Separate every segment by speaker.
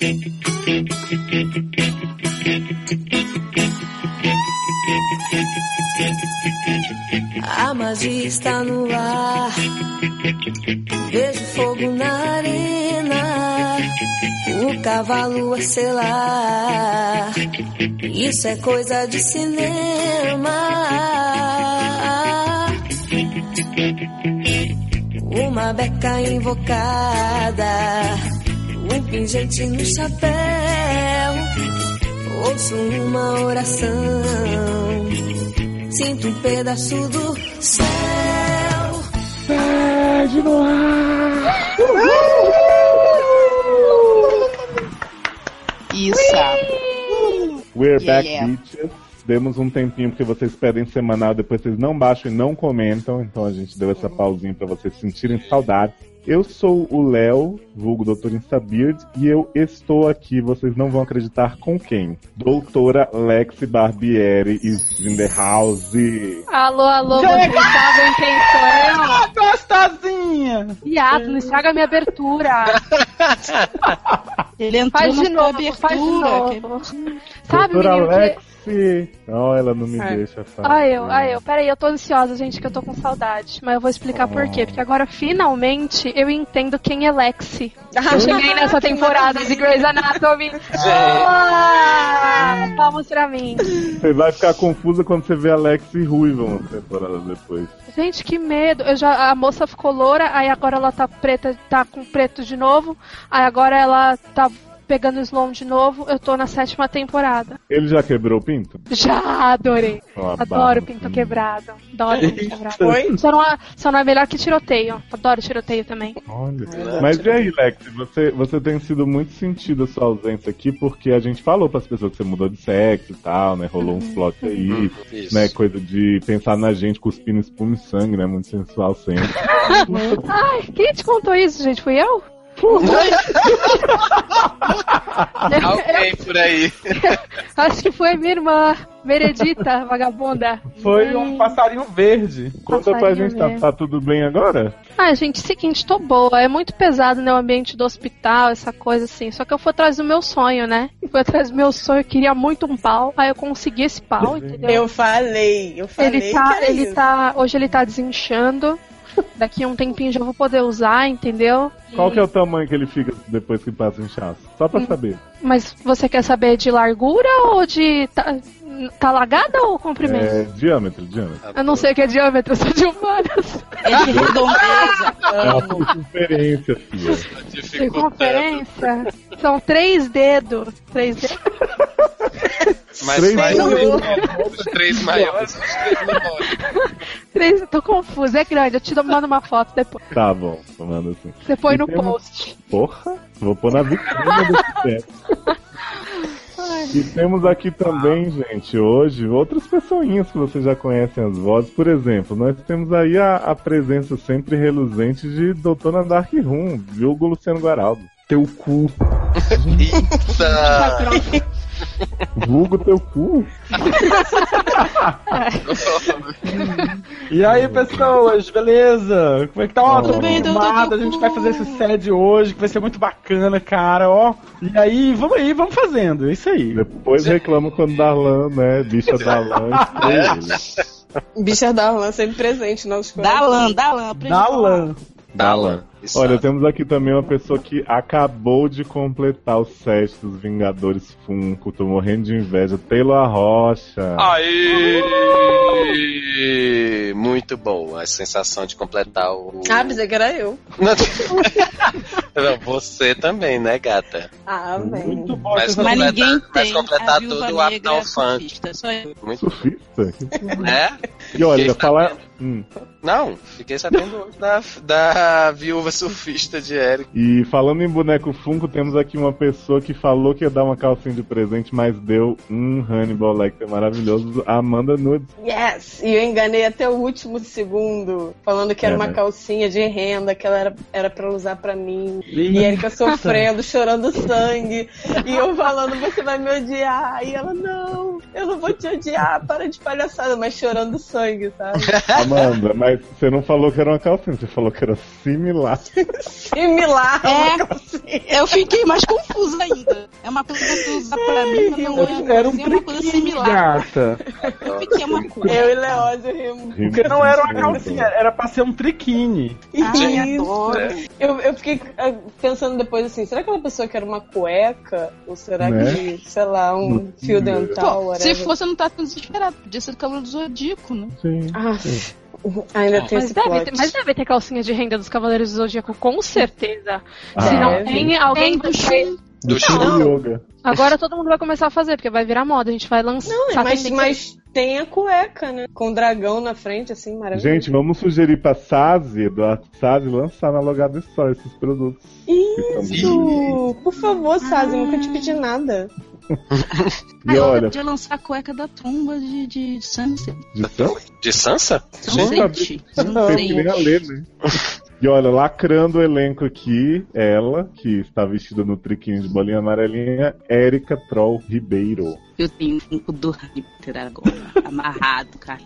Speaker 1: A magia está no ar. Vejo fogo na arena. O cavalo a selar. Isso é coisa de cinema. Uma beca invocada. Um pingente no chapéu. Ouço uma oração. Sinto um pedaço do céu.
Speaker 2: Pede no ar!
Speaker 3: Isso.
Speaker 4: We're back,
Speaker 3: Yeah.
Speaker 4: bitches. Demos um tempinho porque vocês pedem semanal, depois vocês não baixam e não comentam, então a gente deu essa pausinha pra vocês sentirem saudade. Eu sou o Léo, vulgo Dr. Instabeard, e eu estou aqui, vocês não vão acreditar com quem? Doutora Lexi Barbieri is in the house.
Speaker 5: Alô, alô, vocês sabem quem sou eu?
Speaker 2: Gostosinha!
Speaker 5: Viado, não estraga a minha abertura.
Speaker 3: Ele entrou
Speaker 5: Faz de novo,
Speaker 3: abertura.
Speaker 5: faz de novo. Sabe,
Speaker 4: Doutora
Speaker 5: menino, que...
Speaker 4: Oh, ela não me
Speaker 5: É.
Speaker 4: deixa falar.
Speaker 5: Ah, eu, ah, eu. Peraí, eu tô ansiosa, gente, que eu tô com saudade. Mas eu vou explicar por quê. Porque agora, finalmente, eu entendo quem é Lexi. Eu cheguei nessa temporada de Grey's Anatomy. Ah, palmas pra mim.
Speaker 4: Você vai ficar confusa quando você vê a Lexi ruiva umas temporadas depois.
Speaker 5: Gente, que medo. Eu já, a moça ficou loura, aí agora ela tá preta, tá com preto de novo. Aí agora ela tá pegando slow de novo. Eu tô na sétima temporada.
Speaker 4: Ele já quebrou o pinto?
Speaker 5: Já adorei.
Speaker 4: A
Speaker 5: Adoro
Speaker 4: barba.
Speaker 5: pinto quebrado. Adoro pinto quebrado.
Speaker 4: Oi?
Speaker 5: Só não, é- só não é melhor que tiroteio. Adoro tiroteio também.
Speaker 4: Olha. Mas e aí, Lex, você, você tem sido muito sentido a sua ausência aqui, porque a gente falou pras pessoas que você mudou de sexo e tal, né? Rolou uns plot aí,
Speaker 6: Isso.
Speaker 4: né? Coisa de pensar na gente cuspindo espuma e sangue, né? Muito sensual sempre.
Speaker 5: Ai, quem te contou isso, gente? Fui eu?
Speaker 6: Alguém por aí.
Speaker 5: Acho que foi minha irmã, Meredita, vagabunda.
Speaker 2: Foi um passarinho verde.
Speaker 4: Conta pra gente, tá, tá tudo bem agora?
Speaker 5: Ah, gente, seguinte, tô boa. É muito pesado, né? O ambiente do hospital, essa coisa assim. Só que eu fui atrás do meu sonho, né? Fui atrás do meu sonho, eu queria muito um pau. Aí eu consegui esse pau, entendeu?
Speaker 7: Eu falei, eu falei.
Speaker 5: Ele tá, ele
Speaker 7: isso.
Speaker 5: tá, hoje ele tá desinchando. Daqui a um tempinho já vou poder usar, entendeu?
Speaker 4: Qual que é o tamanho que ele fica depois que passa o inchaço? Só
Speaker 5: Hum.
Speaker 4: pra saber.
Speaker 5: Mas você quer saber de largura ou de tá, lagada ou comprimento?
Speaker 4: É, diâmetro, diâmetro.
Speaker 5: Eu não sei o que é diâmetro, eu sou de humanas.
Speaker 3: É de redondeza.
Speaker 4: É uma circunferência, filha.
Speaker 5: Circunferência. São três dedos. Três dedos.
Speaker 6: Mas
Speaker 4: Três
Speaker 6: faz os três maiores os três menores.
Speaker 5: Três, tô confusa, é grande. Eu te mando uma foto depois.
Speaker 4: Tá bom, tomando assim.
Speaker 5: Você põe
Speaker 4: E
Speaker 5: no post.
Speaker 4: Porra, vou pôr na vitrine desse E temos aqui também, gente, hoje, outras pessoinhas que vocês já conhecem as vozes. Por exemplo, nós temos aí a, a presença sempre reluzente de Doutora Dark Room, Vilgo Luciano Guaraldo. Teu cu.
Speaker 6: Eita!
Speaker 4: Vulgo teu cu.
Speaker 2: E aí, pessoas, beleza? Como é que tá? Ó, tô
Speaker 4: bem,
Speaker 2: bem,
Speaker 4: tudo
Speaker 2: A gente vai fazer esse SED hoje, que vai ser muito bacana, cara, ó. E aí, vamos aí, vamos fazendo, é isso aí.
Speaker 4: Depois reclama quando Darlan, né? Bicha Darlan. estreia.
Speaker 7: Bicha Darlan sempre presente nos
Speaker 3: Dalan, Dalan, aprendi a
Speaker 2: Dalan.
Speaker 6: Dalan.
Speaker 4: Olha, temos aqui também uma pessoa que acabou de completar o set dos Vingadores Funko. Tô morrendo de inveja. Taylor Rocha.
Speaker 6: Aí! Muito bom a sensação de completar o.
Speaker 7: Ah, pensei que era eu.
Speaker 6: Não, você também, né, gata?
Speaker 7: Ah, bem.
Speaker 4: Muito bom.
Speaker 6: Mas,
Speaker 3: Mas ninguém
Speaker 6: mas
Speaker 3: tem
Speaker 6: completar
Speaker 3: a Viúva
Speaker 6: tudo o Uptown Funk.
Speaker 3: só eu.
Speaker 6: Muito
Speaker 4: Surfista?
Speaker 6: É?
Speaker 4: E olha,
Speaker 6: Fiquei
Speaker 4: falar. Hum.
Speaker 6: Não, fiquei sabendo hoje da, da viúva surfista de Eric.
Speaker 4: E falando em boneco Funko, temos aqui uma pessoa que falou que ia dar uma calcinha de presente, mas deu um Hannibal Lecter maravilhoso, a Amanda Nudes.
Speaker 7: Yes! E eu enganei até o último segundo, falando que era
Speaker 4: É,
Speaker 7: uma
Speaker 4: né?
Speaker 7: calcinha de renda, que ela era, era pra usar pra mim. E Erika sofrendo, chorando sangue. E eu falando, você vai me odiar. E ela, não, eu não vou te odiar, para de palhaçada, mas chorando sangue, sabe?
Speaker 4: Amanda, mas você não falou que era uma calcinha, você falou que era similar.
Speaker 7: Similar
Speaker 3: É. Eu fiquei mais confusa ainda. É uma coisa que tu usa pra mim, mas não hoje
Speaker 2: Era um
Speaker 3: é uma coisa similar.
Speaker 2: gata.
Speaker 3: Que é uma coisa.
Speaker 7: Eu e Leózio rimos.
Speaker 2: Porque não era uma calcinha, era pra ser um triquine.
Speaker 3: Ai,
Speaker 7: Isso.
Speaker 3: adoro.
Speaker 7: Eu, eu fiquei ah, pensando depois assim, será que aquela pessoa quer uma cueca? Ou será
Speaker 4: Né?
Speaker 7: que, sei lá, um fio dental?
Speaker 3: Pô, se fosse, eu não tava tão desesperado. Podia ser do Cavaleiro do Zodíaco, né?
Speaker 4: Sim.
Speaker 7: Ah, ainda tem
Speaker 5: Mas
Speaker 7: esse
Speaker 5: deve, ter, mas deve ter calcinha de renda dos Cavaleiros do Zodíaco, com certeza.
Speaker 4: Ah,
Speaker 5: Se não
Speaker 7: é,
Speaker 5: tem, alguém
Speaker 3: Tem do. Shun.
Speaker 6: Do chão.
Speaker 4: yoga.
Speaker 5: Agora todo mundo vai começar a fazer, porque vai virar moda. A gente vai lançar.
Speaker 7: Não, mas,
Speaker 5: tendência.
Speaker 7: mas tem a cueca, né? Com o dragão na frente, assim, maravilhoso.
Speaker 4: Gente, vamos sugerir pra Sazi, Eduardo Sazi, lançar na Logada só esses produtos.
Speaker 7: Isso! Por favor, Sazi, nunca te pedi nada.
Speaker 3: Ah,
Speaker 4: E
Speaker 3: eu
Speaker 4: olha,
Speaker 3: podia lançar a cueca da tumba de, de, de Sunset.
Speaker 4: de tão
Speaker 6: De Sansa?
Speaker 3: Sunset.
Speaker 4: Não tem nem a ler, né? E olha, lacrando o elenco aqui, ela, que está vestida no triquinho de bolinha amarelinha, Érica Troll Ribeiro.
Speaker 3: Eu tenho um do Hunter agora, amarrado, cara.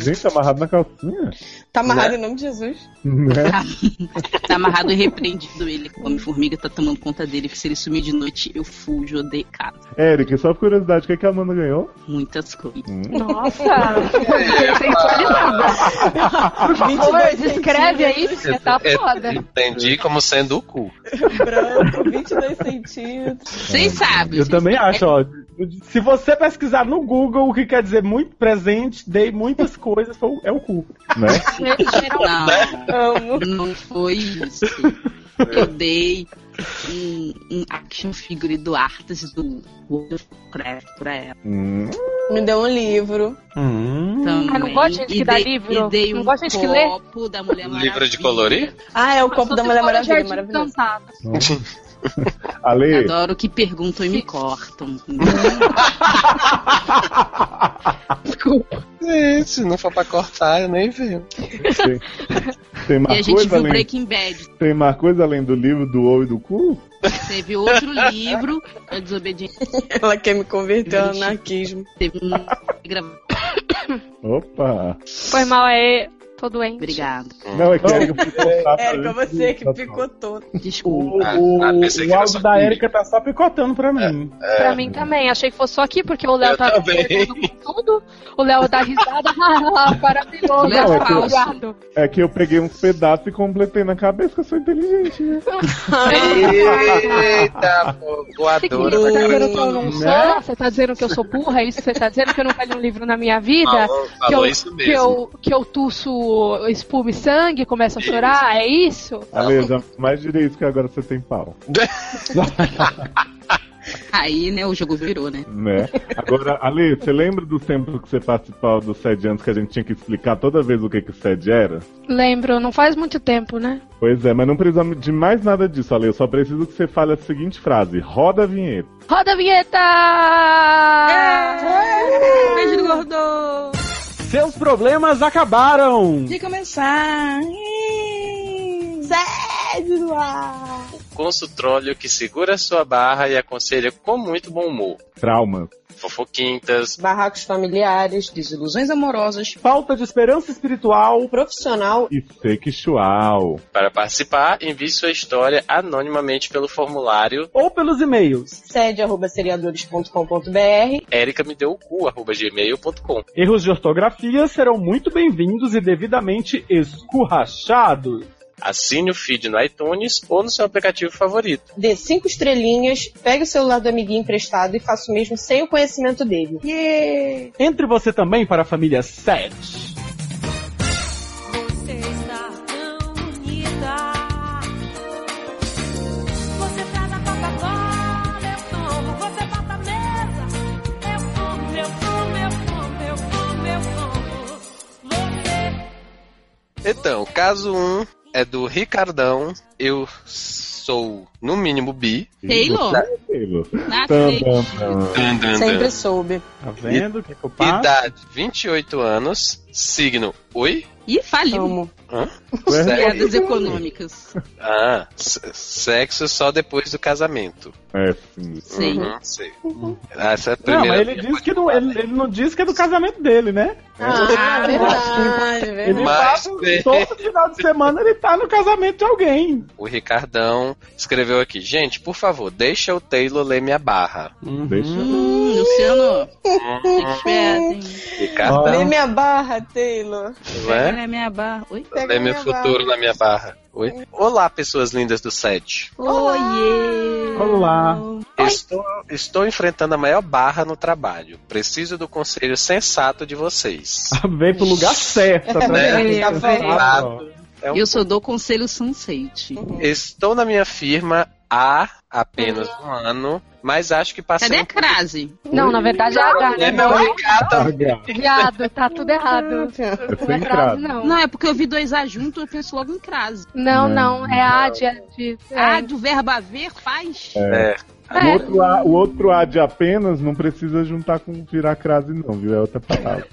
Speaker 4: Gente, amarrado na calcinha?
Speaker 7: Tá amarrado
Speaker 6: Né?
Speaker 7: em nome de Jesus.
Speaker 4: Né?
Speaker 3: Tá amarrado e repreendido ele. O Homem-Formiga tá tomando conta dele. Se ele sumir de noite, eu fujo, odeio casa.
Speaker 4: Érica, só por curiosidade, o que, é que a Amanda ganhou?
Speaker 3: Muitas coisas.
Speaker 4: Hum.
Speaker 5: Nossa! Por favor, descreve aí, porque tá foda.
Speaker 6: Entendi como sendo o cu.
Speaker 7: Branco, 22 centímetros.
Speaker 3: Vocês sabem.
Speaker 2: Eu também acho, ó. Se você pesquisar no Google o que quer dizer muito presente, dei muitas coisas, foi é o cu.
Speaker 4: Né?
Speaker 3: Não, não foi isso. Eu dei um, um action figure do Artas do World of Warcraft pra ela.
Speaker 4: Hum.
Speaker 7: Me deu um livro.
Speaker 3: Também.
Speaker 5: Ah, não gosto de gente que dá
Speaker 3: dei-
Speaker 5: livro?
Speaker 3: E dei
Speaker 5: Não
Speaker 3: um
Speaker 5: gosto de gente que lê?
Speaker 3: copo da Mulher Maravilha.
Speaker 6: Livro de colorir?
Speaker 7: Ah, é o copo da Mulher Maravilha, maravilhoso.
Speaker 4: Ale,
Speaker 3: Adoro que perguntam e me cortam.
Speaker 5: Desculpa.
Speaker 6: É, se não for pra cortar, eu nem vejo.
Speaker 4: tem, tem
Speaker 3: E
Speaker 4: mais
Speaker 3: a gente
Speaker 4: coisa
Speaker 3: viu
Speaker 4: além,
Speaker 3: Breaking Bad.
Speaker 4: tem mais coisa além do livro do ou e do cu?
Speaker 3: Teve outro livro, A Desobediência.
Speaker 7: Ela quer me converter ao anarquismo.
Speaker 3: Teve um.
Speaker 4: Opa!
Speaker 5: Foi mal aí, tô doente.
Speaker 3: Obrigado.
Speaker 4: Não, é que a Érica ficou chata
Speaker 7: Érica, você que picotou.
Speaker 3: Desculpa.
Speaker 2: O,
Speaker 6: Ah,
Speaker 2: o,
Speaker 6: ah, que
Speaker 2: áudio da. Erika tá só picotando pra mim.
Speaker 5: Pra mim também. Achei que fosse só aqui, porque o Léo tá tudo. O Léo dá risada. Ah, Maravilhoso.
Speaker 3: Léo é que eu-.
Speaker 4: É que eu peguei uns pedaços e completei na cabeça que eu sou inteligente, né?
Speaker 6: Eita, pô,
Speaker 5: Você que
Speaker 6: voadora
Speaker 5: você tá dizendo que eu não sou? Você tá dizendo que eu sou burra? É isso que você tá dizendo? Que eu nunca li um livro na minha vida?
Speaker 6: Falou,
Speaker 5: que
Speaker 6: falou
Speaker 5: eu,
Speaker 6: isso
Speaker 5: que,
Speaker 6: mesmo.
Speaker 5: eu, que eu tuço espuma e sangue, começo a chorar? É isso?
Speaker 4: Ale, já mais direito que agora você tem pau.
Speaker 3: Aí, né, o jogo virou, né?
Speaker 4: Né? Agora, Ale, você lembra dos tempos que você participava do SED antes que a gente tinha que explicar toda vez o que, que o SED era?
Speaker 5: Lembro, não faz muito tempo, né?
Speaker 4: Pois é, mas não precisa de mais nada disso, Ale. Eu só preciso que você fale a seguinte frase: roda a vinheta.
Speaker 5: Roda a vinheta!
Speaker 3: Beijo do gordo!
Speaker 2: Seus problemas acabaram!
Speaker 3: De começar!
Speaker 7: Sede no ar.
Speaker 6: Consultróleo que segura sua barra e aconselha com muito bom humor.
Speaker 4: Traumas.
Speaker 6: Fofoquintas,
Speaker 7: Barracos familiares,
Speaker 3: Desilusões amorosas.
Speaker 2: Falta de esperança espiritual.
Speaker 7: profissional.
Speaker 4: E sexual.
Speaker 6: Para participar, envie sua história anonimamente pelo formulário
Speaker 2: Ou pelos e-mails.
Speaker 7: Sede arroba seriadores.com.br.
Speaker 6: erica me deu o cu, arroba gmail.com.
Speaker 2: Erros de ortografia serão muito bem-vindos e devidamente escurrachados.
Speaker 6: Assine o feed no iTunes ou no seu aplicativo favorito.
Speaker 7: Dê cinco estrelinhas, pegue o celular do amiguinho emprestado e faça o mesmo sem o conhecimento dele.
Speaker 2: Entre você também para a família 7.
Speaker 1: Você está tão bonita. Você traz a Coca-Cola, eu tomo. Você bota a mesa, eu como, eu como, eu como, eu como, eu como. Você
Speaker 6: Então, caso 1 um é do Ricardão. Eu sou, no mínimo, bi.
Speaker 3: Taylor?
Speaker 4: Taylor.
Speaker 3: Frente.
Speaker 4: tam, tam.
Speaker 7: Sempre soube.
Speaker 2: Tá vendo o que, que eu passo?
Speaker 6: Idade, 28 anos. Signo, oi?
Speaker 3: Ih, faliu.
Speaker 6: Hã? Sexo,
Speaker 3: Piadas econômicas.
Speaker 6: ah, sexo só depois do casamento.
Speaker 4: É, sim.
Speaker 3: Sei.
Speaker 6: Uhum, sei. Ah, essa é a
Speaker 2: Não,
Speaker 6: primeira.
Speaker 2: mas ele diz que não, ele, ele não diz que é do casamento dele, né?
Speaker 7: Ah, verdade,
Speaker 2: Ele.
Speaker 6: Mas
Speaker 2: passa todo final de semana ele tá no casamento de alguém.
Speaker 6: O Ricardão escreveu aqui. Gente, por favor, deixa o Taylor ler minha barra.
Speaker 4: Deixa.
Speaker 3: Hum, Luciano, esperto, hein?
Speaker 6: E cartão,
Speaker 7: Lê minha barra, Taylor.
Speaker 6: não é?
Speaker 3: Pega na minha barra. Oi?
Speaker 7: Pega
Speaker 6: meu futuro
Speaker 7: barra.
Speaker 6: na minha barra. Oi? Olá, pessoas lindas do set.
Speaker 3: Oiê!
Speaker 2: Olá.
Speaker 6: Estou, estou enfrentando a maior barra no trabalho. Preciso do conselho sensato de vocês.
Speaker 2: Veio pro lugar certo. tá
Speaker 6: Né?
Speaker 7: Tá falando.
Speaker 6: Exato. É um-
Speaker 3: Eu sou do Conselho Sunset.
Speaker 6: Estou na minha firma há apenas um ano, mas acho que passei.
Speaker 3: Cadê a
Speaker 6: um
Speaker 3: crase?
Speaker 5: Não, na verdade é H, né?
Speaker 6: É meu recado.
Speaker 4: H.
Speaker 5: Viado, tá tudo errado.
Speaker 4: É
Speaker 5: Não é crase, não.
Speaker 3: Não, é porque eu vi dois A junto, eu penso logo em crase.
Speaker 5: Não,
Speaker 4: Não.
Speaker 5: não. É A de. de é.
Speaker 3: do verbo haver faz.
Speaker 6: É.
Speaker 4: O outro, A, o outro A de apenas não precisa juntar com virar crase, não, viu? É outra palavra.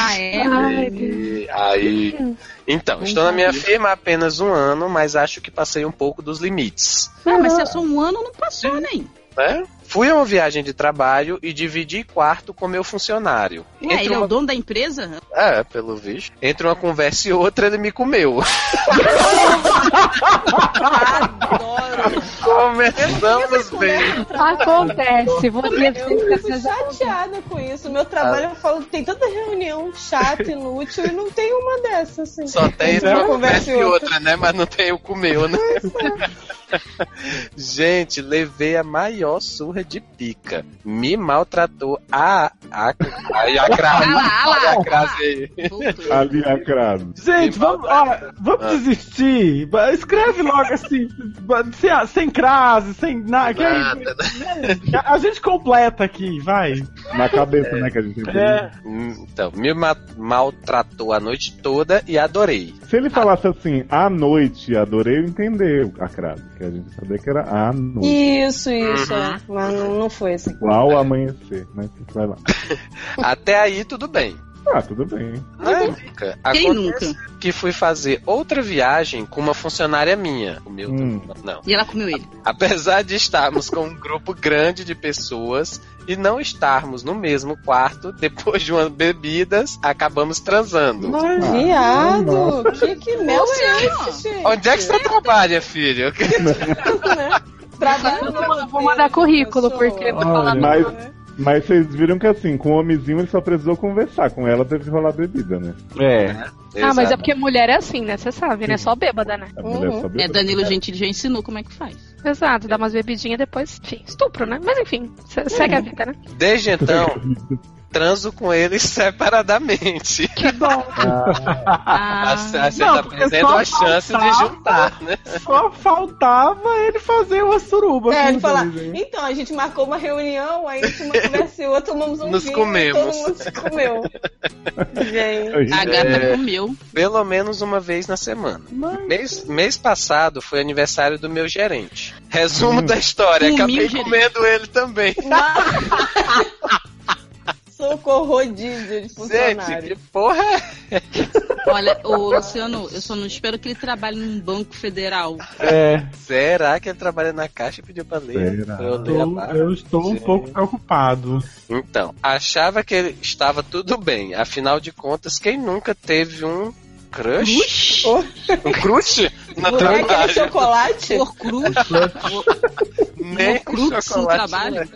Speaker 3: Ah, é?
Speaker 6: E aí. Então, estou na minha firma há apenas um ano, mas acho que passei um pouco dos limites.
Speaker 3: Ah, mas se eu sou um ano, não passou, nem.
Speaker 6: né? Fui a uma viagem de trabalho e dividi quarto com meu funcionário.
Speaker 3: Ué,
Speaker 6: Entre
Speaker 3: ele é
Speaker 6: uma...
Speaker 3: o dono da empresa?
Speaker 6: É, pelo visto. Entre uma conversa e outra, ele me comeu.
Speaker 7: Adoro.
Speaker 6: Começamos bem.
Speaker 5: Acontece. Pra
Speaker 7: Eu fico chateada com isso. Meu trabalho, eu falo, tem tanta reunião chata, inútil, e não tem uma dessas, assim.
Speaker 6: Só tem
Speaker 7: Entre
Speaker 6: uma conversa e outra, né? Mas não tem o comeu, né? Gente, levei a maior surra de pica. Me maltratou a. A, a, a, crase.
Speaker 3: Ah ah.
Speaker 6: A crase.
Speaker 4: Ali a crase.
Speaker 2: Gente, vamos, ó, vamos
Speaker 6: Ah.
Speaker 2: desistir. Escreve logo assim, sem, sem crase, sem nada. que aí-
Speaker 6: Nada, né?
Speaker 2: A gente completa aqui, vai.
Speaker 4: Na cabeça, né, que a gente.
Speaker 2: É.
Speaker 6: Hum, Então, me ma- maltratou a noite toda e adorei.
Speaker 4: Se ele falasse assim, à noite, adorei eu entender a crase, que a gente sabia que era à noite.
Speaker 7: Isso, isso.
Speaker 6: Uhum.
Speaker 7: é. Mas não, não foi assim.
Speaker 4: Igual amanhecer, né? Vai lá.
Speaker 6: Até aí, tudo bem.
Speaker 4: Ah, tudo bem.
Speaker 6: Né, Nunca.
Speaker 3: Quem
Speaker 6: Acontece
Speaker 3: nunca?
Speaker 6: que fui fazer outra viagem com uma funcionária minha. O meu
Speaker 4: Hum.
Speaker 6: não.
Speaker 3: E ela comeu ele.
Speaker 6: Apesar de estarmos com um grupo grande de pessoas e não estarmos no mesmo quarto, depois de umas bebidas, acabamos transando.
Speaker 7: Mas,
Speaker 4: Ah,
Speaker 7: viado,
Speaker 4: nossa.
Speaker 7: que, que mel é esse, gente?
Speaker 6: Onde é que você trabalha, filho?
Speaker 7: né? Trabalho
Speaker 5: Eu vou- mandar currículo, porque-
Speaker 2: Olha,
Speaker 4: Mas, mas vocês viram que assim, com o homenzinho ele só precisou conversar, com ela teve que rolar bebida, né?
Speaker 2: É.
Speaker 5: Ah, mas é porque mulher é assim, né? Você sabe, né? Só bêbada, né?
Speaker 7: Uhum.
Speaker 4: só
Speaker 3: É,
Speaker 4: bebeu.
Speaker 3: Danilo Gentili já ensinou como é que faz.
Speaker 5: Exato, dá umas bebidinhas depois. Enfim, estupro, né? Mas enfim, se- segue a vida, né?
Speaker 6: Desde então, transo com ele separadamente.
Speaker 5: Que bom.
Speaker 3: Ah,
Speaker 6: Você
Speaker 2: Não,
Speaker 6: tá perdendo a chance de juntar, né?
Speaker 2: Só faltava ele fazer uma suruba.
Speaker 7: É, ele fala,
Speaker 2: vocês, hein?
Speaker 7: então, a gente marcou uma reunião, aí uma conversa e outra, tomamos um
Speaker 6: Nos
Speaker 7: vinho
Speaker 6: comemos.
Speaker 7: e todo mundo se comeu. Gente.
Speaker 3: a gata
Speaker 6: É.
Speaker 3: comeu.
Speaker 6: Pelo menos uma vez na semana. Mês, mês passado foi aniversário do meu gerente. Resumo da história,
Speaker 3: Comi
Speaker 6: acabei comendo ele também.
Speaker 7: Socorro rodízio de
Speaker 6: Gente,
Speaker 7: funcionário.
Speaker 6: que porra é?
Speaker 3: Olha, ô Luciano, eu só não espero que ele trabalhe num banco federal.
Speaker 2: É,
Speaker 6: Será que ele trabalha na caixa e pediu pra ler? Eu
Speaker 2: eu, estou um
Speaker 6: Gente.
Speaker 2: pouco preocupado.
Speaker 6: Então, achava que ele estava tudo bem. Afinal de contas, quem nunca teve um crush? Um crush no
Speaker 7: É aquele
Speaker 6: trabalho?
Speaker 7: chocolate?
Speaker 3: Por cruz.
Speaker 6: Nem
Speaker 3: Por cruz no
Speaker 6: chocolate,
Speaker 3: trabalho.
Speaker 6: né?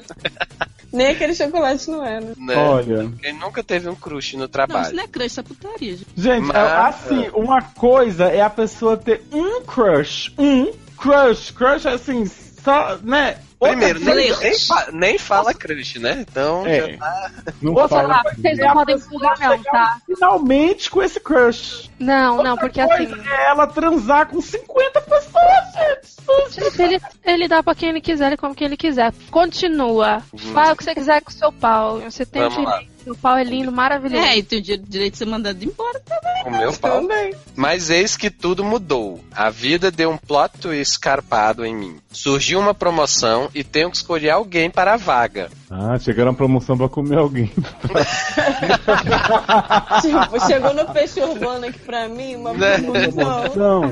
Speaker 7: Nem aquele chocolate não era.
Speaker 6: Né?
Speaker 2: Olha.
Speaker 6: Quem nunca teve um crush no
Speaker 3: Não,
Speaker 6: trabalho?
Speaker 3: isso não é crush, isso é putaria. gente.
Speaker 2: Gente,
Speaker 6: Mas-
Speaker 2: é, assim, uma coisa é a pessoa ter um crush. Um crush. Crush é assim, só, né? Outra
Speaker 6: Primeiro, nem, nem, fa- nem fala crush, né? Então,
Speaker 4: É.
Speaker 6: já tá-
Speaker 4: Não
Speaker 2: Outra
Speaker 4: fala.
Speaker 5: Vocês não podem julgar, não, tá?
Speaker 2: Finalmente com esse crush.
Speaker 5: Não, não, porque
Speaker 2: Outra
Speaker 5: assim.
Speaker 2: é ela transar com 50 pessoas, gente.
Speaker 5: Ele, ele dá pra quem ele quiser, ele come quem ele quiser. Continua. Faz o que você quiser com o seu pau. Você tem o
Speaker 6: Vamos lá.
Speaker 5: Seu pau é lindo, maravilhoso.
Speaker 3: É, e tem o di- direito de ser mandado embora.
Speaker 6: com meu pau.
Speaker 7: Também.
Speaker 6: Mas eis que tudo mudou. A vida deu um plot twist escarpado em mim. Surgiu uma promoção e tenho que escolher alguém para a vaga.
Speaker 4: Ah, chegaram a promoção pra comer alguém.
Speaker 7: Tipo, chegou no peixe urbano aqui pra mim, uma
Speaker 6: Né?
Speaker 7: promoção.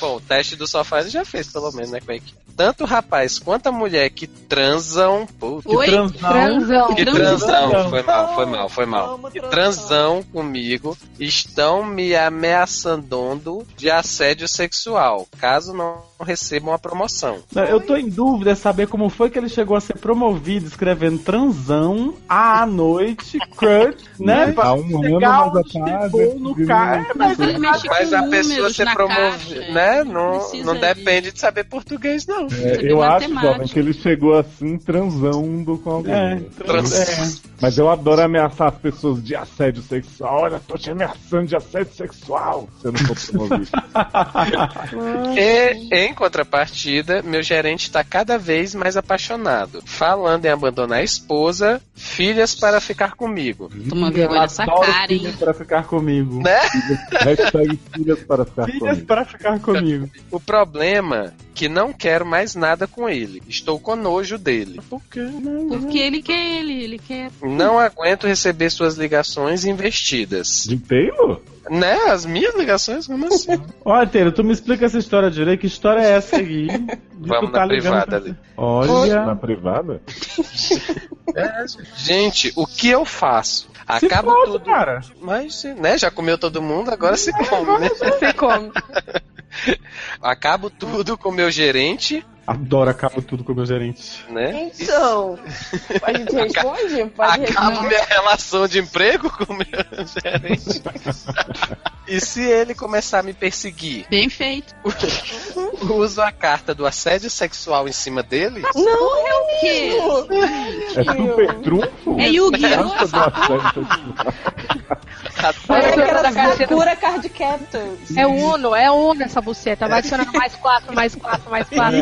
Speaker 6: Bom, o teste do sofá ele já fez, pelo menos, né, com a equipe. Tanto o rapaz quanto a mulher que transam. Puta,
Speaker 3: Oi?
Speaker 2: Transão.
Speaker 5: Transão.
Speaker 6: que
Speaker 3: Transam.
Speaker 6: transam. Foi mal, foi mal, foi mal.
Speaker 7: Amo
Speaker 6: E
Speaker 7: transão.
Speaker 6: comigo estão me ameaçando de assédio sexual, caso não recebam a promoção.
Speaker 2: Não, Eu tô em dúvida saber como foi que ele chegou a ser promovido escrevendo transão à noite, crush, né?
Speaker 4: Há um ano, já tá
Speaker 2: chegou no cara.
Speaker 4: muito.
Speaker 2: Mas
Speaker 6: Mas a pessoa ser promovida, né? Não, não
Speaker 3: de-
Speaker 6: depende de saber português, não.
Speaker 4: É, eu acho, jovem, que ele chegou assim transando com alguém.
Speaker 2: É,
Speaker 6: Trans-
Speaker 2: é.
Speaker 4: Mas eu adoro ameaçar as pessoas de assédio sexual. Olha, tô te ameaçando de assédio sexual. Se eu não for promovido.
Speaker 6: E, em contrapartida, meu gerente está cada vez mais apaixonado, falando em abandonar a esposa, filhas para ficar comigo.
Speaker 3: Toma vergonha
Speaker 2: Adoro
Speaker 3: cara, hein?
Speaker 2: filhas para ficar comigo.
Speaker 6: Né?
Speaker 4: Hashtag filhas para ficar
Speaker 2: Filhas
Speaker 4: comigo.
Speaker 2: para ficar comigo.
Speaker 6: O problema que não quero mais nada com ele. Estou com nojo dele. Por quê?
Speaker 3: Porque ele quer ele, ele quer.
Speaker 6: Não aguento receber suas ligações investidas.
Speaker 4: De Taylor?
Speaker 6: Né? As minhas ligações? Como assim?
Speaker 2: Olha, Teiro, tu me explica essa história direito. Que história é essa aí?
Speaker 6: Vamos
Speaker 2: tá
Speaker 6: na privada
Speaker 2: pra-
Speaker 6: ali.
Speaker 2: Olha.
Speaker 4: Na privada?
Speaker 6: Gente, o que eu faço?
Speaker 2: Se
Speaker 6: Acaba
Speaker 2: pode,
Speaker 6: tudo.
Speaker 2: cara.
Speaker 6: Mas, né? Já comeu todo mundo, agora se come, né?
Speaker 7: Você come.
Speaker 6: Acabo tudo com meu gerente,
Speaker 2: Adoro, acabo tudo com o meu gerente.
Speaker 6: né?
Speaker 7: Então, a gente responde? Pode
Speaker 6: Acabo
Speaker 7: responder.
Speaker 6: minha relação de emprego com o meu gerente. e se ele começar a me perseguir,
Speaker 3: Bem feito.
Speaker 6: uso a carta do assédio sexual em cima dele?
Speaker 7: Não, é
Speaker 3: O quê?
Speaker 4: É super trunfo?
Speaker 3: É Yu-Gi-Oh!
Speaker 7: Era
Speaker 5: Da.
Speaker 7: Sakura Card Captors.
Speaker 5: É Uno, é Uno essa buceta. Vai adicionando mais quatro, mais quatro, mais quatro.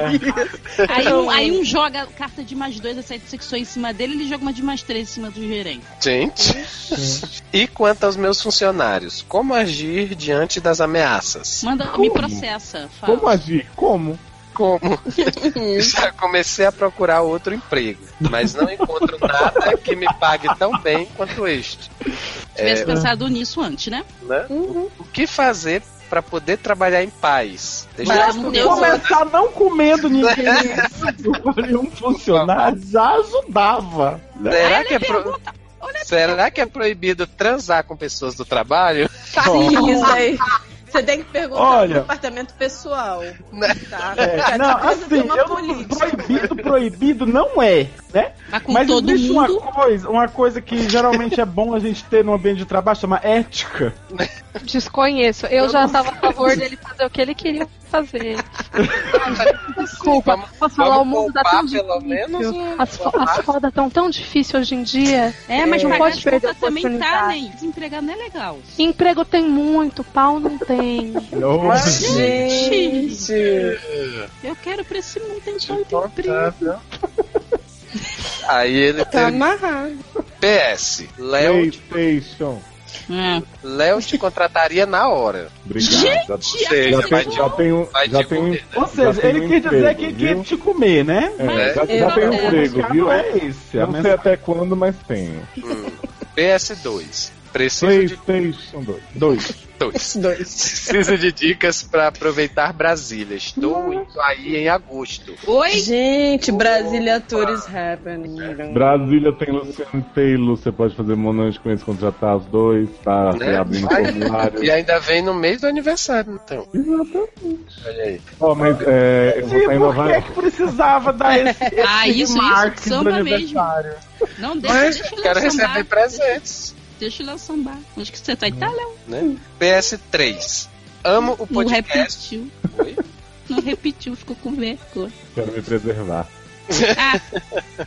Speaker 3: Aí um, aí um joga carta de mais dois, assédio sexual em cima dele, ele joga uma de mais três em cima do gerente.
Speaker 6: Gente. e quanto aos meus funcionários, como agir diante das ameaças?
Speaker 3: Manda, me processa. Fala.
Speaker 4: Como agir? Como?
Speaker 6: Como? Já comecei a procurar outro emprego, mas não encontro nada que me pague tão bem quanto este.
Speaker 3: Tivesse
Speaker 6: É,
Speaker 3: pensado nisso antes, né?
Speaker 6: né? O que fazer para poder trabalhar em paz? Deixa
Speaker 3: Mas
Speaker 6: eu
Speaker 2: começar não comendo ninguém para um funcionário, já ajudava.
Speaker 6: Será que, é pro- Será que é proibido transar com pessoas do trabalho?
Speaker 7: Sim, isso aí. Você tem que perguntar
Speaker 2: Olha.
Speaker 7: pro departamento pessoal. Tá?
Speaker 2: É, não, assim, eu não, proibido, proibido não é, né?
Speaker 3: Mas com
Speaker 2: Mas
Speaker 3: todo
Speaker 2: existe
Speaker 3: mundo.
Speaker 2: uma coisa, uma coisa que geralmente é bom a gente ter no ambiente de trabalho, chama ética.
Speaker 5: Desconheço. Eu já estava a favor dele fazer o que ele queria fazer. Desculpa,
Speaker 6: Vamos-
Speaker 5: posso falar, o
Speaker 6: vamos
Speaker 5: mundo tá
Speaker 6: poupar
Speaker 5: tão
Speaker 6: pelo
Speaker 5: difícil.
Speaker 6: menos um-
Speaker 5: As, fo as fodas estão tão difíceis hoje em dia.
Speaker 3: É, mas
Speaker 5: não
Speaker 3: pagar
Speaker 5: pode perder
Speaker 3: também tá,
Speaker 5: oportunidade.
Speaker 3: né? Desempregado não é legal.
Speaker 5: Emprego tem muito, pau não tem.
Speaker 6: Mas,
Speaker 7: Gente.
Speaker 3: Eu quero pra esse mundo tem tanto emprego.
Speaker 6: Aí ele
Speaker 7: Tá
Speaker 6: tem
Speaker 7: amarrado.
Speaker 6: PS. Léo,
Speaker 4: PlayStation.
Speaker 3: Hum.
Speaker 6: Léo te contrataria na hora.
Speaker 4: Obrigado. já,
Speaker 6: Você
Speaker 4: já, tem, já
Speaker 6: vai
Speaker 4: Já
Speaker 6: te
Speaker 4: tenho
Speaker 6: comer,
Speaker 2: Ou seja,
Speaker 4: tem
Speaker 2: ele
Speaker 4: um
Speaker 2: quer dizer que quer te comer, né?
Speaker 4: É,
Speaker 6: Mas
Speaker 4: já,
Speaker 7: eu
Speaker 4: já tem um emprego, viu?
Speaker 2: é a
Speaker 4: não sei até quando, mas tenho.
Speaker 6: PS2. Preciso de
Speaker 4: PlayStation 2.
Speaker 2: Dois.
Speaker 6: dois.
Speaker 7: Dois.
Speaker 6: Preciso de dicas pra aproveitar Brasília. Estou indo aí em agosto.
Speaker 3: Oi?
Speaker 7: Gente, Brasília Tour is happening.
Speaker 4: Brasília tem Luciano Taylor, você pode fazer monange com eles contratar os dois, tá
Speaker 6: Né?
Speaker 4: reabrindo formulário.
Speaker 6: E ainda vem no mês do aniversário, então.
Speaker 4: Exatamente.
Speaker 6: Olha aí.
Speaker 4: Ó, mas é, eu vou estar em
Speaker 2: por
Speaker 4: Nova
Speaker 2: que,
Speaker 4: York.
Speaker 2: que precisava dar esse, esse
Speaker 3: Ah, isso, isso, samba
Speaker 2: pro
Speaker 3: mesmo.
Speaker 2: aniversário?
Speaker 3: Não, deixa,
Speaker 6: Mas
Speaker 3: deixa o
Speaker 6: quero receber presentes.
Speaker 3: Deixa o Léo sambar. Onde que você tá? Léo?
Speaker 6: Né? PS3. Amo o
Speaker 3: Não
Speaker 6: podcast.
Speaker 3: repetiu.
Speaker 6: Oi?
Speaker 3: Não repetiu, ficou com vergonha.
Speaker 4: Quero me preservar.
Speaker 3: Ah,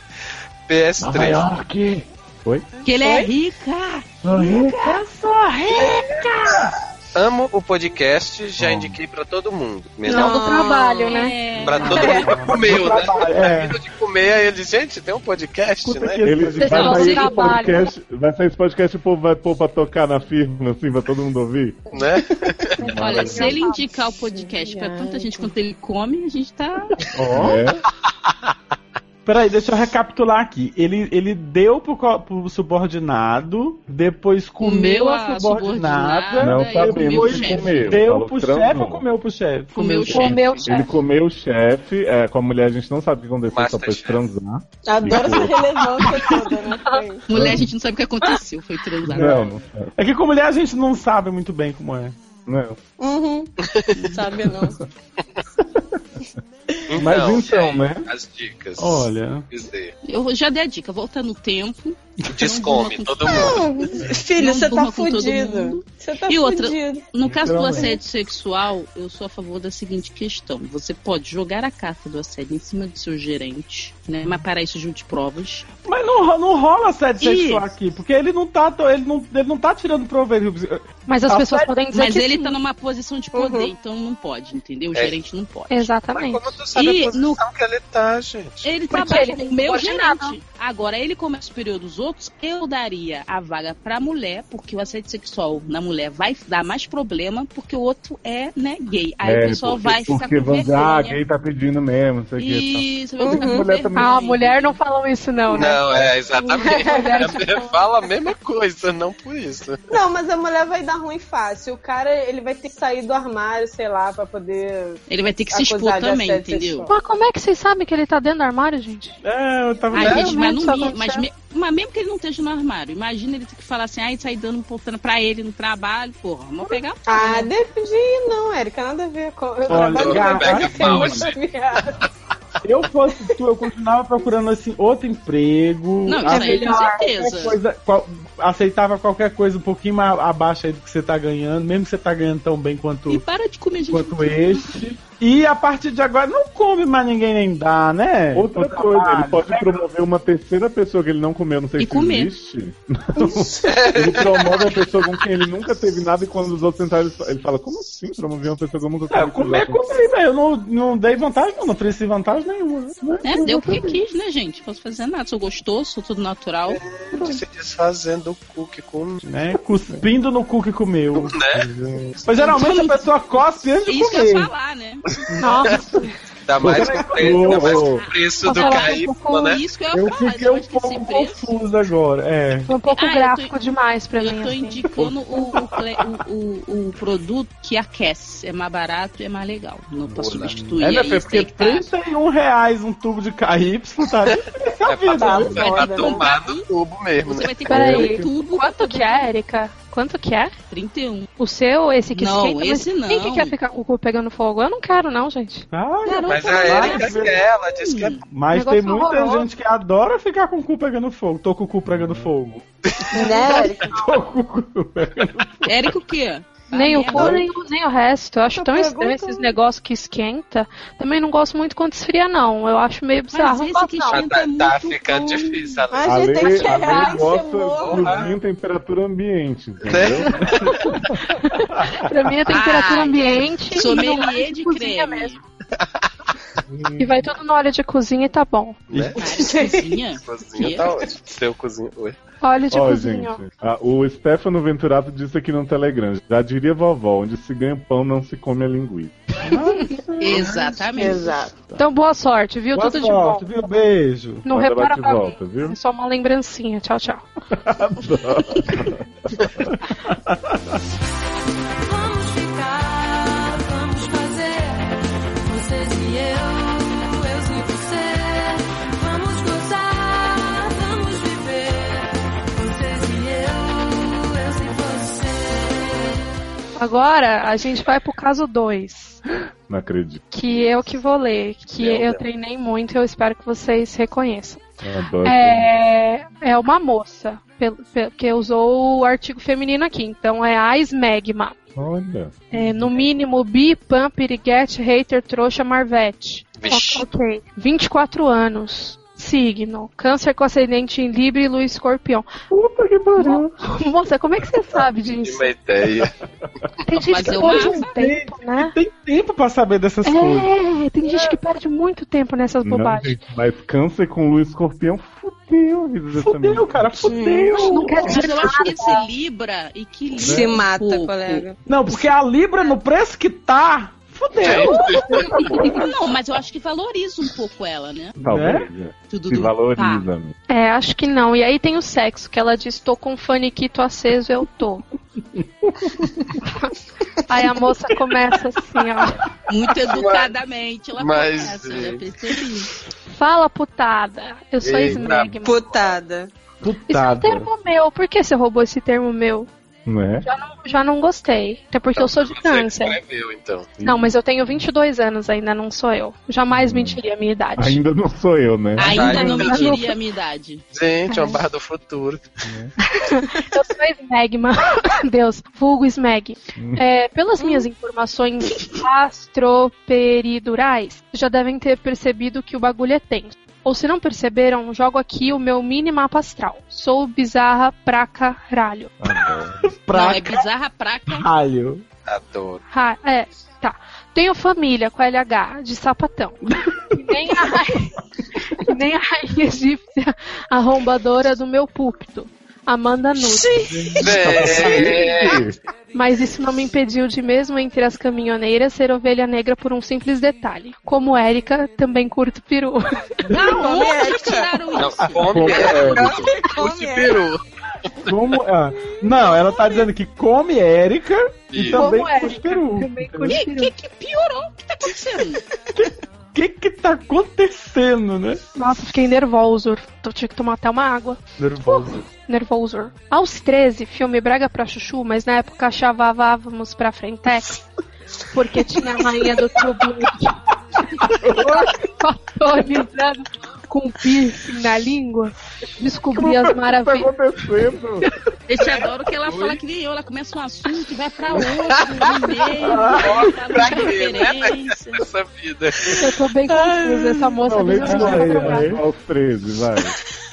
Speaker 6: PS3.
Speaker 4: York! Oi?
Speaker 3: que ele é rica!
Speaker 6: Amo o podcast, já
Speaker 4: Oh.
Speaker 6: indiquei pra todo mundo.
Speaker 5: Não
Speaker 6: Melhor
Speaker 5: do trabalho, né?
Speaker 3: É...
Speaker 6: pra todo mundo que comeu, né?
Speaker 2: É.
Speaker 6: De comer, aí ele gente, tem um podcast,
Speaker 2: Escuta
Speaker 6: né?
Speaker 4: Ele vai sair, esse
Speaker 5: trabalho.
Speaker 4: podcast, vai sair esse podcast e o povo vai pôr pra tocar na firma, assim, pra todo mundo ouvir.
Speaker 6: né?
Speaker 3: Olha, se ele indicar o podcast pra tanta gente quanto ele come, a gente tá.
Speaker 4: É.
Speaker 2: Peraí, deixa eu recapitular aqui. Ele, ele deu pro, pro subordinado, depois comeu,
Speaker 3: Comeu
Speaker 2: a
Speaker 3: a
Speaker 2: subordinada,
Speaker 3: subordinada
Speaker 4: Não
Speaker 3: e comeu
Speaker 4: comeu.
Speaker 2: deu
Speaker 4: Falou
Speaker 2: pro chefe ou comeu pro chefe?
Speaker 3: Comeu o chefe.
Speaker 5: Comeu o
Speaker 4: Ele
Speaker 5: chefe.
Speaker 4: comeu o chefe, é, com a mulher a gente não sabe o que aconteceu, só foi
Speaker 6: Masterchef.
Speaker 4: transar.
Speaker 7: Adoro essa relevância toda, né? Foi.
Speaker 3: Mulher, a gente não sabe o que aconteceu, foi transar.
Speaker 4: Não, não sabe.
Speaker 2: É que com mulher a gente não sabe muito bem como é.
Speaker 4: Não.
Speaker 7: Uhum. Sabe não.
Speaker 4: Mas então,
Speaker 6: gente,
Speaker 4: né?
Speaker 6: As dicas.
Speaker 2: Olha.
Speaker 6: Dizer.
Speaker 3: Eu já dei a dica, volta no tempo.
Speaker 6: Descome
Speaker 3: Não
Speaker 6: todo mundo.
Speaker 7: Não, filho,
Speaker 3: Não
Speaker 7: você tá fudido.
Speaker 3: mundo.
Speaker 7: Você tá
Speaker 3: E outra-
Speaker 7: fudido.
Speaker 3: No caso do assédio sexual, eu sou a favor da seguinte questão: você pode jogar a carta do assédio em cima do seu gerente, né? Mas para isso junte provas.
Speaker 2: Mas não, não rola assédio
Speaker 3: Ih.
Speaker 2: sexual aqui, porque ele não tá, ele não, ele não tá tirando proveito.
Speaker 5: Mas as
Speaker 2: Ah,
Speaker 5: pessoas podem dizer
Speaker 3: Mas
Speaker 5: que
Speaker 3: ele
Speaker 5: sim.
Speaker 3: tá numa posição de poder,
Speaker 7: Uhum.
Speaker 3: então não pode, entendeu? O
Speaker 6: É.
Speaker 3: gerente não pode.
Speaker 6: Mas
Speaker 5: Exatamente.
Speaker 6: como tu sabe
Speaker 3: E
Speaker 6: a posição que ele tá, gente?
Speaker 3: Ele
Speaker 5: Porque
Speaker 3: trabalha
Speaker 5: ele
Speaker 3: com o meu gerente. Agora, ele como é superior dos outros, eu daria a vaga pra mulher, porque o assédio sexual na mulher vai dar mais problema, porque o outro é, né, gay. Aí
Speaker 4: É,
Speaker 3: o pessoal
Speaker 4: porque,
Speaker 3: vai ficar
Speaker 4: porque
Speaker 3: com
Speaker 4: vão dizer, ah,
Speaker 3: vergonha.
Speaker 4: gay tá pedindo mesmo, não sei o que.
Speaker 3: Isso, ficar
Speaker 7: Uhum.
Speaker 4: Mulher também.
Speaker 3: vergonha.
Speaker 5: Ah, mulher não falam isso não, né?
Speaker 6: Não, é exatamente. Ele fala a mesma coisa, não por isso.
Speaker 7: Não, mas a mulher vai dar ruim fácil. O cara, ele vai ter que sair do armário, sei lá, pra poder.
Speaker 3: Ele vai ter que se expor também, entendeu?
Speaker 5: Mas como é que vocês sabem que ele tá dentro do armário, gente?
Speaker 2: É, eu tava
Speaker 3: Ai,
Speaker 2: É,
Speaker 3: gente, mas, mi-
Speaker 5: aconteceu.
Speaker 3: mas, me- mas mesmo que ele não esteja no armário, imagina ele ter que falar assim, ai, sair dando portando pra ele no trabalho, porra, vamos pegar
Speaker 7: Ah,
Speaker 3: né?
Speaker 7: depende não, Érica, nada a ver com. Eu
Speaker 2: Olha,
Speaker 7: trabalho viado.
Speaker 2: Eu fosse tu, eu continuava procurando assim outro emprego.
Speaker 3: Não, isso aí com
Speaker 2: aceitava
Speaker 3: certeza.
Speaker 2: qualquer coisa- qual- aceitava qualquer coisa um pouquinho mais abaixo aí do que você tá ganhando, mesmo que você tá ganhando tão bem quanto,
Speaker 3: E para de comer gente.
Speaker 2: quanto este. E a partir de agora não come mais ninguém nem dá, né?
Speaker 4: Outra
Speaker 2: No
Speaker 4: coisa, ele pode
Speaker 2: né?
Speaker 4: promover uma terceira pessoa que ele não comeu, não sei
Speaker 3: E
Speaker 4: se
Speaker 3: comer.
Speaker 4: existe. ele promove uma pessoa com quem ele nunca teve nada e quando os outros entraram, ele fa- ele fala, como assim promover uma pessoa que eu nunca
Speaker 2: É,
Speaker 4: tive?
Speaker 2: comer, comer, velho. Eu não, não dei vantagem, não, não ofereci vantagem nenhuma. Né?
Speaker 3: É, deu porque quis, né, gente? Não posso fazer nada. Sou gostoso, sou tudo natural.
Speaker 6: Se desfazendo o cookie com.
Speaker 2: né? Cuspindo no cu que comeu.
Speaker 6: Né?
Speaker 2: Mas geralmente a pessoa cospe antes de
Speaker 3: Isso que eu ia
Speaker 2: comer.
Speaker 3: falar, né?
Speaker 5: Nossa,
Speaker 6: Dá mais
Speaker 2: Ô,
Speaker 6: o preço, dá mais
Speaker 4: ô,
Speaker 6: o preço do KY,
Speaker 3: Com
Speaker 6: né?
Speaker 3: isso que eu ia
Speaker 2: Eu
Speaker 3: falar.
Speaker 2: fiquei um pouco confuso agora. É.
Speaker 5: foi um pouco
Speaker 3: Ah, eu
Speaker 5: gráfico
Speaker 3: tô-
Speaker 5: demais pra mim.
Speaker 3: Eu tô
Speaker 5: assim.
Speaker 3: indicando o, o, o- o- produto que aquece. É mais barato e é mais legal. Não pra
Speaker 6: Boa,
Speaker 3: substituir
Speaker 2: É,
Speaker 3: isso
Speaker 2: porque
Speaker 3: aí que tá.
Speaker 2: 31 reais um tubo de KY, tá? Essa
Speaker 6: É pra,
Speaker 2: vida.
Speaker 7: Tá
Speaker 6: é
Speaker 7: né?
Speaker 6: tomar do tubo mesmo,
Speaker 3: Você
Speaker 6: né?
Speaker 3: vai ter que
Speaker 5: Peraí,
Speaker 3: comprar tubo.
Speaker 5: Quanto que é, Erika? Quanto que é?
Speaker 3: 31.
Speaker 5: O seu, esse que
Speaker 3: Não,
Speaker 5: esquenta? Mas
Speaker 3: esse não.
Speaker 5: Quem que quer ficar com o cu pegando fogo? Eu não quero, não, gente.
Speaker 2: Ai,
Speaker 3: Garota,
Speaker 6: Mas a Erika
Speaker 3: é
Speaker 6: quer, ela disse que é
Speaker 2: mas
Speaker 5: Negócio
Speaker 2: tem muita
Speaker 5: horroroso.
Speaker 2: gente que adora ficar com o cu pegando fogo. Tô com o cu pegando fogo.
Speaker 7: Né, Érica?
Speaker 2: Tô com o cu pegando
Speaker 3: Érico o quê?
Speaker 5: Nem o
Speaker 3: Ah,
Speaker 5: cu, nem, o- nem o resto. Eu acho
Speaker 7: Tô
Speaker 5: tão estranho
Speaker 7: perguntando.
Speaker 5: esses negócios que esquenta. Também não gosto muito quando esfria, não. Eu acho meio
Speaker 3: Mas
Speaker 5: bizarro. Não
Speaker 3: esse que
Speaker 5: não.
Speaker 6: Mas
Speaker 3: esquenta
Speaker 6: tá,
Speaker 3: é
Speaker 6: tá
Speaker 3: muito
Speaker 6: ficando
Speaker 3: bom.
Speaker 6: difícil. Ale.
Speaker 7: A
Speaker 4: A
Speaker 7: gente
Speaker 4: lei,
Speaker 7: tem que Ai,
Speaker 4: gosta de em temperatura ambiente, entendeu?
Speaker 5: Pra mim é temperatura
Speaker 3: Ai,
Speaker 5: ambiente. e
Speaker 3: Sommelier
Speaker 5: óleo
Speaker 3: de creme.
Speaker 5: mesmo. E vai tudo no óleo de cozinha e tá bom.
Speaker 6: Né?
Speaker 3: Cozinha?
Speaker 6: Cozinha tá ótimo. Seu cozinho. Oi.
Speaker 5: Óleo de
Speaker 4: Ó,
Speaker 5: cozinha.
Speaker 4: gente, ah, o Stefano Venturato disse aqui no Telegram, já diria vovó, onde se ganha pão não se come a linguiça.
Speaker 3: Exatamente.
Speaker 7: Exato.
Speaker 5: Então boa sorte, viu?
Speaker 2: Boa
Speaker 5: tudo
Speaker 2: sorte,
Speaker 5: de bom.
Speaker 2: viu? Beijo.
Speaker 5: Não
Speaker 4: Manda
Speaker 5: repara pra
Speaker 4: volta,
Speaker 5: mim.
Speaker 4: viu?
Speaker 5: É só uma lembrancinha. Tchau, tchau. Agora a gente vai pro caso 2.
Speaker 4: Não acredito.
Speaker 5: Que eu que vou ler. Que
Speaker 6: Meu
Speaker 5: eu
Speaker 6: Deus.
Speaker 5: treinei muito e eu espero que vocês reconheçam.
Speaker 4: Adoro.
Speaker 5: É, é uma moça. pelo- pelo- Que usou o artigo feminino aqui. Então é a Smegma.
Speaker 4: Olha.
Speaker 5: É, no mínimo, bi, pan, piriguete, hater, trouxa, marvete.
Speaker 6: Vixe.
Speaker 5: Ok. 24 anos. Signo. Câncer com ascendente em Libra e Lua Escorpião.
Speaker 4: Puta que pariu.
Speaker 5: Moça, como é que você sabe disso?
Speaker 6: uma ideia.
Speaker 5: Tem gente que perde um tempo, né?
Speaker 2: Tem tempo pra saber dessas coisas.
Speaker 5: É, tem gente que perde muito tempo nessas
Speaker 4: Não,
Speaker 5: bobagens.
Speaker 4: gente, mas câncer com lua escorpião fudeu a vida dessa
Speaker 2: Fudeu, cara, fudeu.
Speaker 5: Não quer
Speaker 3: Mas
Speaker 5: dizer
Speaker 3: eu acho que esse Libra equilibra
Speaker 7: Se
Speaker 3: um
Speaker 7: mata, colega.
Speaker 2: Não, porque a Libra, no preço que tá, fudeu.
Speaker 3: Não, mas eu acho que valoriza um pouco ela, né?
Speaker 4: Talvez. é.
Speaker 3: Tudo
Speaker 4: Se
Speaker 3: do-
Speaker 4: valoriza.
Speaker 3: Tá.
Speaker 5: É, acho que não. E aí tem o sexo, que ela diz, tô com um faniquito aceso, eu tô. aí a moça começa assim, ó.
Speaker 3: Muito educadamente ela
Speaker 6: Mas,
Speaker 3: começa, já
Speaker 6: gente.
Speaker 3: percebi.
Speaker 5: Fala, putada. Eu sou
Speaker 6: Eita.
Speaker 5: Smegma.
Speaker 7: Putada.
Speaker 5: Isso é um
Speaker 2: Putada.
Speaker 5: termo meu. Por que você roubou esse termo meu?
Speaker 4: Né?
Speaker 5: Já não, já não gostei. Até porque eu sou de câncer.
Speaker 6: é meu, então.
Speaker 5: Não, mas eu tenho 22 anos ainda, não sou eu. Jamais mentiria a minha idade.
Speaker 4: Ainda não sou eu, né?
Speaker 3: Ainda não
Speaker 6: Ainda
Speaker 3: me diria a minha idade.
Speaker 6: Gente, é uma barra do futuro.
Speaker 5: Eu sou Smegma. Deus, vulgo Smeg. É, pelas minhas informações astroperidurais, já devem ter percebido que o bagulho é tenso. Ou se não perceberam, jogo aqui o meu mini mapa astral. Sou bizarra pra caralho.
Speaker 4: Adoro.
Speaker 2: Pra
Speaker 3: Não, é bizarra pra caralho.
Speaker 6: Adoro.
Speaker 5: Ha- é, tá. Tenho família com LH de sapatão. Nem a, rainha, nem a rainha egípcia arrombadora do meu púlpito. Amanda Nunes.
Speaker 6: É,
Speaker 5: Mas isso não me impediu de, mesmo entre as caminhoneiras, ser ovelha negra por um simples detalhe. Como Érica, também curto peru.
Speaker 3: Não, onde
Speaker 7: Érica.
Speaker 3: tiraram
Speaker 6: não,
Speaker 3: isso?
Speaker 6: come
Speaker 4: Como
Speaker 6: é,
Speaker 7: Come é.
Speaker 6: peru.
Speaker 2: Como, ah, não, ela tá dizendo que come Érica e
Speaker 6: Isso.
Speaker 2: também
Speaker 5: Como
Speaker 2: curte peru.
Speaker 3: Que, que, que piorou? O que tá acontecendo?
Speaker 2: O que que tá acontecendo, né?
Speaker 5: Nossa, fiquei nervoso. Eu tinha que tomar até uma água.
Speaker 2: Nervoso.
Speaker 5: Nervoso. Aos 13, filme Braga pra Chuchu, mas na época chavávamos pra Frentex. Porque tinha a rainha do True. Atualizando com piercing na língua. Descobri as
Speaker 4: Tá
Speaker 5: maravilhas.
Speaker 4: acontecendo?
Speaker 3: Eu te adoro que ela fala que nem eu, ela começa um assunto e vai pra outro, no meio, fala
Speaker 6: Pra
Speaker 3: de
Speaker 6: quê, né?
Speaker 3: referência.
Speaker 6: Essa vida.
Speaker 5: Eu tô bem confusa. Essa moça
Speaker 4: Não,
Speaker 5: jogar.
Speaker 4: aí, aos 13, vai.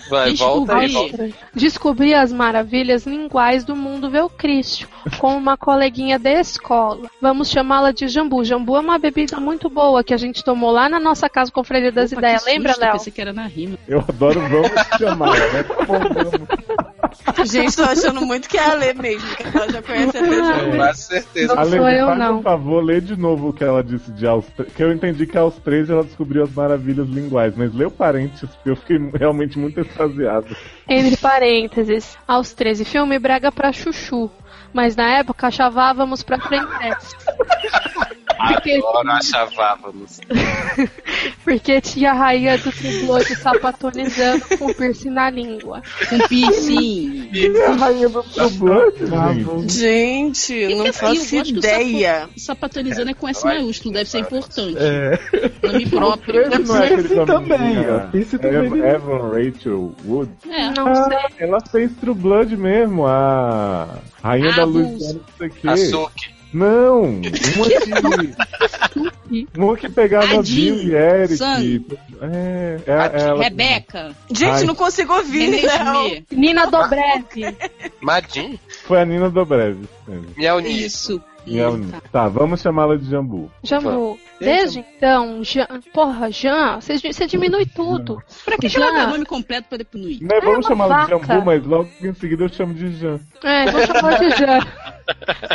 Speaker 6: Vai, volta aí, volta.
Speaker 5: Descobri, as maravilhas linguais do mundo velcrístico com uma coleguinha da escola. Vamos chamá-la de Jambu. Jambu é uma bebida muito boa que a gente tomou lá na nossa casa com o Freire das
Speaker 3: Opa,
Speaker 5: Ideias.
Speaker 3: que
Speaker 5: Lembra,
Speaker 3: susto, eu
Speaker 5: Léo?
Speaker 3: Pensei que era na rima.
Speaker 4: Eu adoro vamos te chamar, né? Tá vamos.
Speaker 7: Gente, tô achando muito que é a Lê mesmo, que ela já conhece a Lê.
Speaker 6: Com quase certeza.
Speaker 5: Não
Speaker 4: Ale,
Speaker 5: sou eu,
Speaker 4: faz
Speaker 5: não.
Speaker 4: um favor, lê de novo o que ela disse de aos Que eu entendi que aos 13 ela descobriu as maravilhas linguais, mas leu parentes, porque eu fiquei realmente muito extasiado.
Speaker 5: Entre parênteses, aos 13, filme Braga pra Chuchu. Mas na época chavávamos pra Frentex. Porque,
Speaker 6: Agora achavávamos.
Speaker 5: porque tinha a rainha do Tribloide sapatonizando com piercing na língua.
Speaker 3: Com piercing.
Speaker 4: a rainha do True Blood, gente.
Speaker 7: Eu não faço
Speaker 3: eu que
Speaker 7: ideia.
Speaker 3: sapo- Sapatonizando é com S maiúsculo, deve ser importante.
Speaker 2: É.
Speaker 3: Nome próprio.
Speaker 4: Não é aquele
Speaker 2: Piercing
Speaker 4: nome
Speaker 2: também,
Speaker 4: de-.
Speaker 2: Piercing também.
Speaker 4: Evan, Evan Rachel Wood.
Speaker 3: É.
Speaker 5: Não sei.
Speaker 4: Ah, ela fez True Blood mesmo, a rainha
Speaker 3: Ah,
Speaker 4: da Louisiana, não Não, uma que. uma que pegava
Speaker 3: A Jean.
Speaker 4: Bill e Eric.
Speaker 3: Sam.
Speaker 4: É, é, é ela.
Speaker 3: Rebeca.
Speaker 7: Gente,
Speaker 4: Ai.
Speaker 7: não consigo ouvir, Léo.
Speaker 3: Schmidt.
Speaker 5: Nina Dobrev.
Speaker 6: Madin?
Speaker 4: Foi a Nina Dobrev.
Speaker 6: Nisso.
Speaker 3: Isso. Tá.
Speaker 4: Tá, vamos chamá-la de Jambu.
Speaker 5: Jambu. Desde então, Jean. Porra, Jean, você, você diminui tudo.
Speaker 3: Pra que
Speaker 5: Jean.
Speaker 3: colocar nome completo pra diminuir?
Speaker 4: Né, vamos
Speaker 5: uma
Speaker 4: chamá-la de. Jambu, mas logo em seguida eu chamo de Jan.
Speaker 5: É, vou chamar de Jean.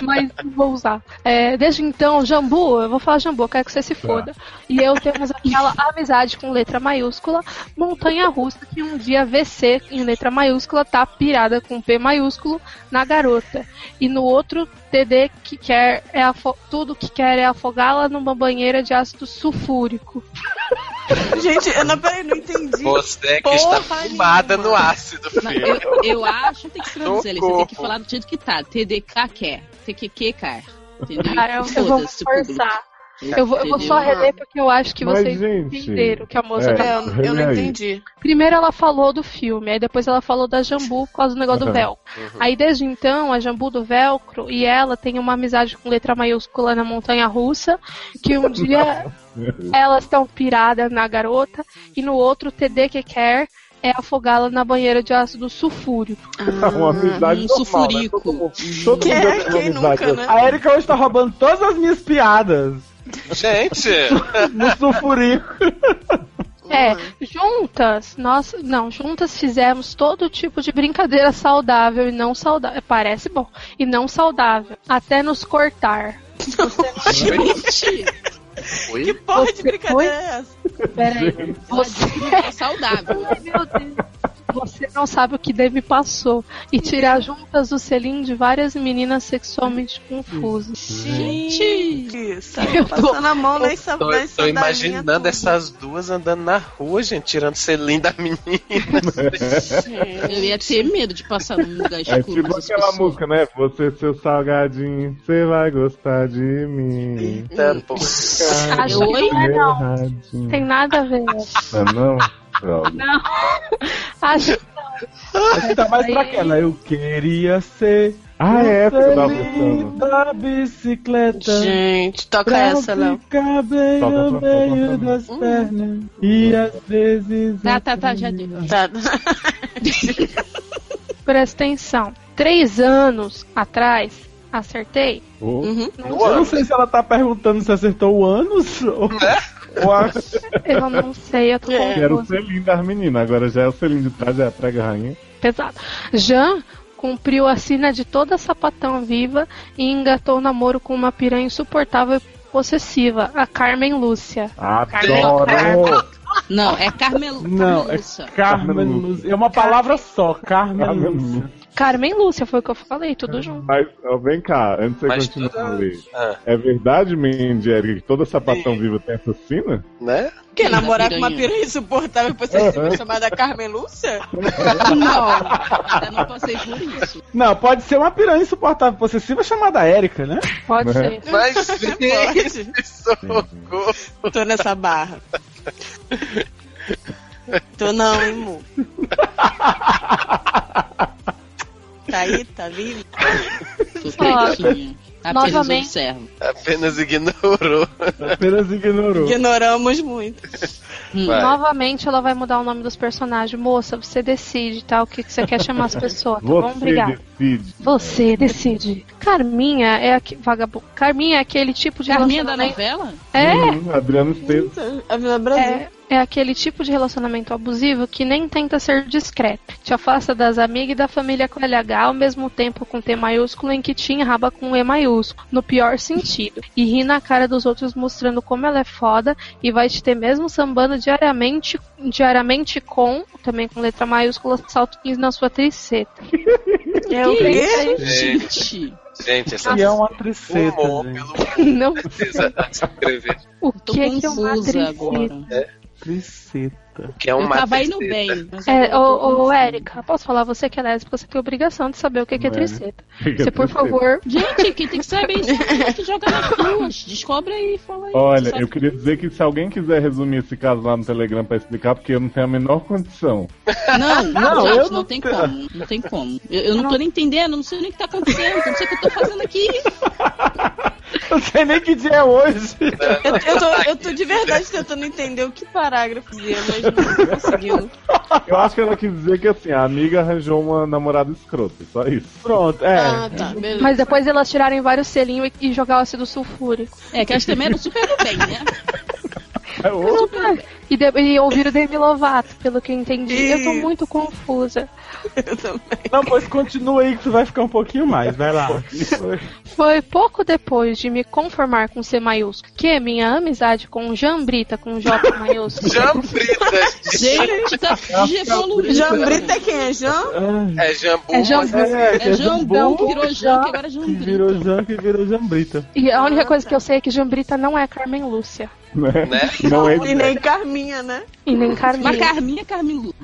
Speaker 5: Mas não vou usar. É, desde então, Jambu, eu vou falar Jambu, quero que você se foda. E eu temos aquela amizade com letra maiúscula, montanha russa, que um dia VC em letra maiúscula tá pirada com P maiúsculo na garota. E no outro, TD que quer é afo- tudo que quer é afogá-la numa banheira de ácido sulfúrico.
Speaker 7: Gente, eu não, peraí, não entendi.
Speaker 6: Você que
Speaker 7: Porra
Speaker 6: está fumada no ácido,
Speaker 3: Não,
Speaker 6: filho.
Speaker 3: eu, eu acho que tem que traduzir ali. Você tem que falar do jeito que tá. TDK quer. TQQ quer. Entendeu?
Speaker 5: Cara, eu, eu vou forçar. Eu vou, eu vou só reler porque eu acho que
Speaker 4: Mas,
Speaker 5: vocês
Speaker 4: gente,
Speaker 5: entenderam o que a moça
Speaker 4: é.
Speaker 5: tá
Speaker 7: É, eu, eu não entendi.
Speaker 5: Primeiro ela falou do filme, aí depois ela falou da Jambu por causa do negócio do
Speaker 4: Aham.
Speaker 5: velcro. Aí desde então, a Jambu do velcro e ela tem uma amizade com letra maiúscula na montanha russa, que um dia elas estão piradas na garota, e no outro, o TD que quer é afogá-la na banheira de ácido sulfúrico.
Speaker 4: uma amizade
Speaker 3: um
Speaker 4: normal,
Speaker 3: sulfurico.
Speaker 4: Né? Todo mundo- todo
Speaker 7: Quem
Speaker 4: mundo
Speaker 7: é?
Speaker 4: amizade
Speaker 7: nunca, né?
Speaker 2: A Erika hoje tá roubando todas as minhas piadas
Speaker 6: Gente,
Speaker 2: no sulfurico.
Speaker 5: É, juntas, nós, não, juntas fizemos todo tipo de brincadeira saudável e não saudável, parece bom, e não saudável, até nos cortar.
Speaker 3: Gente,
Speaker 6: Oi?
Speaker 7: Que porra de
Speaker 5: Você
Speaker 7: brincadeira é essa?
Speaker 5: Peraí. Você.
Speaker 3: é saudável.
Speaker 5: Ai, meu Deus. Você não sabe o que Dave passou. E tirar juntas o selinho de várias meninas sexualmente confusas.
Speaker 7: Gente, tá
Speaker 5: Eu tô-
Speaker 7: passando a mão nessa
Speaker 6: Tô,
Speaker 7: nessa
Speaker 6: tô imaginando
Speaker 7: tudo.
Speaker 6: essas duas andando na rua, gente, tirando selim da menina.
Speaker 3: Eu ia ter medo de passar num lugar
Speaker 4: É
Speaker 3: escuro.
Speaker 4: tipo
Speaker 3: com essas
Speaker 4: aquela
Speaker 3: pessoas.
Speaker 4: música, né? Você, seu salgadinho, você vai gostar de mim.
Speaker 6: Eita, pô.
Speaker 5: Acho que
Speaker 3: Oi?
Speaker 5: não é, não. Tem nada a ver.
Speaker 4: Não, não? Droga.
Speaker 5: Não. Acho
Speaker 2: Essa tá mais pra aquela. Eu queria ser.
Speaker 4: Ah, é que
Speaker 2: da bicicleta.
Speaker 7: Gente, toca
Speaker 2: Pra
Speaker 7: essa, Léo.
Speaker 2: ficar bem
Speaker 4: Toca,
Speaker 2: no
Speaker 4: toca,
Speaker 2: meio
Speaker 4: toca.
Speaker 2: das pernas. E às vezes.
Speaker 3: Tá, tá, tá, já deu.
Speaker 7: Tá.
Speaker 5: Presta atenção. Três anos atrás, acertei?
Speaker 4: Oh,
Speaker 7: Uhum.
Speaker 2: Eu não sei se ela tá perguntando se acertou o ânus ou, ou
Speaker 5: Eu não sei, eu tô
Speaker 7: É.
Speaker 4: Era o selim das meninas, agora já é o selim de trás, já é a prega rainha.
Speaker 5: Pesado. Jean cumpriu a sina de toda sapatão viva e engatou o namoro com uma piranha insuportável e possessiva, a Carmen Lúcia.
Speaker 4: Adoro!
Speaker 3: Não, é Carmel...
Speaker 2: Não, é
Speaker 3: Carmeluça.
Speaker 2: Carmen
Speaker 4: Carmen
Speaker 2: Lúcia. É uma palavra só, Carmen
Speaker 4: Carmen
Speaker 2: Lúcia.
Speaker 5: Carmen Lúcia foi o que eu falei, tudo junto.
Speaker 4: Mas, ó, vem cá, antes de você continuar
Speaker 6: tudo-
Speaker 4: a ler.
Speaker 6: Ah,
Speaker 4: É verdade, Mandy, Eric, que toda sapatão
Speaker 6: Sim.
Speaker 4: viva tem assassina?
Speaker 6: né?
Speaker 7: Quer
Speaker 3: Sim,
Speaker 7: namorar com uma
Speaker 3: piranha.
Speaker 7: insuportável e possessiva chamada Carmen Lúcia?
Speaker 3: Não, ainda não passei por isso.
Speaker 2: Não, pode ser uma piranha insuportável possessiva chamada Érica, né?
Speaker 5: Pode
Speaker 4: Né?
Speaker 5: ser.
Speaker 6: Mas,
Speaker 7: Pode.
Speaker 6: gente, socorro.
Speaker 7: Tô nessa barra. Tô não, hein, Mu? Tá aí, tá vivo?
Speaker 3: Tô quietinha. Apenas
Speaker 5: Novamente.
Speaker 3: observo.
Speaker 6: Apenas ignorou.
Speaker 2: Apenas ignorou.
Speaker 7: Ignoramos muito.
Speaker 3: Hum.
Speaker 5: Novamente ela vai mudar o nome dos personagens. Moça, você decide, tá? O que, que você quer chamar as pessoas, tá bom?
Speaker 4: Você
Speaker 5: Obrigada.
Speaker 4: decide.
Speaker 5: Você decide. Carminha é aquele vagabundo. Carminha é aquele tipo de
Speaker 3: Carminha da novela?
Speaker 5: É,
Speaker 4: Hum, Adriano Esteves.
Speaker 7: A Vila Brasil.
Speaker 5: é, é aquele tipo de relacionamento abusivo que nem tenta ser discreto. Te afasta das amigas e da família com LH ao mesmo tempo com T maiúsculo em que te enraba com E maiúsculo, no pior sentido. E ri na cara dos outros mostrando como ela é foda e vai te ter mesmo sambando diariamente, diariamente com, também com letra maiúscula, salto 15 na sua triceta.
Speaker 7: É o
Speaker 3: Que? Gente,
Speaker 6: Gente, essa
Speaker 2: E é uma triceta,
Speaker 6: humor pelo
Speaker 5: Não
Speaker 6: precisa escrever.
Speaker 5: o que é que é uma triceta?
Speaker 2: Triceta.
Speaker 6: Que é
Speaker 3: Eu
Speaker 6: uma
Speaker 3: tava indo bem.
Speaker 5: É, ô, ô. Érica, posso falar? Você que é lésbica, você tem obrigação de saber o que, que é
Speaker 4: É.
Speaker 5: triceta.
Speaker 4: Que que é
Speaker 5: Você, por favor,
Speaker 3: Gente, quem tem que saber isso é que joga nas ruas. Descobre aí e fala aí.
Speaker 4: Olha, eu queria dizer que se alguém quiser resumir esse caso lá no Telegram pra explicar, porque eu não tenho a menor condição.
Speaker 3: Não,
Speaker 2: Não,
Speaker 3: gente,
Speaker 2: eu
Speaker 3: não,
Speaker 2: não
Speaker 3: tem
Speaker 2: tenho.
Speaker 3: como. Não tem como. Eu, eu não tô nem entendendo, não sei nem o que tá acontecendo, não sei o que eu tô fazendo aqui.
Speaker 2: Eu sei nem que dia é hoje.
Speaker 7: Eu, eu tô, eu tô de verdade tentando entender o que parágrafo é, mas não tô conseguindo.
Speaker 4: Eu acho que ela quis dizer que assim, a amiga arranjou uma namorada escrota, só isso.
Speaker 2: Pronto, é.
Speaker 7: Ah, tá, beleza.
Speaker 5: mas depois elas tirarem vários selinhos e, e jogar o ácido sulfúrico.
Speaker 3: É, que elas também eram super do bem, né?
Speaker 4: É ô,
Speaker 5: E, de, e ouvir o Demi Lovato, pelo que eu entendi. Eu tô muito confusa.
Speaker 7: Eu também.
Speaker 2: Não, pois continua aí que tu vai ficar um pouquinho mais. Vai lá.
Speaker 5: Foi pouco depois de me conformar com C maiúsculo que minha amizade com Jean Brita com J maiúsculo
Speaker 6: Jambrita.
Speaker 3: Gente, tá evoluindo.
Speaker 7: Jambrita é quem é Jam?
Speaker 6: É jambu.
Speaker 5: É jambu.
Speaker 6: mas
Speaker 2: é,
Speaker 3: É jambão que virou jam, que agora é jambrita.
Speaker 2: virou Jan, que virou Jambrita.
Speaker 5: E a única coisa que eu sei é que Jean Brita não é Carmen Lúcia.
Speaker 4: né?
Speaker 6: Né?
Speaker 4: Não é
Speaker 7: E nem Carminha, né?
Speaker 5: E nem
Speaker 3: Mas
Speaker 5: Carminha.
Speaker 3: Carminha é.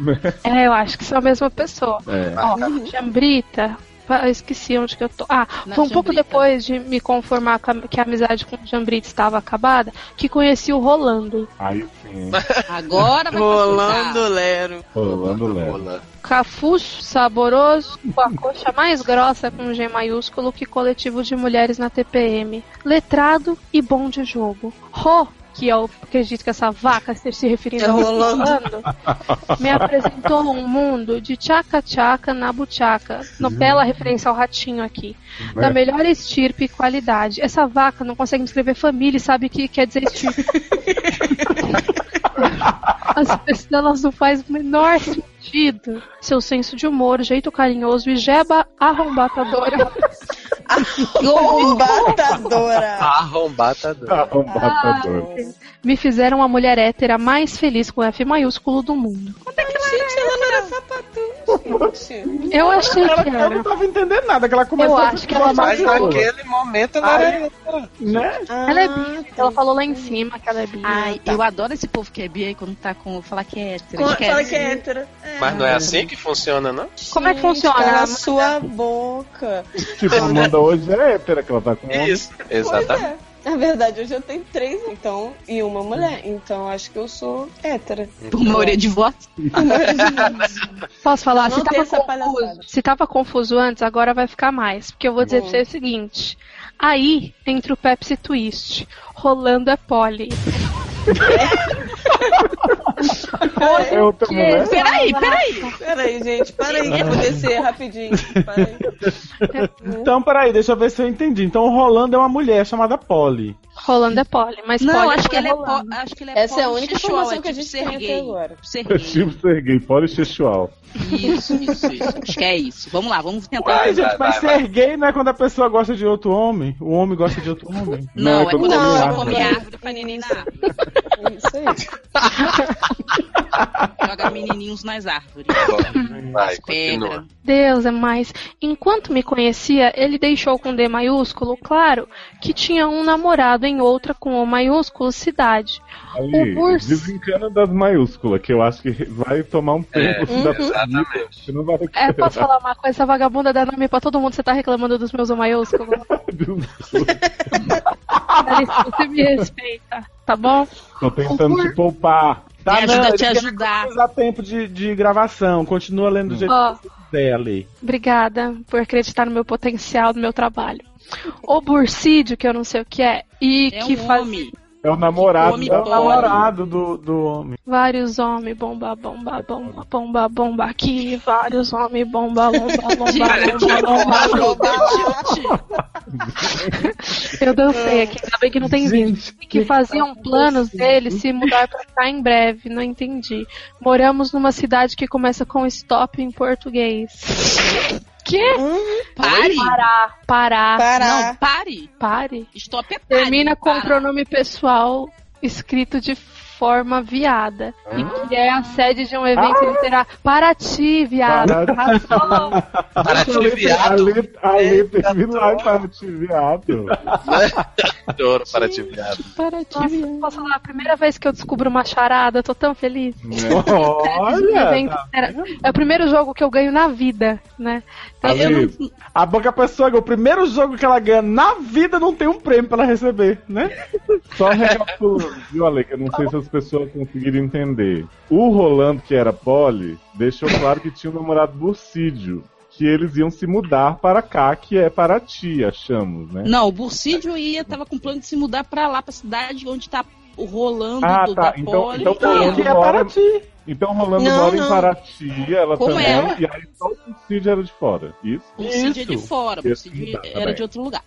Speaker 5: É, eu acho que são a mesma pessoa.
Speaker 4: É.
Speaker 5: Ó, Jambrita. Eu esqueci onde que eu tô. Ah,
Speaker 3: Na
Speaker 5: foi um pouco
Speaker 3: Jambrita.
Speaker 5: depois de me conformar com a- que a amizade com o Jambrita estava acabada que conheci o Rolando.
Speaker 4: Aí sim,
Speaker 3: Agora vai
Speaker 7: Rolando Lero.
Speaker 4: rolando leve.
Speaker 6: Rola.
Speaker 5: Cafucho, saboroso, com a coxa mais grossa com G maiúsculo que coletivo de mulheres na TPM. Letrado e bom de jogo. Ro, que eu acredito que essa vaca esteja se referindo
Speaker 7: É
Speaker 5: ao
Speaker 7: Rolando.
Speaker 5: Me apresentou um mundo de tchaca-tchaca na buchaca. No bela referência ao ratinho aqui. Da
Speaker 4: É.
Speaker 5: melhor estirpe e qualidade. Essa vaca não consegue me escrever família e sabe o que quer dizer estirpe. As pessoas não faz o menor sentido. Seu senso de humor, jeito carinhoso e jeba arrombatadora.
Speaker 7: Arrombatadora.
Speaker 6: Arrombatador.
Speaker 4: Arrombatador.
Speaker 5: Me fizeram a mulher hétera mais feliz com F maiúsculo do mundo.
Speaker 7: Gente, ela não era sapatão, gente.
Speaker 5: Eu achei
Speaker 2: Ela,
Speaker 5: que
Speaker 2: eu não
Speaker 5: era.
Speaker 2: tava entendendo nada, que ela começou
Speaker 5: Eu
Speaker 2: a
Speaker 5: acho que ela
Speaker 6: Mas naquele momento ela
Speaker 2: Ai.
Speaker 6: era.
Speaker 2: né?
Speaker 5: Ela é bi. Ela falou lá em cima que ela é bi.
Speaker 3: Ai, eu adoro esse povo que é bi aí quando tá com. Falar que é hétero.
Speaker 7: Com-. Fala que é hétero.
Speaker 6: Mas não é assim que funciona, não?
Speaker 5: Como é que
Speaker 7: Gente,
Speaker 5: funciona?
Speaker 7: Tá na sua boca.
Speaker 4: Tipo, a Amanda hoje é hétera, que ela tá com.
Speaker 6: Isso, exatamente.
Speaker 7: Na verdade, hoje eu tenho três, então, e uma mulher. Então, acho que eu sou hétera.
Speaker 3: Por maioria de votos.
Speaker 5: Posso falar? Se tava, confuso, se tava confuso antes, agora vai ficar mais. Porque eu vou dizer
Speaker 7: Bom.
Speaker 5: pra você o seguinte. Aí, entre o Pepsi Twist, rolando é pole.
Speaker 4: É outra mulher?
Speaker 3: Peraí, peraí.
Speaker 7: Peraí, gente, para aí que eu vou descer rapidinho. Para aí.
Speaker 2: Então, peraí, deixa eu ver se eu entendi. Então, o Rolando é uma mulher chamada Polly.
Speaker 5: Rolando é pole, mas
Speaker 3: Não,
Speaker 5: pole
Speaker 3: acho que
Speaker 5: é
Speaker 3: ele é, po, acho que ele é
Speaker 7: Essa é a única informação
Speaker 3: é
Speaker 7: que a
Speaker 3: tipo
Speaker 7: gente
Speaker 3: ser
Speaker 7: tem até
Speaker 3: gay.
Speaker 7: agora.
Speaker 3: Ser
Speaker 4: É
Speaker 3: gay.
Speaker 4: tipo ser gay, polissexual.
Speaker 3: Isso, isso, isso. Acho que é isso. Vamos lá, vamos tentar.
Speaker 2: Uai, gente,
Speaker 6: vai,
Speaker 2: mas
Speaker 6: vai,
Speaker 2: ser gay não é quando a pessoa gosta de outro homem? O homem gosta de outro homem?
Speaker 3: Não, é
Speaker 4: quando
Speaker 3: quando a
Speaker 7: come
Speaker 3: pessoa
Speaker 7: árvore.
Speaker 3: come árvore, faz neném na árvore.
Speaker 7: Isso aí.
Speaker 3: Joga menininhos nas árvores.
Speaker 6: Vai, continua.
Speaker 5: Deus é mais. Enquanto me conhecia, ele deixou com D maiúsculo claro que tinha um namorado em outra com O maiúsculo cidade.
Speaker 4: Ali,
Speaker 5: O Burs-
Speaker 4: desencana das maiúsculas, que eu acho que vai tomar um tempo se dá
Speaker 6: Exatamente.
Speaker 4: Não vai
Speaker 5: É, posso falar uma coisa? Essa vagabunda dá nome pra todo mundo, você tá reclamando dos meus O maiúsculos? Você me respeita, tá bom?
Speaker 4: Tô tentando
Speaker 5: O
Speaker 4: te poupar.
Speaker 2: Tá,
Speaker 3: Me ajuda
Speaker 2: não,
Speaker 3: a te ajudar.
Speaker 2: economizar tempo de, de gravação. Continua lendo do jeito
Speaker 5: Ó.
Speaker 2: que você quiser ali.
Speaker 5: Obrigada por acreditar no meu potencial, no meu trabalho. O bursídio, que eu não sei o que é, e
Speaker 3: É
Speaker 5: que
Speaker 3: um
Speaker 5: faz
Speaker 3: homem.
Speaker 4: É o namorado
Speaker 3: Homem
Speaker 2: É o namorado do, do homem.
Speaker 5: vários homens, bomba, bomba, bomba, bomba, bomba aqui, vários homens, bomba, bomba, bomba, bomba, bomba, bomba. Eu dancei aqui, ainda bem que não tem vídeo. Que faziam planos dele se mudar pra cá em breve, não entendi. Moramos numa cidade que começa com stop em português. Que?
Speaker 3: Pare.
Speaker 5: Parar, parar,
Speaker 7: Parar.
Speaker 3: Não, pare.
Speaker 5: pare.
Speaker 3: Stop é pare.
Speaker 5: Termina com
Speaker 3: Para.
Speaker 5: pronome pessoal escrito de forma viada. E que é a sede de um evento literário. Para ti, viado. Arrasou.
Speaker 6: Para
Speaker 4: A
Speaker 6: ti,
Speaker 4: letra- a
Speaker 6: viado.
Speaker 4: letra- a letra termina lá para ti, viado.
Speaker 6: Adoro para ti, viado.
Speaker 5: Para ti, viado. Posso falar, a primeira vez que eu descubro uma charada, eu tô tão feliz.
Speaker 2: Olha!
Speaker 5: Literário. É o primeiro jogo que eu ganho na vida, né? Então, eu não-
Speaker 4: Ali,
Speaker 2: A boca pessoa, o primeiro jogo que ela ganha na vida não tem um prêmio pra ela receber, né?
Speaker 4: só recapitulando, viu, Ale, que eu não sei se as pessoas conseguiram entender. O Rolando, que era poli, deixou claro que tinha um namorado Bursídio. Que eles iam se mudar para cá, que é para ti, achamos, né?
Speaker 3: Não, o Burcídio ia, tava com plano de se mudar pra lá, pra cidade onde tá o rolando
Speaker 4: Ah,
Speaker 3: do,
Speaker 4: tá.
Speaker 3: da
Speaker 4: Então-
Speaker 3: Poli.
Speaker 4: então
Speaker 3: e
Speaker 4: Rolando
Speaker 2: Que
Speaker 3: ela.
Speaker 2: é
Speaker 4: mora-
Speaker 2: para ti.
Speaker 4: Então Rolando
Speaker 7: Não,
Speaker 4: mora em
Speaker 7: não.
Speaker 4: Paraty, ela
Speaker 3: Como
Speaker 4: também,
Speaker 3: ela?
Speaker 4: e aí só o Bursídio era de fora. Isso?
Speaker 3: Burcídio é de fora, Burcídio
Speaker 4: mudar, tá
Speaker 3: era
Speaker 4: bem.
Speaker 3: de outro lugar.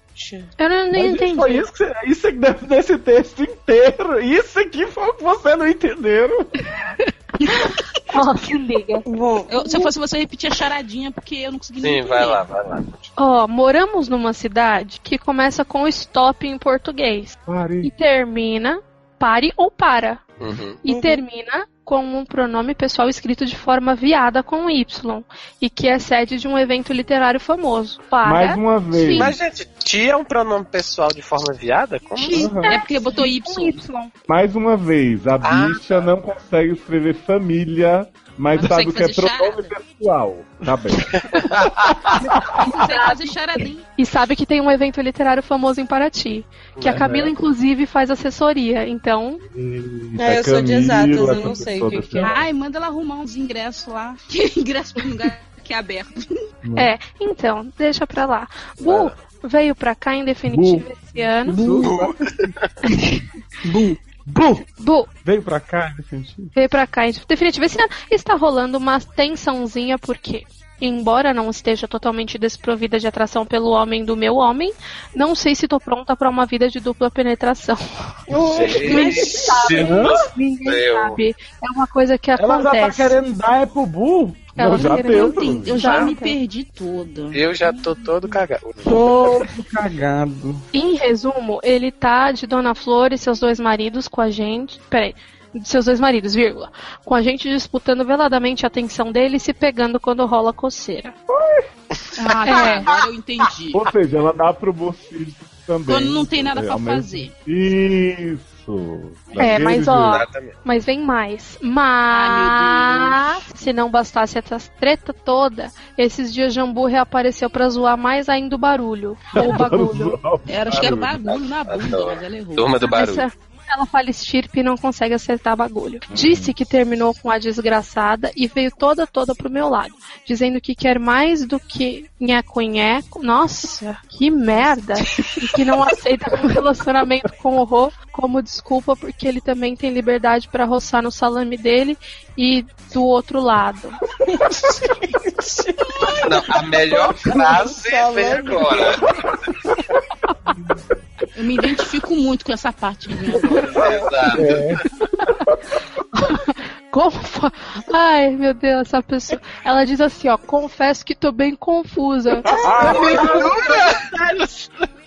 Speaker 5: eu não, nem
Speaker 2: Mas
Speaker 5: entendi.
Speaker 2: Foi isso que você, isso que deve desse texto inteiro. Isso aqui foi o que você não entenderam.
Speaker 5: Ó, se liga.
Speaker 7: Bom,
Speaker 3: Eu- se eu fosse você, eu repetia a charadinha, porque eu não consegui nem
Speaker 6: Sim,
Speaker 3: entender.
Speaker 6: vai lá, vai lá.
Speaker 5: Ó, moramos numa cidade que começa com stop em português e
Speaker 4: Pare.
Speaker 5: termina pare ou para.
Speaker 6: Uhum.
Speaker 5: E
Speaker 7: Uhum.
Speaker 5: termina com um pronome pessoal escrito de forma viada com Y. E que é sede de um evento literário famoso. Para.
Speaker 4: Mais uma vez.
Speaker 5: Sim.
Speaker 6: Mas, gente, tia é um pronome pessoal de forma viada? Como assim?
Speaker 4: Aham.
Speaker 3: É porque botou Y.
Speaker 5: Y.
Speaker 4: Mais uma vez, a
Speaker 6: Ah.
Speaker 4: bicha não consegue escrever família, mas
Speaker 3: Não
Speaker 4: sabe o que é pronome pessoal. Tá bem.
Speaker 5: E sabe que tem um evento literário famoso em Paraty. Que a Camila, inclusive, faz assessoria. Então,
Speaker 7: É, eu sou de exatas, eu não sei o que que é.
Speaker 3: Ai, manda ela arrumar uns ingressos lá. Que ingresso pra um lugar que é aberto.
Speaker 5: é. Então, deixa pra lá. Bu veio pra cá em definitivo esse ano.
Speaker 2: Bu! Bu!
Speaker 5: Bu
Speaker 2: Veio pra cá, em definitivo.
Speaker 5: veio pra cá em definitivo esse. Está rolando uma tensãozinha, porque. Embora não esteja totalmente desprovida de atração pelo homem do meu homem, não sei se tô pronta pra uma vida de dupla penetração. Ninguém sabe. Ninguém sabe. É uma coisa que
Speaker 2: Ela já tá
Speaker 5: acontece.
Speaker 2: querendo dar é pro Bu.
Speaker 5: Ela
Speaker 4: já deu.
Speaker 3: Eu, já me perdi toda.
Speaker 6: Eu já tô todo cagado.
Speaker 2: Todo cagado.
Speaker 5: Em resumo, ele tá de Dona Flor e seus dois maridos com a gente. Peraí. De seus dois maridos, vírgula. Com a gente disputando veladamente a atenção dele e se pegando quando rola coceira.
Speaker 3: Ah, tá, agora eu entendi.
Speaker 4: Ou seja, ela dá pro bolsillo também.
Speaker 3: Quando não tem nada
Speaker 4: É,
Speaker 3: pra fazer.
Speaker 4: Isso.
Speaker 5: É,
Speaker 4: Daquele
Speaker 5: mas ó.
Speaker 6: Exatamente.
Speaker 5: mas vem mais.
Speaker 3: Ai,
Speaker 5: Mas, se não bastasse essa treta toda, esses dias Jambu reapareceu pra zoar mais ainda o barulho. Ou o bagulho.
Speaker 3: Era, acho que era o bagulho na bunda, mas ela errou.
Speaker 6: Turma do barulho.
Speaker 5: Essa- ela fala estirpe e não consegue acertar bagulho. Disse que terminou com a desgraçada e veio toda toda pro meu lado, dizendo que quer mais do que nheco-nheco. Nossa, que merda! E que não aceita um relacionamento com o Rô como desculpa porque ele também tem liberdade pra roçar no salame dele e do outro lado.
Speaker 6: Não, a melhor frase vem agora.
Speaker 3: Eu me identifico muito com essa parte que vem agora.
Speaker 6: Exato.
Speaker 5: Confa... Ai, meu Deus, essa pessoa. Ela diz assim, ó, confesso que tô bem confusa.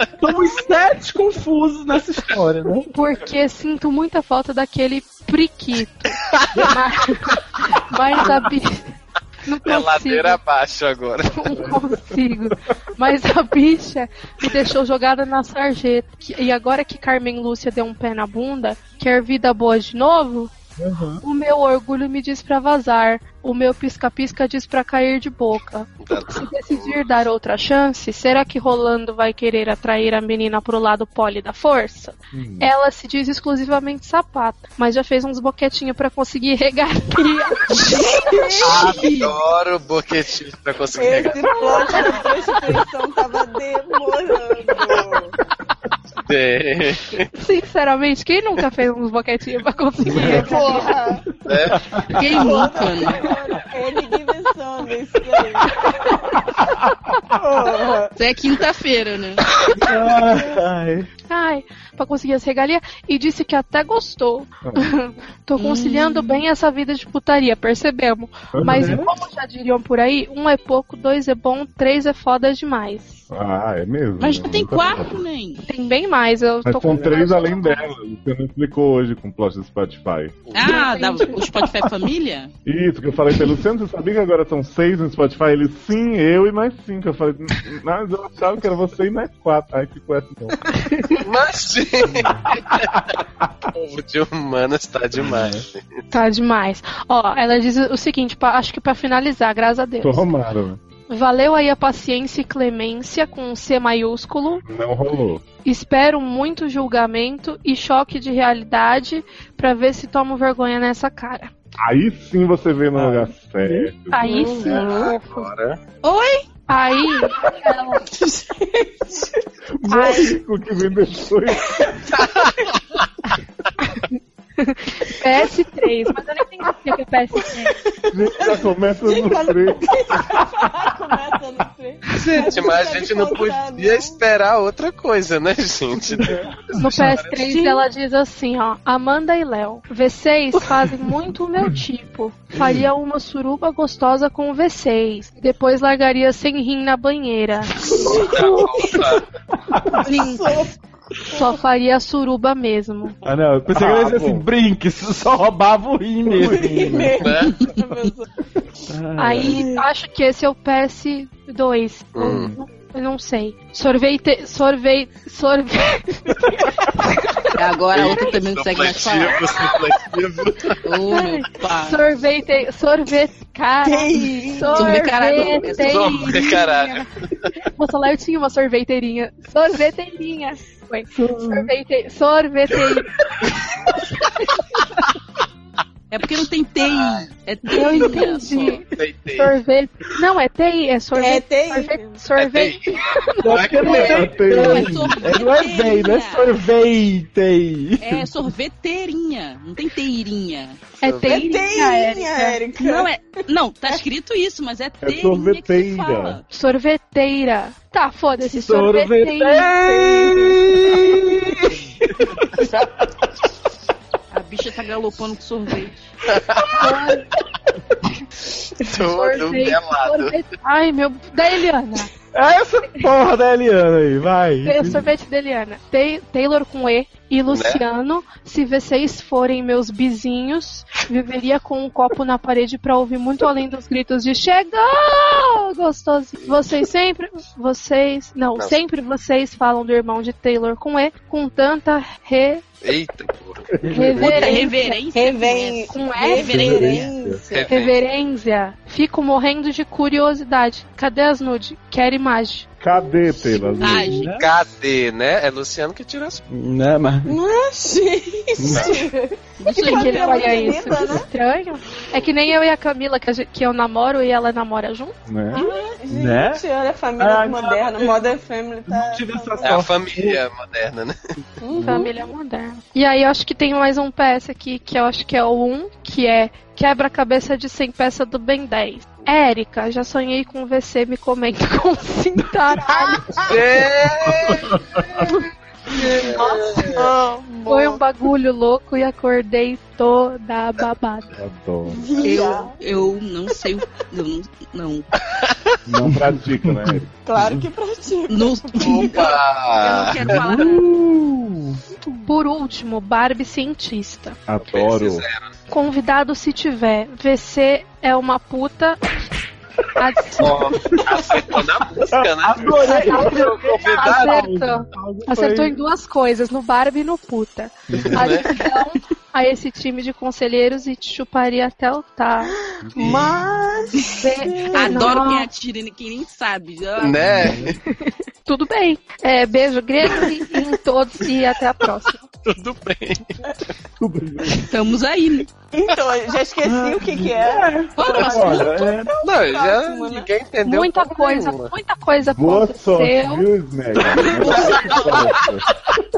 Speaker 2: Estamos sete confusos nessa história, né?
Speaker 5: Porque sinto muita falta daquele priquito. mas, mas a Não
Speaker 6: É ladeira abaixo agora.
Speaker 5: não consigo. Mas a bicha me deixou jogada na sarjeta. E agora que Carmen Lúcia deu um pé na bunda, quer vida boa de novo? O meu orgulho me diz pra vazar. O meu pisca-pisca diz pra cair de boca. Se decidir dar outra chance, será que Rolando vai querer atrair a menina pro lado pole da força? Ela se diz exclusivamente sapata, mas já fez uns boquetinhos pra conseguir regalia.
Speaker 6: Adoro boquetinho pra conseguir
Speaker 7: Esse
Speaker 6: pegar.
Speaker 7: plot da prostituição tava demorando.
Speaker 6: É,
Speaker 5: Sinceramente, quem nunca fez uns boquetinhos pra conseguir?
Speaker 7: Porra,
Speaker 6: né?
Speaker 3: Quem nunca, né?
Speaker 7: ele diversão isso.
Speaker 3: Isso é quinta-feira, né?
Speaker 2: Ai.
Speaker 5: Ai, pra conseguir as regalias. E disse que até gostou. Tô conciliando bem essa vida de putaria, percebemos. Mas como já diriam por aí, um é pouco, dois é bom, três é foda demais.
Speaker 4: Ah, é mesmo.
Speaker 3: Mas
Speaker 4: né?
Speaker 3: já tem
Speaker 4: Muita
Speaker 3: quatro, nem.
Speaker 5: Tem bem mais, eu
Speaker 4: Mas
Speaker 5: tô
Speaker 4: são
Speaker 5: com
Speaker 4: três além dela. Você não explicou hoje com o plot do Spotify.
Speaker 3: Ah, da, o Spotify Família?
Speaker 4: Isso, que eu falei pra Luciano, você sabia que agora são seis no Spotify? Ele, sim, eu e mais cinco. Eu falei, "Hum, mas eu achava que era você e mais quatro. Aí ficou essa então.
Speaker 6: Mas, gente. o de humanas tá demais.
Speaker 5: Tá demais. Ó, ela diz o seguinte, pa- acho que pra finalizar, graças a Deus.
Speaker 4: Tomara, né?
Speaker 5: Valeu aí a paciência e clemência com C maiúsculo.
Speaker 4: Não rolou.
Speaker 5: Espero muito julgamento e choque de realidade pra ver se tomo vergonha nessa cara.
Speaker 4: Aí sim você vê no lugar certo.
Speaker 5: Aí sim.
Speaker 6: Agora.
Speaker 5: Aí ela,
Speaker 4: Mônico que vem depois.
Speaker 5: PS3, mas eu não entendi o que é PS3.
Speaker 4: Gente, já começa no três.
Speaker 7: Começa no trem.
Speaker 6: Gente, mas a gente não podia esperar outra coisa, né, gente?
Speaker 5: No PS3 ela diz assim, ó, Amanda e Léo, V6 fazem muito o meu tipo. Faria uma suruba gostosa com o V6. Depois largaria sem rim na banheira. Sim, só faria suruba mesmo.
Speaker 2: Ah, não. Eu pensei que ele ia dizer
Speaker 4: Ah,
Speaker 2: assim: brinque, só roubava o rim mesmo.
Speaker 6: Né?
Speaker 5: Aí acho que esse é o PS2.
Speaker 6: Hum.
Speaker 5: Eu, não sei. Sorvete. Sorvete. Sorvete.
Speaker 3: Agora a outra também não consegue mais falar.
Speaker 5: Sorvete. Sorvete. Cara.
Speaker 3: Sorvete, caralho.
Speaker 6: Sorvete, caralho.
Speaker 5: Moça lá eu tinha uma sorveteirinha. Sorveteirinha. Foi. Sorvete. Sorveteirinha.
Speaker 3: É porque não tem TI. É TI.
Speaker 5: Eu entendi. Sorvete. Não, é TI, é
Speaker 7: É
Speaker 5: sorvete.
Speaker 7: TI.
Speaker 5: Sorvete. sorvete.
Speaker 2: É,
Speaker 3: Não, é
Speaker 2: é, não é bem, não é sorvete.
Speaker 3: É sorveteirinha. Não tem teirinha.
Speaker 5: É
Speaker 7: É
Speaker 5: TI,
Speaker 7: teinha, Érica.
Speaker 3: Não, é. Não, tá escrito isso, mas é teirinha que se
Speaker 4: sorveteira.
Speaker 3: fala.
Speaker 5: Sorveteira. Tá, foda-se.
Speaker 2: Sorvete.
Speaker 5: Sorveteira.
Speaker 3: A bicha tá galopando com sorvete.
Speaker 6: Todo
Speaker 5: Sorvete, sorvete. Ai, meu. Da Eliana.
Speaker 2: É essa porra da Eliana aí, vai.
Speaker 5: Sorvete da Eliana. Tem Taylor com E e Luciano. Se vocês forem meus vizinhos, viveria com um copo na parede pra ouvir muito além dos gritos de chegou! Gostoso. Vocês sempre. Vocês. Não,
Speaker 6: Não.
Speaker 5: sempre vocês falam do irmão de Taylor com E com tanta re,
Speaker 6: Eita, porra.
Speaker 5: reverência.
Speaker 3: Reverência.
Speaker 7: Revém.
Speaker 5: Com E?
Speaker 7: Reverência.
Speaker 5: Reverência. Fico morrendo de curiosidade. Cadê as nude? Quero imagem.
Speaker 4: Cadê, Taylor?
Speaker 3: Ai,
Speaker 6: Cadê, né? É Luciano que tira as.
Speaker 2: Né, mas...
Speaker 7: Gente.
Speaker 5: Por que que ele olha
Speaker 7: é
Speaker 5: isso?
Speaker 7: né?
Speaker 5: estranho. É que nem eu e a Camila, que, a gente- que eu namoro e ela namora junto.
Speaker 4: Né?
Speaker 2: Né?
Speaker 7: Gente, olha a família
Speaker 2: Ah,
Speaker 7: moderna. Modern Family tá.
Speaker 6: É a família moderna, né?
Speaker 7: Uhum.
Speaker 5: Família moderna. E aí eu acho que tem mais um PS aqui, que eu acho que é o 1, que é Quebra-cabeça de 100 peças do Ben 10. Érica, já sonhei com VC, me comenta com cintaralho. Foi um bagulho louco e acordei toda babada.
Speaker 3: Eu, eu não sei. o- Eu não. Não.
Speaker 4: Não pratica, né, Eric?
Speaker 7: Claro que pratica.
Speaker 3: não eu
Speaker 6: Opa!
Speaker 3: não quero falar.
Speaker 5: Por último, Barbie cientista.
Speaker 4: Adoro.
Speaker 5: Convidado se tiver. VC é uma puta.
Speaker 6: Acertou na música, né?
Speaker 2: Adorei.
Speaker 5: Acertou. Acertou em duas coisas, no Barbie e no puta. Adicção a esse time de conselheiros e te chuparia até o tá.
Speaker 7: Mas.
Speaker 3: Adoro
Speaker 5: Não,
Speaker 3: quem atira e quem nem sabe.
Speaker 6: Né?
Speaker 5: Tudo bem. É, beijo grego e- em todos e até a próxima.
Speaker 6: Tudo bem.
Speaker 3: Estamos aí, né?
Speaker 7: Então, eu já esqueci o que que é.
Speaker 2: É,
Speaker 6: Não, já
Speaker 7: né?
Speaker 6: ninguém entendeu.
Speaker 5: Muita coisa,
Speaker 6: nenhuma.
Speaker 5: muita coisa aconteceu.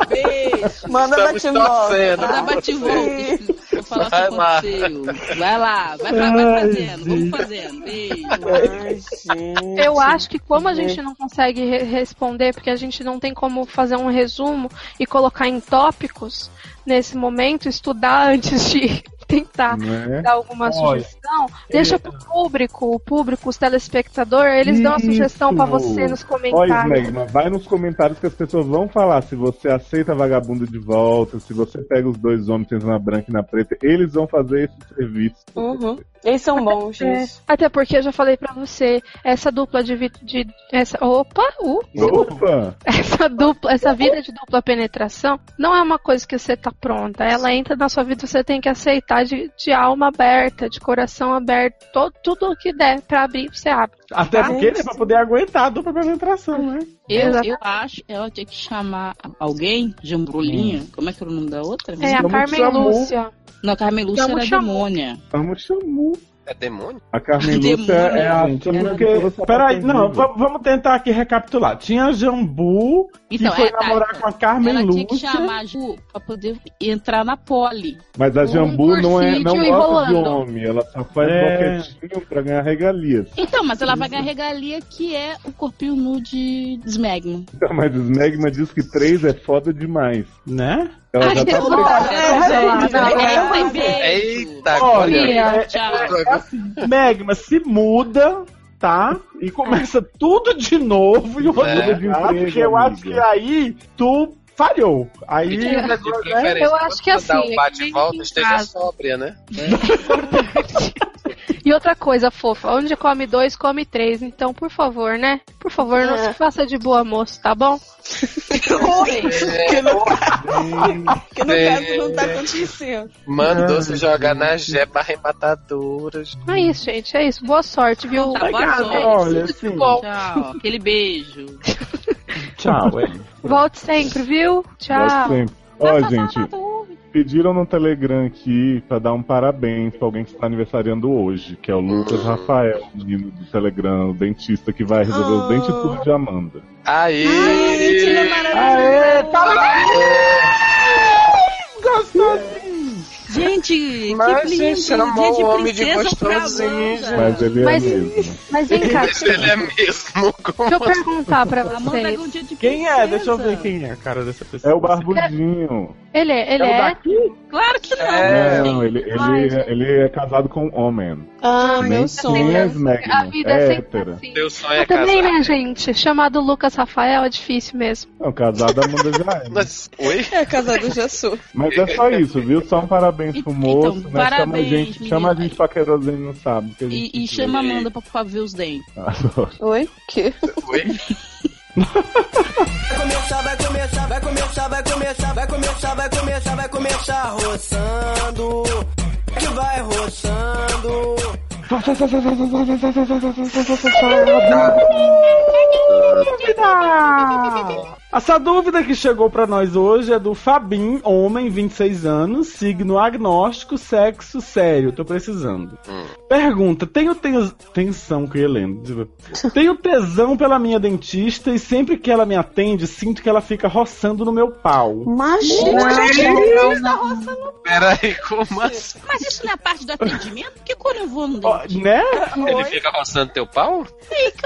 Speaker 3: Beijo.
Speaker 7: Manda
Speaker 6: Estamos
Speaker 7: bate volta.
Speaker 6: torcendo.
Speaker 3: Dá bate volta. Vou falar o que
Speaker 6: Vai lá.
Speaker 3: aconteceu. Vai lá, vai, vai, vai fazendo. Vamos fazendo. Beijo.
Speaker 7: Ai, gente.
Speaker 5: Eu acho que como a gente não consegue re- responder, porque a gente não tem como fazer um resumo e colocar em tópicos nesse momento, estudar antes de tentar
Speaker 4: Né?
Speaker 5: dar alguma
Speaker 2: Olha,
Speaker 5: sugestão, deixa pro público, o público, os telespectadores, eles dão a sugestão pra você nos
Speaker 4: Olha,
Speaker 5: comentários.
Speaker 4: Snag, mas vai nos comentários que as pessoas vão falar se você aceita vagabundo de volta, se você pega os dois homens, na branca e na preta, eles vão fazer esse serviço.
Speaker 7: Uhum. Eles são bons,
Speaker 5: É,
Speaker 7: gente.
Speaker 5: até porque eu já falei pra você, essa dupla de, de essa opa, uh,
Speaker 4: Opa!
Speaker 5: essa dupla, essa vida de dupla penetração não é uma coisa que você tá pronta. Ela entra na sua vida, você tem que aceitar de, de alma aberta, de coração aberto, todo, tudo que der pra abrir, você abre.
Speaker 2: Até porque né, pra poder aguentar a dupla penetração, né?
Speaker 3: Eu, eu acho ela tinha que chamar alguém, Jambrolinha. Como é que era o nome da outra?
Speaker 5: É a Carmen. Lúcia.
Speaker 3: Não, Carmen Lúcia era
Speaker 5: chamar.
Speaker 3: demônia.
Speaker 4: Vamos chamar.
Speaker 6: É demônio?
Speaker 4: A Carmen
Speaker 3: Demônio,
Speaker 4: Lúcia é a
Speaker 2: Gente, porque,
Speaker 4: Rosa
Speaker 2: peraí, não, vamos tentar aqui recapitular. Tinha Jambu,
Speaker 3: Então,
Speaker 2: que foi
Speaker 3: é, tá,
Speaker 2: namorar
Speaker 3: então.
Speaker 2: com a Carmen
Speaker 3: Ela tinha
Speaker 2: Lúcia.
Speaker 3: que chamar a Ju pra poder entrar na poli.
Speaker 4: Mas a
Speaker 5: Um
Speaker 4: Jambu não, é, não gosta de homem, ela só faz
Speaker 2: É.
Speaker 4: boquetinho pra ganhar regalias.
Speaker 3: Então, mas ela vai ganhar regalia que é o corpinho nu de Smegma.
Speaker 4: Então, mas o Smegma diz que três é foda demais.
Speaker 2: Né?
Speaker 4: Ela já
Speaker 5: Ai,
Speaker 4: tá
Speaker 5: não.
Speaker 4: preparada.
Speaker 5: É,
Speaker 3: tem beijo.
Speaker 6: Eita,
Speaker 2: Olha, é,
Speaker 3: Tchau.
Speaker 2: é assim, Megma se muda, tá? E começa tudo de novo e o
Speaker 6: É.
Speaker 2: outro
Speaker 4: De
Speaker 2: tá?
Speaker 4: emprego,
Speaker 2: Porque eu acho que aí tu falhou. Aí negócio é.
Speaker 6: preferência,
Speaker 5: Eu acho que assim,
Speaker 6: um
Speaker 5: é que
Speaker 6: bate-volta, esteja sóbria, né?
Speaker 5: E outra coisa, fofa, onde come dois, come três. Então, por favor, né? Por favor, não
Speaker 7: É.
Speaker 5: se faça de boa moço, tá bom?
Speaker 7: Que no, que no
Speaker 6: É.
Speaker 7: caso não tá acontecendo.
Speaker 6: Mandou se jogar na jeba arrebatadora.
Speaker 5: É isso, gente, é isso. Boa sorte, viu?
Speaker 3: Tá, boa
Speaker 2: Obrigado,
Speaker 3: sorte.
Speaker 2: olha, assim.
Speaker 5: Bom.
Speaker 3: Tchau. Aquele beijo.
Speaker 2: Tchau, é.
Speaker 5: Volte sempre, viu? Tchau.
Speaker 4: Gosto sempre. Ó, gente, pediram no Telegram aqui pra dar um parabéns pra alguém que está aniversariando hoje, que é o Lucas Rafael, menino do Telegram, o dentista que vai resolver os
Speaker 7: Oh.
Speaker 4: dentes tudo de Amanda.
Speaker 6: Aí!
Speaker 7: Ai, mentira maravilhosa.
Speaker 2: Aê!
Speaker 3: Gente,
Speaker 6: Mas
Speaker 3: que lindo.
Speaker 6: chamou
Speaker 3: Dia de
Speaker 6: o homem de gostosinho.
Speaker 4: Mas ele é
Speaker 5: Mas-
Speaker 4: mesmo.
Speaker 5: Mas vem cá,
Speaker 6: Ele é mesmo.
Speaker 5: deixa eu perguntar pra
Speaker 3: é
Speaker 5: vocês.
Speaker 3: um dia de
Speaker 2: Quem é? Deixa eu ver quem é a cara dessa pessoa.
Speaker 4: É o Barbudinho.
Speaker 5: Ele é, ele
Speaker 2: É o
Speaker 5: é.
Speaker 2: daqui?
Speaker 3: Claro que não.
Speaker 6: É,
Speaker 4: Não, ele, ele,
Speaker 5: Ai, gente.
Speaker 4: ele é casado com um homem.
Speaker 7: Ah,
Speaker 4: Nem
Speaker 7: meu
Speaker 4: quem
Speaker 7: sonho.
Speaker 4: é
Speaker 5: A
Speaker 4: Smegma.
Speaker 5: vida
Speaker 4: É
Speaker 5: é
Speaker 4: hétero.
Speaker 5: assim.
Speaker 6: Teu sonho é
Speaker 5: Mas também, né, gente? Chamado Lucas Rafael é difícil mesmo.
Speaker 4: Não, casado a Amanda já é. né?
Speaker 6: Mas, oi?
Speaker 7: É casado já sou.
Speaker 4: Mas é só isso, viu? Só um parabéns pro
Speaker 3: Então,
Speaker 4: moço, né? Chama a
Speaker 3: parabéns,
Speaker 4: gente, chama a gente paqueroso, ele não sabe. que a
Speaker 3: E,
Speaker 4: gente
Speaker 3: e chama a Amanda pra, pra ver os dentes.
Speaker 4: Adoro.
Speaker 7: Oi? Que?
Speaker 6: Oi?
Speaker 8: Vai começar, vai começar, vai começar, vai começar, vai começar, vai começar, vai começar roçando. Que vai roçando.
Speaker 2: Essa dúvida que chegou pra nós hoje é do Fabim, homem, 26 anos, signo agnóstico, sexo sério. Tô precisando.
Speaker 6: Hum.
Speaker 2: Pergunta: tenho tes- tensão que eu lendo. Tenho tesão pela minha dentista e sempre que ela me atende, sinto que ela fica roçando no meu pau.
Speaker 7: Imagina!
Speaker 6: Peraí, como assim?
Speaker 3: Mas isso não é parte do atendimento? Porque quando eu vou no dentista.
Speaker 2: né?
Speaker 6: Ele fica roçando teu pau?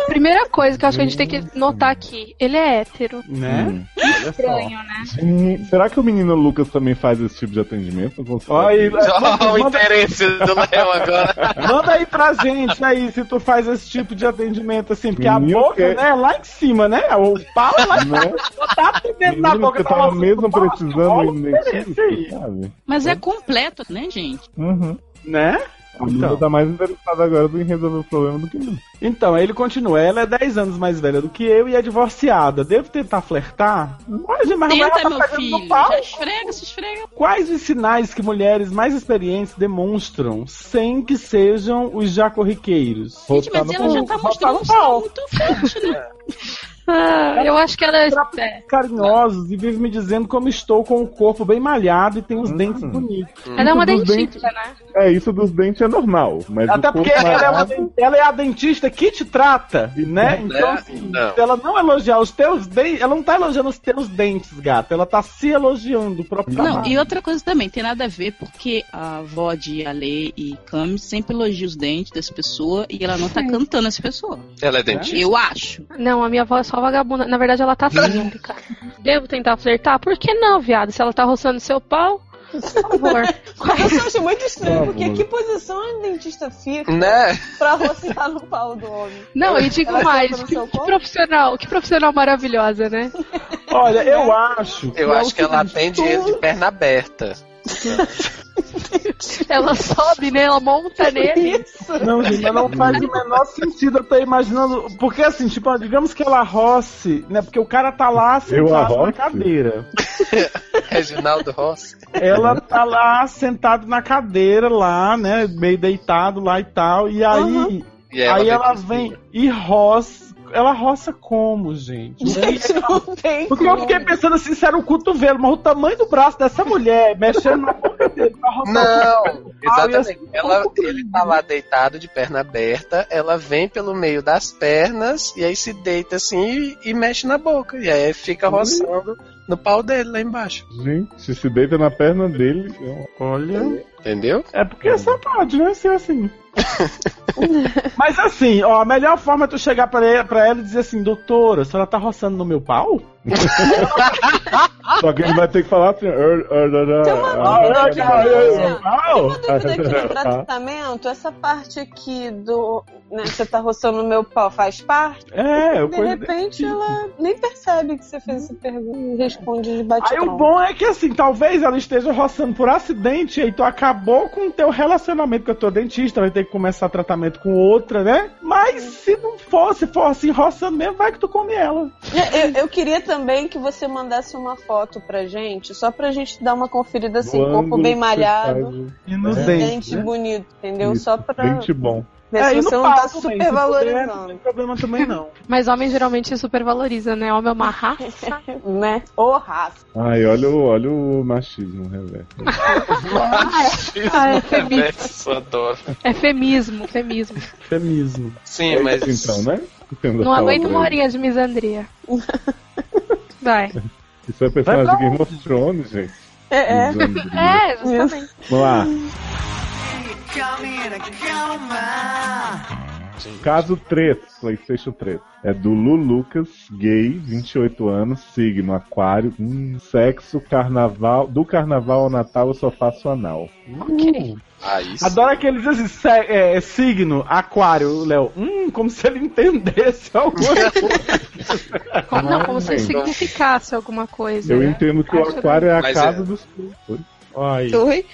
Speaker 5: Primeira coisa que eu acho que a gente tem que notar aqui: ele é hétero.
Speaker 2: Né?
Speaker 4: Hum.
Speaker 2: Olha só.
Speaker 5: Estranho, né?
Speaker 4: Gente, será que o menino Lucas também faz esse tipo de atendimento?
Speaker 6: Olha o
Speaker 2: manda,
Speaker 6: interesse do Léo agora.
Speaker 2: manda aí pra gente aí se tu faz esse tipo de atendimento assim, porque a
Speaker 4: Menino
Speaker 2: boca,
Speaker 4: que-
Speaker 2: né, é lá em cima, né? O pau é lá em cima.
Speaker 4: Né?
Speaker 2: Tá atendendo na boca tá
Speaker 4: tava
Speaker 2: roçando
Speaker 4: mesmo
Speaker 2: pau,
Speaker 4: precisando dentista,
Speaker 2: aí,
Speaker 4: sabe?
Speaker 3: Mas é completo, né, gente?
Speaker 4: Uhum.
Speaker 2: Né?
Speaker 4: A Amanda
Speaker 2: Então.
Speaker 4: tá mais interessada agora em resolver o problema do que eu.
Speaker 2: Então, aí ele continua. Ela é 10 anos mais velha do que eu e é divorciada. Devo tentar flertar? Mas, mas ela
Speaker 3: Tenta,
Speaker 2: tá
Speaker 3: meu
Speaker 2: pegando
Speaker 3: filho. Já esfrega, se esfrega.
Speaker 2: Quais os sinais que mulheres mais experientes demonstram sem que sejam os já corriqueiros?
Speaker 3: Gente, mas ela já tá mostrando um
Speaker 2: pau.
Speaker 3: sinal muito forte, né?
Speaker 5: Ah, eu acho que ela é. é.
Speaker 2: Carinhosos e vive me dizendo como estou com o corpo bem malhado e tenho os dentes bonitos.
Speaker 5: Ela é uma dentista, né?
Speaker 4: É, isso dos dentes é normal. Mas
Speaker 2: Até porque ela é, uma, ela é a dentista que te trata, né? Então, assim,
Speaker 6: Não.
Speaker 2: se ela não elogiar os teus dentes, ela não tá elogiando os teus dentes, gata. Ela tá se elogiando o próprio
Speaker 3: Não,
Speaker 2: trabalho.
Speaker 3: e outra coisa também, tem nada a ver, porque a avó de Ale e Cami sempre elogia os dentes dessa pessoa e ela não tá cantando essa pessoa.
Speaker 6: Ela é dentista?
Speaker 3: Eu acho.
Speaker 5: Não, a minha avó é só vagabunda. Na verdade, ela tá cínica. Devo tentar flertar? Por que não, viado? Se ela tá roçando seu pau, por favor.
Speaker 7: Eu só acho muito estranho,
Speaker 4: Por
Speaker 7: porque
Speaker 4: favor.
Speaker 7: que posição a dentista fica
Speaker 6: Né?
Speaker 7: pra roçar no pau do homem?
Speaker 5: Não, e digo
Speaker 7: Ela
Speaker 5: mais,
Speaker 7: senta no
Speaker 5: que, que profissional, que profissional maravilhosa, né?
Speaker 2: Olha, eu acho.
Speaker 6: Eu
Speaker 2: é
Speaker 6: acho que ela atende ele de perna aberta.
Speaker 5: Ela sobe, né? Ela monta nele.
Speaker 2: Não, gente, mas não faz o menor sentido. Eu tô imaginando. Porque assim, tipo, digamos que ela roce, né? Porque o cara tá lá sentado na cadeira.
Speaker 6: Reginaldo Rossi.
Speaker 2: Ela tá lá sentado na cadeira lá, né? Meio deitado lá e tal. E aí,
Speaker 6: E
Speaker 2: aí ela
Speaker 6: por
Speaker 2: vem e roça. Ela roça como, gente?
Speaker 7: Gente, não tem
Speaker 2: Porque eu
Speaker 7: como.
Speaker 2: fiquei pensando assim, se era o cotovelo, mas o tamanho do braço dessa mulher, mexendo na boca dele pra roçar
Speaker 6: Não,
Speaker 2: eu
Speaker 6: exatamente. Ela, ele tá lá deitado de perna aberta, ela vem pelo meio das pernas e aí se deita assim e, e mexe na boca. E aí fica roçando no pau dele lá embaixo.
Speaker 4: Gente, se deita na perna dele. eu-
Speaker 2: Olha.
Speaker 6: Entendeu?
Speaker 2: É porque só pode, né? Ser assim. Mas assim, ó, a melhor forma é tu chegar pra ela, pra ela e dizer assim, doutora, a senhora tá roçando no meu pau?
Speaker 4: Só que ele vai ter que falar assim. "Er, er, er, er,
Speaker 7: Tem uma dúvida aqui,
Speaker 4: ah,
Speaker 7: Luciano.
Speaker 4: ah,
Speaker 7: no tratamento, essa parte aqui do. Né, você tá roçando no meu pau faz parte?
Speaker 2: É, eu
Speaker 7: De repente ela nem percebe que você fez essa pergunta e responde de bate
Speaker 2: Aí o bom é que assim, talvez ela esteja roçando por acidente e aí tu acabou com o teu relacionamento com a tua dentista, vai ter que começar tratamento com outra, né? Mas se não for, se for assim, roçando mesmo, vai que tu come ela.
Speaker 7: Eu, eu queria também que você mandasse uma foto pra gente, só pra gente dar uma conferida assim,
Speaker 4: do
Speaker 7: corpo bem malhado,
Speaker 2: E nos
Speaker 4: É.
Speaker 7: dente
Speaker 2: né?
Speaker 7: bonito, entendeu?
Speaker 4: Isso,
Speaker 7: Só pra
Speaker 4: Dente bom.
Speaker 7: ver
Speaker 2: É, no
Speaker 7: você não tá super
Speaker 2: Não
Speaker 7: valorizando.
Speaker 2: tem problema também não.
Speaker 5: Mas homem geralmente supervaloriza, né? Homem é uma raça.
Speaker 7: Né? Ô raça.
Speaker 4: Ai, olha o, olha o machismo, reverso.
Speaker 5: Ah, é feminismo.
Speaker 6: Isso, adoro.
Speaker 5: É femismo, femismo.
Speaker 2: Feminismo.
Speaker 6: Sim, mas.
Speaker 4: Então, né?
Speaker 5: Não aguento uma horinha de misandria. Vai.
Speaker 4: Isso é personagem de Game of Thrones, gente.
Speaker 7: É, é.
Speaker 5: É, justamente.
Speaker 4: Vamos lá. Caso 3, PlayStation 3. É do Lu Lucas, gay, 28 anos, signo aquário, hum, sexo, carnaval. Do carnaval ao Natal eu só faço anal.
Speaker 5: Ok.
Speaker 6: Aí sim.
Speaker 2: Adoro que ele diz assim, se- é, signo, aquário, Léo. Hum, como se ele entendesse alguma coisa.
Speaker 5: Como, não, como se
Speaker 4: Ai,
Speaker 5: significasse alguma coisa.
Speaker 4: Eu
Speaker 5: né?
Speaker 4: entendo que o
Speaker 5: Acho
Speaker 4: aquário é a
Speaker 6: Mas
Speaker 4: casa
Speaker 6: é.
Speaker 4: dos Ai.
Speaker 7: Oi?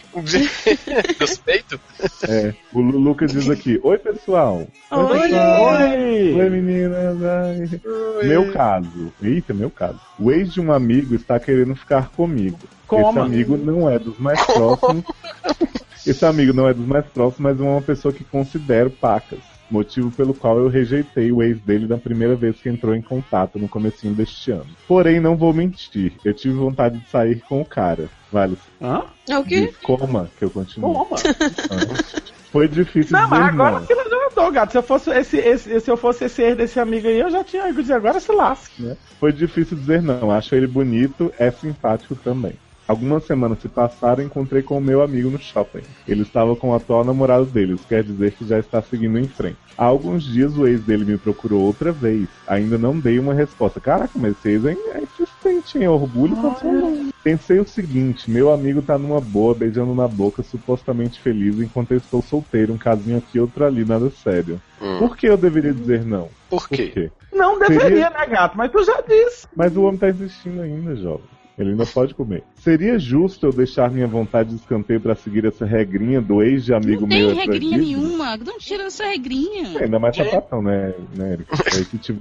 Speaker 6: Dos peitos?
Speaker 4: É, o Lu Lucas diz aqui: Oi, pessoal.
Speaker 2: Oi,
Speaker 4: pessoal.
Speaker 2: oi.
Speaker 4: Oi, meninas. Ai. Meu caso. Eita, meu caso. O ex de um amigo está querendo ficar comigo. Esse
Speaker 2: Coma.
Speaker 4: amigo não é dos mais próximos. Esse amigo não é dos mais próximos, mas é uma pessoa que considero pacas. Motivo pelo qual eu rejeitei o ex dele na primeira vez que entrou em contato no comecinho deste ano. Porém, não vou mentir, eu tive vontade de sair com o cara. Vale,
Speaker 2: Hã?
Speaker 7: É o quê?
Speaker 4: coma que eu continuo.
Speaker 2: Toma.
Speaker 4: Foi difícil
Speaker 2: Não, mas
Speaker 4: dizer
Speaker 2: agora
Speaker 4: não.
Speaker 2: levantou, gato. Se eu fosse esse, esse- se eu fosse esse ex desse amigo aí, eu já tinha ido dizer, agora se lasque.
Speaker 4: né? Foi difícil dizer não. Acho ele bonito, é simpático também. Algumas semanas se passaram e encontrei com o meu amigo no shopping. Ele estava com o atual namorado dele, isso quer dizer que já está seguindo em frente. Há alguns dias o ex dele me procurou outra vez. Ainda não dei uma resposta. Caraca, mas esse ex é é insistente, hein? Orgulho com seu nome. Pensei o seguinte: meu amigo tá numa boa, beijando na boca, supostamente feliz, enquanto eu estou solteiro, um casinho aqui, outro ali, nada sério.
Speaker 6: Hum.
Speaker 4: Por que eu deveria dizer não?
Speaker 6: Por
Speaker 4: Por
Speaker 6: quê?
Speaker 4: quê?
Speaker 2: Não
Speaker 4: Seria-
Speaker 2: deveria, né, gato? Mas tu já disse.
Speaker 4: Mas o homem tá existindo ainda, jovem. Ele ainda pode comer. Seria justo eu deixar minha vontade de escanteio pra seguir essa regrinha do ex de amigo
Speaker 3: Não
Speaker 4: meu?
Speaker 3: tem regrinha nenhuma. Não tira essa regrinha.
Speaker 4: É, ainda mais sapatão, né, né, Eric? Aí que tipo,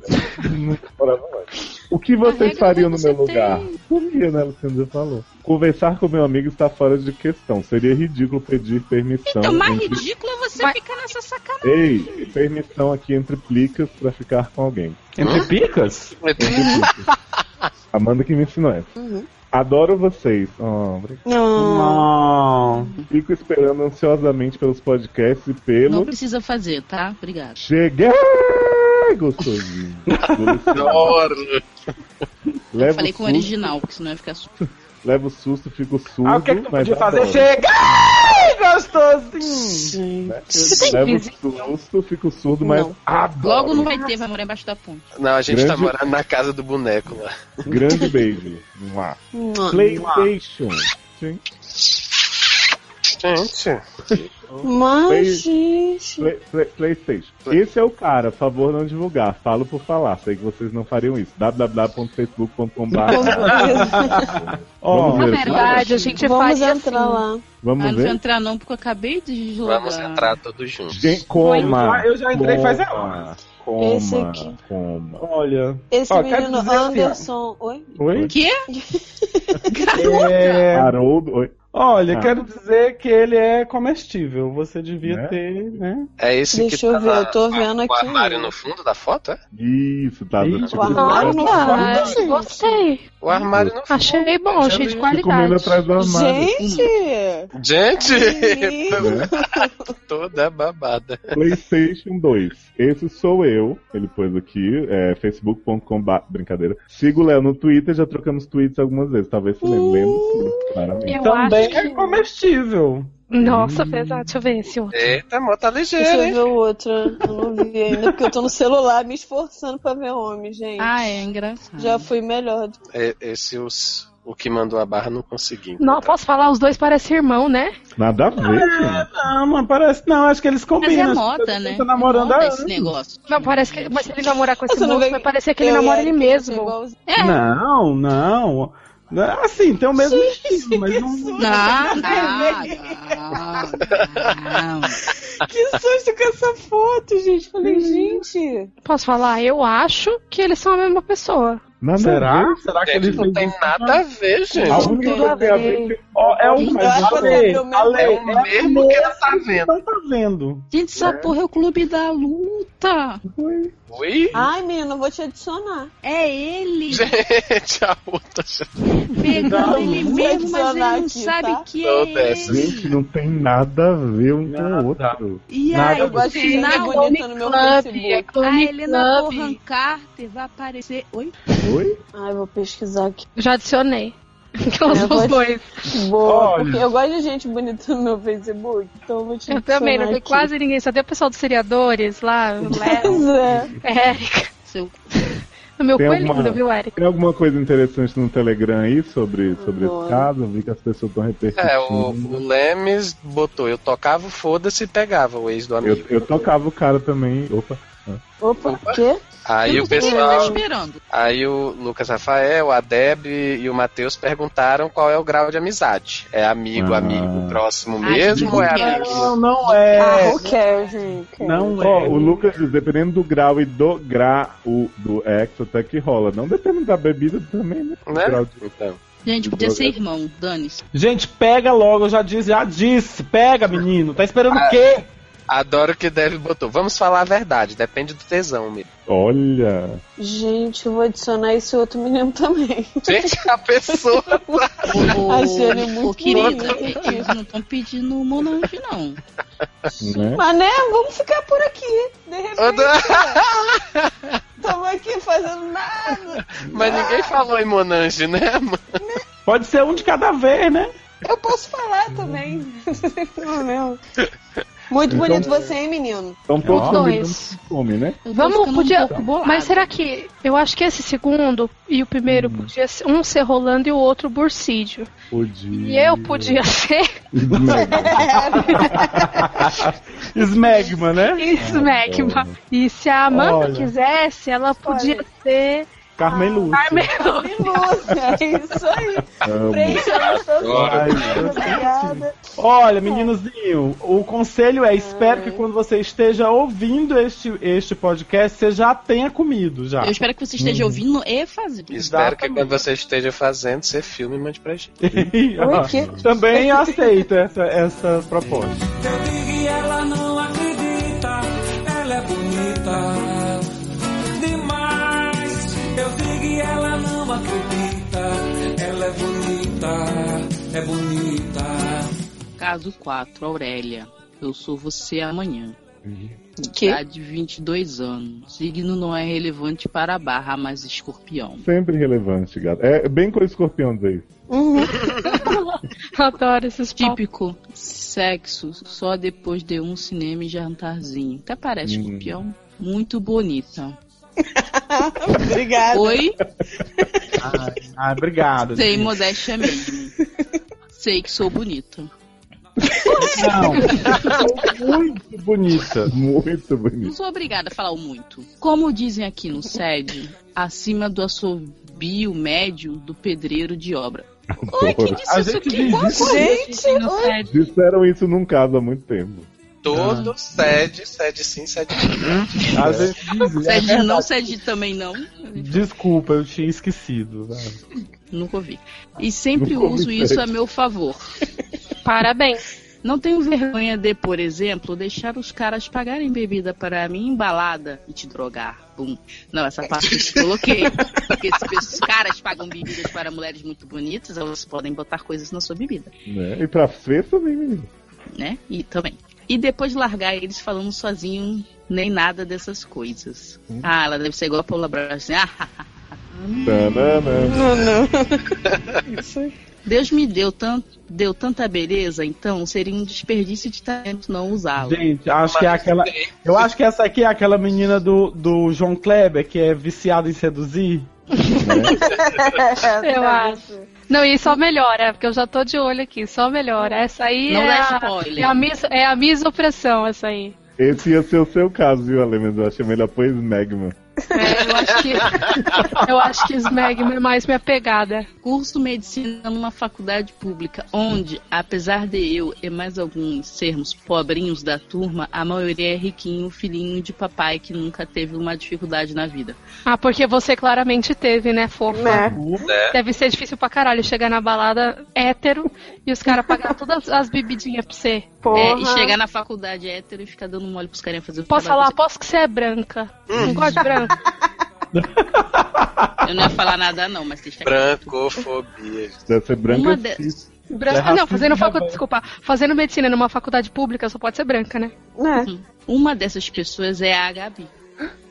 Speaker 4: não morava mais. O que vocês fariam
Speaker 3: não
Speaker 4: no meu lugar? Comia, né, Luciano já falou. Conversar com meu amigo está fora de questão. Seria ridículo pedir permissão.
Speaker 3: Então, mais
Speaker 4: entre-
Speaker 3: ridículo é você
Speaker 5: Mas-
Speaker 3: ficar nessa sacanagem.
Speaker 4: Ei, permissão aqui entre plicas pra ficar com alguém.
Speaker 2: Entre picas?
Speaker 4: Amanda que me ensinou essa.
Speaker 3: Uhum.
Speaker 4: Adoro vocês. Oh.
Speaker 7: Não.
Speaker 2: Não.
Speaker 4: Fico esperando ansiosamente pelos podcasts e
Speaker 3: Não
Speaker 4: pelo.
Speaker 3: precisa fazer, tá? Obrigado.
Speaker 4: Cheguei! Gostosinho.
Speaker 6: Adoro.
Speaker 4: Leva
Speaker 3: Falei com o
Speaker 4: susto,
Speaker 3: original, porque senão ia ficar su...
Speaker 4: Leva o susto, fico surdo.
Speaker 2: Ah, o que, que tu
Speaker 4: mas
Speaker 2: podia fazer?
Speaker 4: adoro.
Speaker 2: Chega! Gostosinho!
Speaker 4: Né?
Speaker 5: Você tem
Speaker 4: o
Speaker 5: vizinho?
Speaker 4: susto, fico surdo, mas
Speaker 7: Não.
Speaker 4: adoro.
Speaker 3: Logo não vai ter, vai morar embaixo da ponte.
Speaker 6: Não, a gente
Speaker 4: Grande-
Speaker 6: tá morando na casa do boneco lá.
Speaker 4: Grande beijo. Mua.
Speaker 7: Não.
Speaker 4: PlayStation. Sim.
Speaker 6: Gente.
Speaker 7: Mas, gente.
Speaker 4: Play- Play- PlayStation. Esse é o cara, por favor não divulgar. Falo por falar, sei que vocês não fariam isso. www.facebook.com.br Vamos
Speaker 5: Na
Speaker 4: ver.
Speaker 5: verdade, a gente
Speaker 7: Vamos
Speaker 5: faria
Speaker 7: entrar
Speaker 5: assim.
Speaker 7: lá.
Speaker 4: Vamos
Speaker 3: ah, não
Speaker 4: ver?
Speaker 3: entrar não, porque eu acabei de deslogar.
Speaker 6: Vamos entrar todos juntos.
Speaker 4: Gente, coma.
Speaker 2: Eu já entrei faz
Speaker 4: coma,
Speaker 2: horas.
Speaker 4: Coma,
Speaker 7: Esse aqui.
Speaker 4: coma.
Speaker 2: olha.
Speaker 7: Esse
Speaker 2: Ó,
Speaker 7: menino
Speaker 2: assim.
Speaker 7: Anderson. Oi?
Speaker 4: Oi?
Speaker 3: O quê?
Speaker 2: É,
Speaker 4: Haroldo, oi.
Speaker 2: Olha,
Speaker 4: Ah.
Speaker 2: quero dizer que ele é comestível. Você devia
Speaker 4: Né?
Speaker 2: ter, né?
Speaker 6: É esse
Speaker 7: Deixa
Speaker 6: que
Speaker 7: eu
Speaker 6: tá
Speaker 7: ver, eu
Speaker 6: na-
Speaker 7: tô vendo
Speaker 6: o
Speaker 7: aqui.
Speaker 6: armário no fundo da foto, é?
Speaker 4: Isso, tá. Tipo,
Speaker 7: o armário no
Speaker 5: Ah,
Speaker 7: fundo, gente.
Speaker 5: gostei.
Speaker 6: O armário fundo.
Speaker 5: Achei bom, achei de qualidade.
Speaker 4: atrás do armário.
Speaker 7: Gente!
Speaker 6: Gente!
Speaker 7: Menino.
Speaker 6: Toda babada.
Speaker 4: PlayStation 2. Esse sou eu. Ele pôs aqui, é, facebook.com. Brincadeira. Sigo o Léo no Twitter, já trocamos tweets algumas vezes. Talvez você lembre. Sim, claramente.
Speaker 5: Eu
Speaker 2: Também
Speaker 5: acho
Speaker 2: é comestível.
Speaker 5: Nossa, pesado. Deixa eu ver esse outro.
Speaker 6: Eita, mó tá
Speaker 7: Deixa
Speaker 6: ligeiro,
Speaker 7: eu
Speaker 6: hein?
Speaker 7: ver o outro. Eu não vi ainda, porque eu tô no celular me esforçando pra ver homem, gente.
Speaker 3: Ah, é engraçado.
Speaker 7: Já fui melhor.
Speaker 6: É, esse os, o que mandou a barra não consegui.
Speaker 5: Não, posso falar? Os dois parecem irmão, né?
Speaker 4: Nada a ver, gente.
Speaker 2: Não, mas parece. Não, acho que eles
Speaker 3: Mas
Speaker 2: combinam.
Speaker 3: é
Speaker 2: Acho que
Speaker 3: moda, né?
Speaker 2: Tá namorando
Speaker 3: é moda esse negócio.
Speaker 5: Mas parece que. Mas se ele namorar com esse
Speaker 7: não
Speaker 5: moço, vai parecer que ele
Speaker 7: eu
Speaker 5: namora ele mesmo.
Speaker 7: igualzinhos.
Speaker 3: É.
Speaker 2: Não, não. Assim, tem o mesmo estilo, mas não.
Speaker 3: Não, não, não.
Speaker 7: Que susto com essa foto, gente. Falei, gente.
Speaker 5: Posso falar? Eu acho que eles são a mesma pessoa.
Speaker 4: Nada
Speaker 2: Será?
Speaker 4: ver.
Speaker 2: Será que eles
Speaker 6: não tem nada a ver, gente.
Speaker 4: A
Speaker 5: Não
Speaker 4: única
Speaker 5: tem
Speaker 4: coisa
Speaker 5: a
Speaker 4: que tem a
Speaker 5: ver.
Speaker 2: Ó, é
Speaker 7: é o mesmo-
Speaker 6: é o
Speaker 2: é
Speaker 6: mesmo que ela tá vendo.
Speaker 2: Tá vendo.
Speaker 3: Gente, essa porra é o clube da luta.
Speaker 6: Oi?
Speaker 7: Ai, menino, eu vou te adicionar.
Speaker 3: É ele.
Speaker 6: Gente, a outra já
Speaker 3: Pegou
Speaker 2: Não,
Speaker 3: ele mesmo, mas ele não
Speaker 7: aqui,
Speaker 3: sabe
Speaker 7: tá?
Speaker 3: que
Speaker 6: Tô
Speaker 3: é
Speaker 6: dessa.
Speaker 4: Gente, não tem nada a ver um com o outro.
Speaker 3: E
Speaker 2: Nada
Speaker 3: aí,
Speaker 7: Eu gosto de
Speaker 3: na
Speaker 7: bonita no meu
Speaker 5: Club,
Speaker 7: Facebook.
Speaker 5: é
Speaker 3: a
Speaker 5: Clone
Speaker 3: Helena. Bonham Carter vai aparecer. Oi?
Speaker 4: Oi?
Speaker 7: Ai, vou pesquisar aqui.
Speaker 5: Já adicionei. Que eu
Speaker 7: É,
Speaker 5: uso
Speaker 7: vou-
Speaker 5: os dois.
Speaker 7: Boa,
Speaker 2: Olha.
Speaker 7: porque eu gosto de gente bonita no meu Facebook, então eu vou te
Speaker 5: Eu também, não vi quase ninguém. Só tem o pessoal dos seriadores lá, o Léo,
Speaker 7: Pois é.
Speaker 5: Érica.
Speaker 3: seu.
Speaker 5: O meu
Speaker 4: Tem
Speaker 5: é
Speaker 4: alguma-
Speaker 5: lindo, viu, Eric?
Speaker 4: Tem alguma coisa interessante no Telegram aí sobre, sobre esse caso? Eu vi que as pessoas estão repercutindo.
Speaker 6: É, o, o Lemes botou, eu tocava foda-se e pegava o ex do
Speaker 4: eu,
Speaker 6: amigo.
Speaker 4: eu tocava o cara também. Opa.
Speaker 7: Opa, o quê?
Speaker 6: Aí
Speaker 3: Eu
Speaker 6: o
Speaker 3: não
Speaker 6: pessoal,
Speaker 3: esperando.
Speaker 6: aí o Lucas Rafael, a Deb e o Matheus perguntaram qual é o grau de amizade. É amigo,
Speaker 4: Ah.
Speaker 6: amigo próximo
Speaker 3: Ai,
Speaker 6: mesmo ou é amigo?
Speaker 2: Não, não é.
Speaker 7: Ah, who cares, gente?
Speaker 2: Não
Speaker 4: Ó,
Speaker 2: é.
Speaker 4: o Lucas diz, dependendo do grau e do grau do ex, até que rola. Não depende da bebida também, né?
Speaker 6: Né?
Speaker 4: grau de-
Speaker 6: Então.
Speaker 3: Gente, podia ser irmão, dane-se.
Speaker 2: Gente, pega logo, eu já disse, já disse. Pega, menino. Tá esperando o quê?
Speaker 6: Adoro que Deb botou. Vamos falar a verdade, depende do tesão mesmo.
Speaker 4: Olha.
Speaker 7: Gente, eu vou adicionar esse outro menino também.
Speaker 6: Gente, a pessoa.
Speaker 3: Ô, ô,
Speaker 7: Achei ele muito
Speaker 3: ô, querida,
Speaker 7: bonito.
Speaker 3: eles não estão pedindo monange, não.
Speaker 4: Né?
Speaker 7: Mas né, vamos ficar por aqui. De repente, estamos aqui fazendo nada.
Speaker 6: Mas ninguém falou em Monange, né, mano?
Speaker 2: Pode ser um de cada vez, né?
Speaker 7: Eu posso falar também. Não, não. Muito
Speaker 4: Então-
Speaker 7: bonito você, hein, menino?
Speaker 4: Então todos
Speaker 5: dois.
Speaker 4: come, né?
Speaker 5: Vamos, podia.
Speaker 3: um.
Speaker 5: Mas será que. Eu acho que esse segundo e o primeiro podia ser um ser rolando e o outro bursídio.
Speaker 4: Podia.
Speaker 5: E eu podia ser
Speaker 2: Smegma, né?
Speaker 5: Smegma. E se a Amanda
Speaker 2: Olha.
Speaker 5: quisesse, ela podia ser
Speaker 2: Carmen Lúcia.
Speaker 5: Carmen
Speaker 7: Lúcia, é isso aí. Obrigada.
Speaker 2: Olha, meninozinho, o conselho é: espero que quando você esteja ouvindo este, este podcast, você já tenha comido já.
Speaker 3: Eu espero que você esteja ouvindo e fazendo.
Speaker 6: Espero que quando você esteja fazendo, você filme e mande pra gente.
Speaker 7: Oi?
Speaker 2: Também aceito essa, essa proposta.
Speaker 9: Eu digo e ela não acredita, ela é bonita é bonita.
Speaker 3: Caso 4, Aurélia. Eu sou você amanhã.
Speaker 7: Que?
Speaker 3: Idade 22 anos. Signo não é relevante para a barra, mas escorpião.
Speaker 4: Sempre relevante, gato. É bem com escorpião dizer isso.
Speaker 5: Adoro esses.
Speaker 3: Típico sexo só depois de um cinema e jantarzinho. Até parece
Speaker 4: Hum.
Speaker 3: escorpião. Muito bonita.
Speaker 7: Obrigada.
Speaker 3: Oi?
Speaker 2: Ah, obrigado.
Speaker 3: Sem
Speaker 2: gente.
Speaker 3: modéstia mesmo. Sei que sou bonita.
Speaker 2: Não. Muito bonita.
Speaker 4: Muito
Speaker 3: Não
Speaker 4: bonito.
Speaker 3: sou obrigada a falar o muito. Como dizem aqui no SED, acima do assobio médio do pedreiro de obra. Oi, quem disse
Speaker 2: A
Speaker 3: isso
Speaker 2: gente
Speaker 3: aqui?
Speaker 2: diz isso.
Speaker 7: Gente, oi.
Speaker 5: SED.
Speaker 4: Disseram isso num caso há muito tempo.
Speaker 6: Todo sede, sede sim, sede não.
Speaker 2: A gente diz isso. É
Speaker 3: não. SED também não.
Speaker 2: Desculpa, eu tinha esquecido. né?
Speaker 3: Nunca ouvi. E sempre
Speaker 4: Nunca
Speaker 3: uso isso a meu favor.
Speaker 5: Parabéns.
Speaker 3: Não tenho vergonha de, por exemplo, deixar os caras pagarem bebida para mim embalada e te drogar. Bum. Não, essa parte eu te coloquei. Porque se os caras pagam bebidas para mulheres muito bonitas, elas podem botar coisas na sua bebida,
Speaker 4: Né? E pra fez também, menino.
Speaker 3: né? E também. E depois largar eles falando sozinho, nem nada dessas coisas. Ah, ela deve ser igual a Paula Braga, assim, ah.
Speaker 7: Não, não. Isso aí.
Speaker 3: Deus me deu, tanto, deu tanta beleza, então seria um desperdício de talento não usá-la.
Speaker 2: Gente, acho que é aquela. Eu acho que essa aqui é aquela menina do, do João Kleber, que é viciada em seduzir.
Speaker 5: Eu acho. Não, e só melhora, porque eu já tô de olho aqui, só melhora. Essa aí
Speaker 3: Não
Speaker 5: é, a,
Speaker 3: spoiler.
Speaker 5: é, a mis, é a misopressão, essa aí.
Speaker 4: Esse ia ser o seu caso, viu, Ale? Mas eu achei melhor pôr Smegma.
Speaker 5: É, eu acho que. eu acho que Smegma é mais minha pegada.
Speaker 3: curso medicina numa faculdade pública, onde, apesar de eu e mais alguns sermos pobrinhos da turma, a maioria é riquinho, filhinho de papai que nunca teve uma dificuldade na vida.
Speaker 5: Ah, porque você claramente teve, né, fofa?
Speaker 7: Né?
Speaker 5: Deve ser difícil pra caralho chegar na balada hétero e os caras pagar todas as bebidinhas pra você.
Speaker 3: É, e chegar na faculdade hétero e ficar dando mole pros caras fazer o
Speaker 5: Posso falar? Posso que você é branca. Não gosto de branca.
Speaker 3: Eu não ia falar nada não, mas deixa.
Speaker 6: Brancofobia.
Speaker 4: Deve ser branca
Speaker 3: Uma de-
Speaker 5: branca.
Speaker 2: É
Speaker 5: Ah, não, fazendo faculdade.
Speaker 2: também.
Speaker 5: Desculpa. Fazendo medicina numa faculdade pública só pode ser branca, né?
Speaker 7: Né?
Speaker 3: Uma dessas pessoas é a Gabi.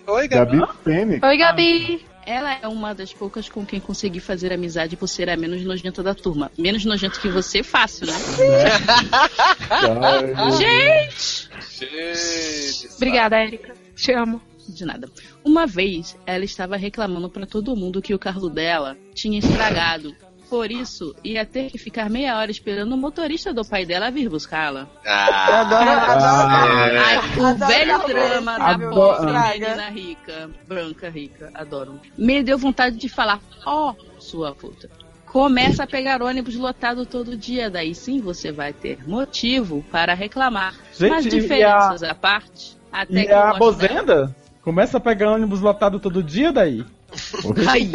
Speaker 6: Oi, Gabi.
Speaker 4: Gabi Fênix.
Speaker 5: Oi, Gabi.
Speaker 3: Ela é uma das poucas com quem consegui fazer amizade por ser a menos nojenta da turma. Menos nojento que você, fácil, né? Gente!
Speaker 6: Gente,
Speaker 5: Obrigada, Erika. Te amo.
Speaker 3: De nada. Uma vez, ela estava reclamando pra todo mundo que o carro dela tinha estragado. Por isso, ia ter que ficar meia hora esperando o motorista do pai dela vir buscá-la.
Speaker 6: Ah,
Speaker 7: Adoro, adoro.
Speaker 3: Ai, o
Speaker 7: Adoro
Speaker 3: velho drama da pobre menina rica, branca rica, adoro. Me deu vontade de falar, ó, sua puta. Começa a pegar ônibus lotado todo dia, daí sim você vai ter motivo para reclamar.
Speaker 2: Gente,
Speaker 3: Mas diferenças à parte, até
Speaker 2: E
Speaker 3: que
Speaker 2: a. Bozenda? Começa a pegar ônibus lotado todo dia daí?
Speaker 3: Ai,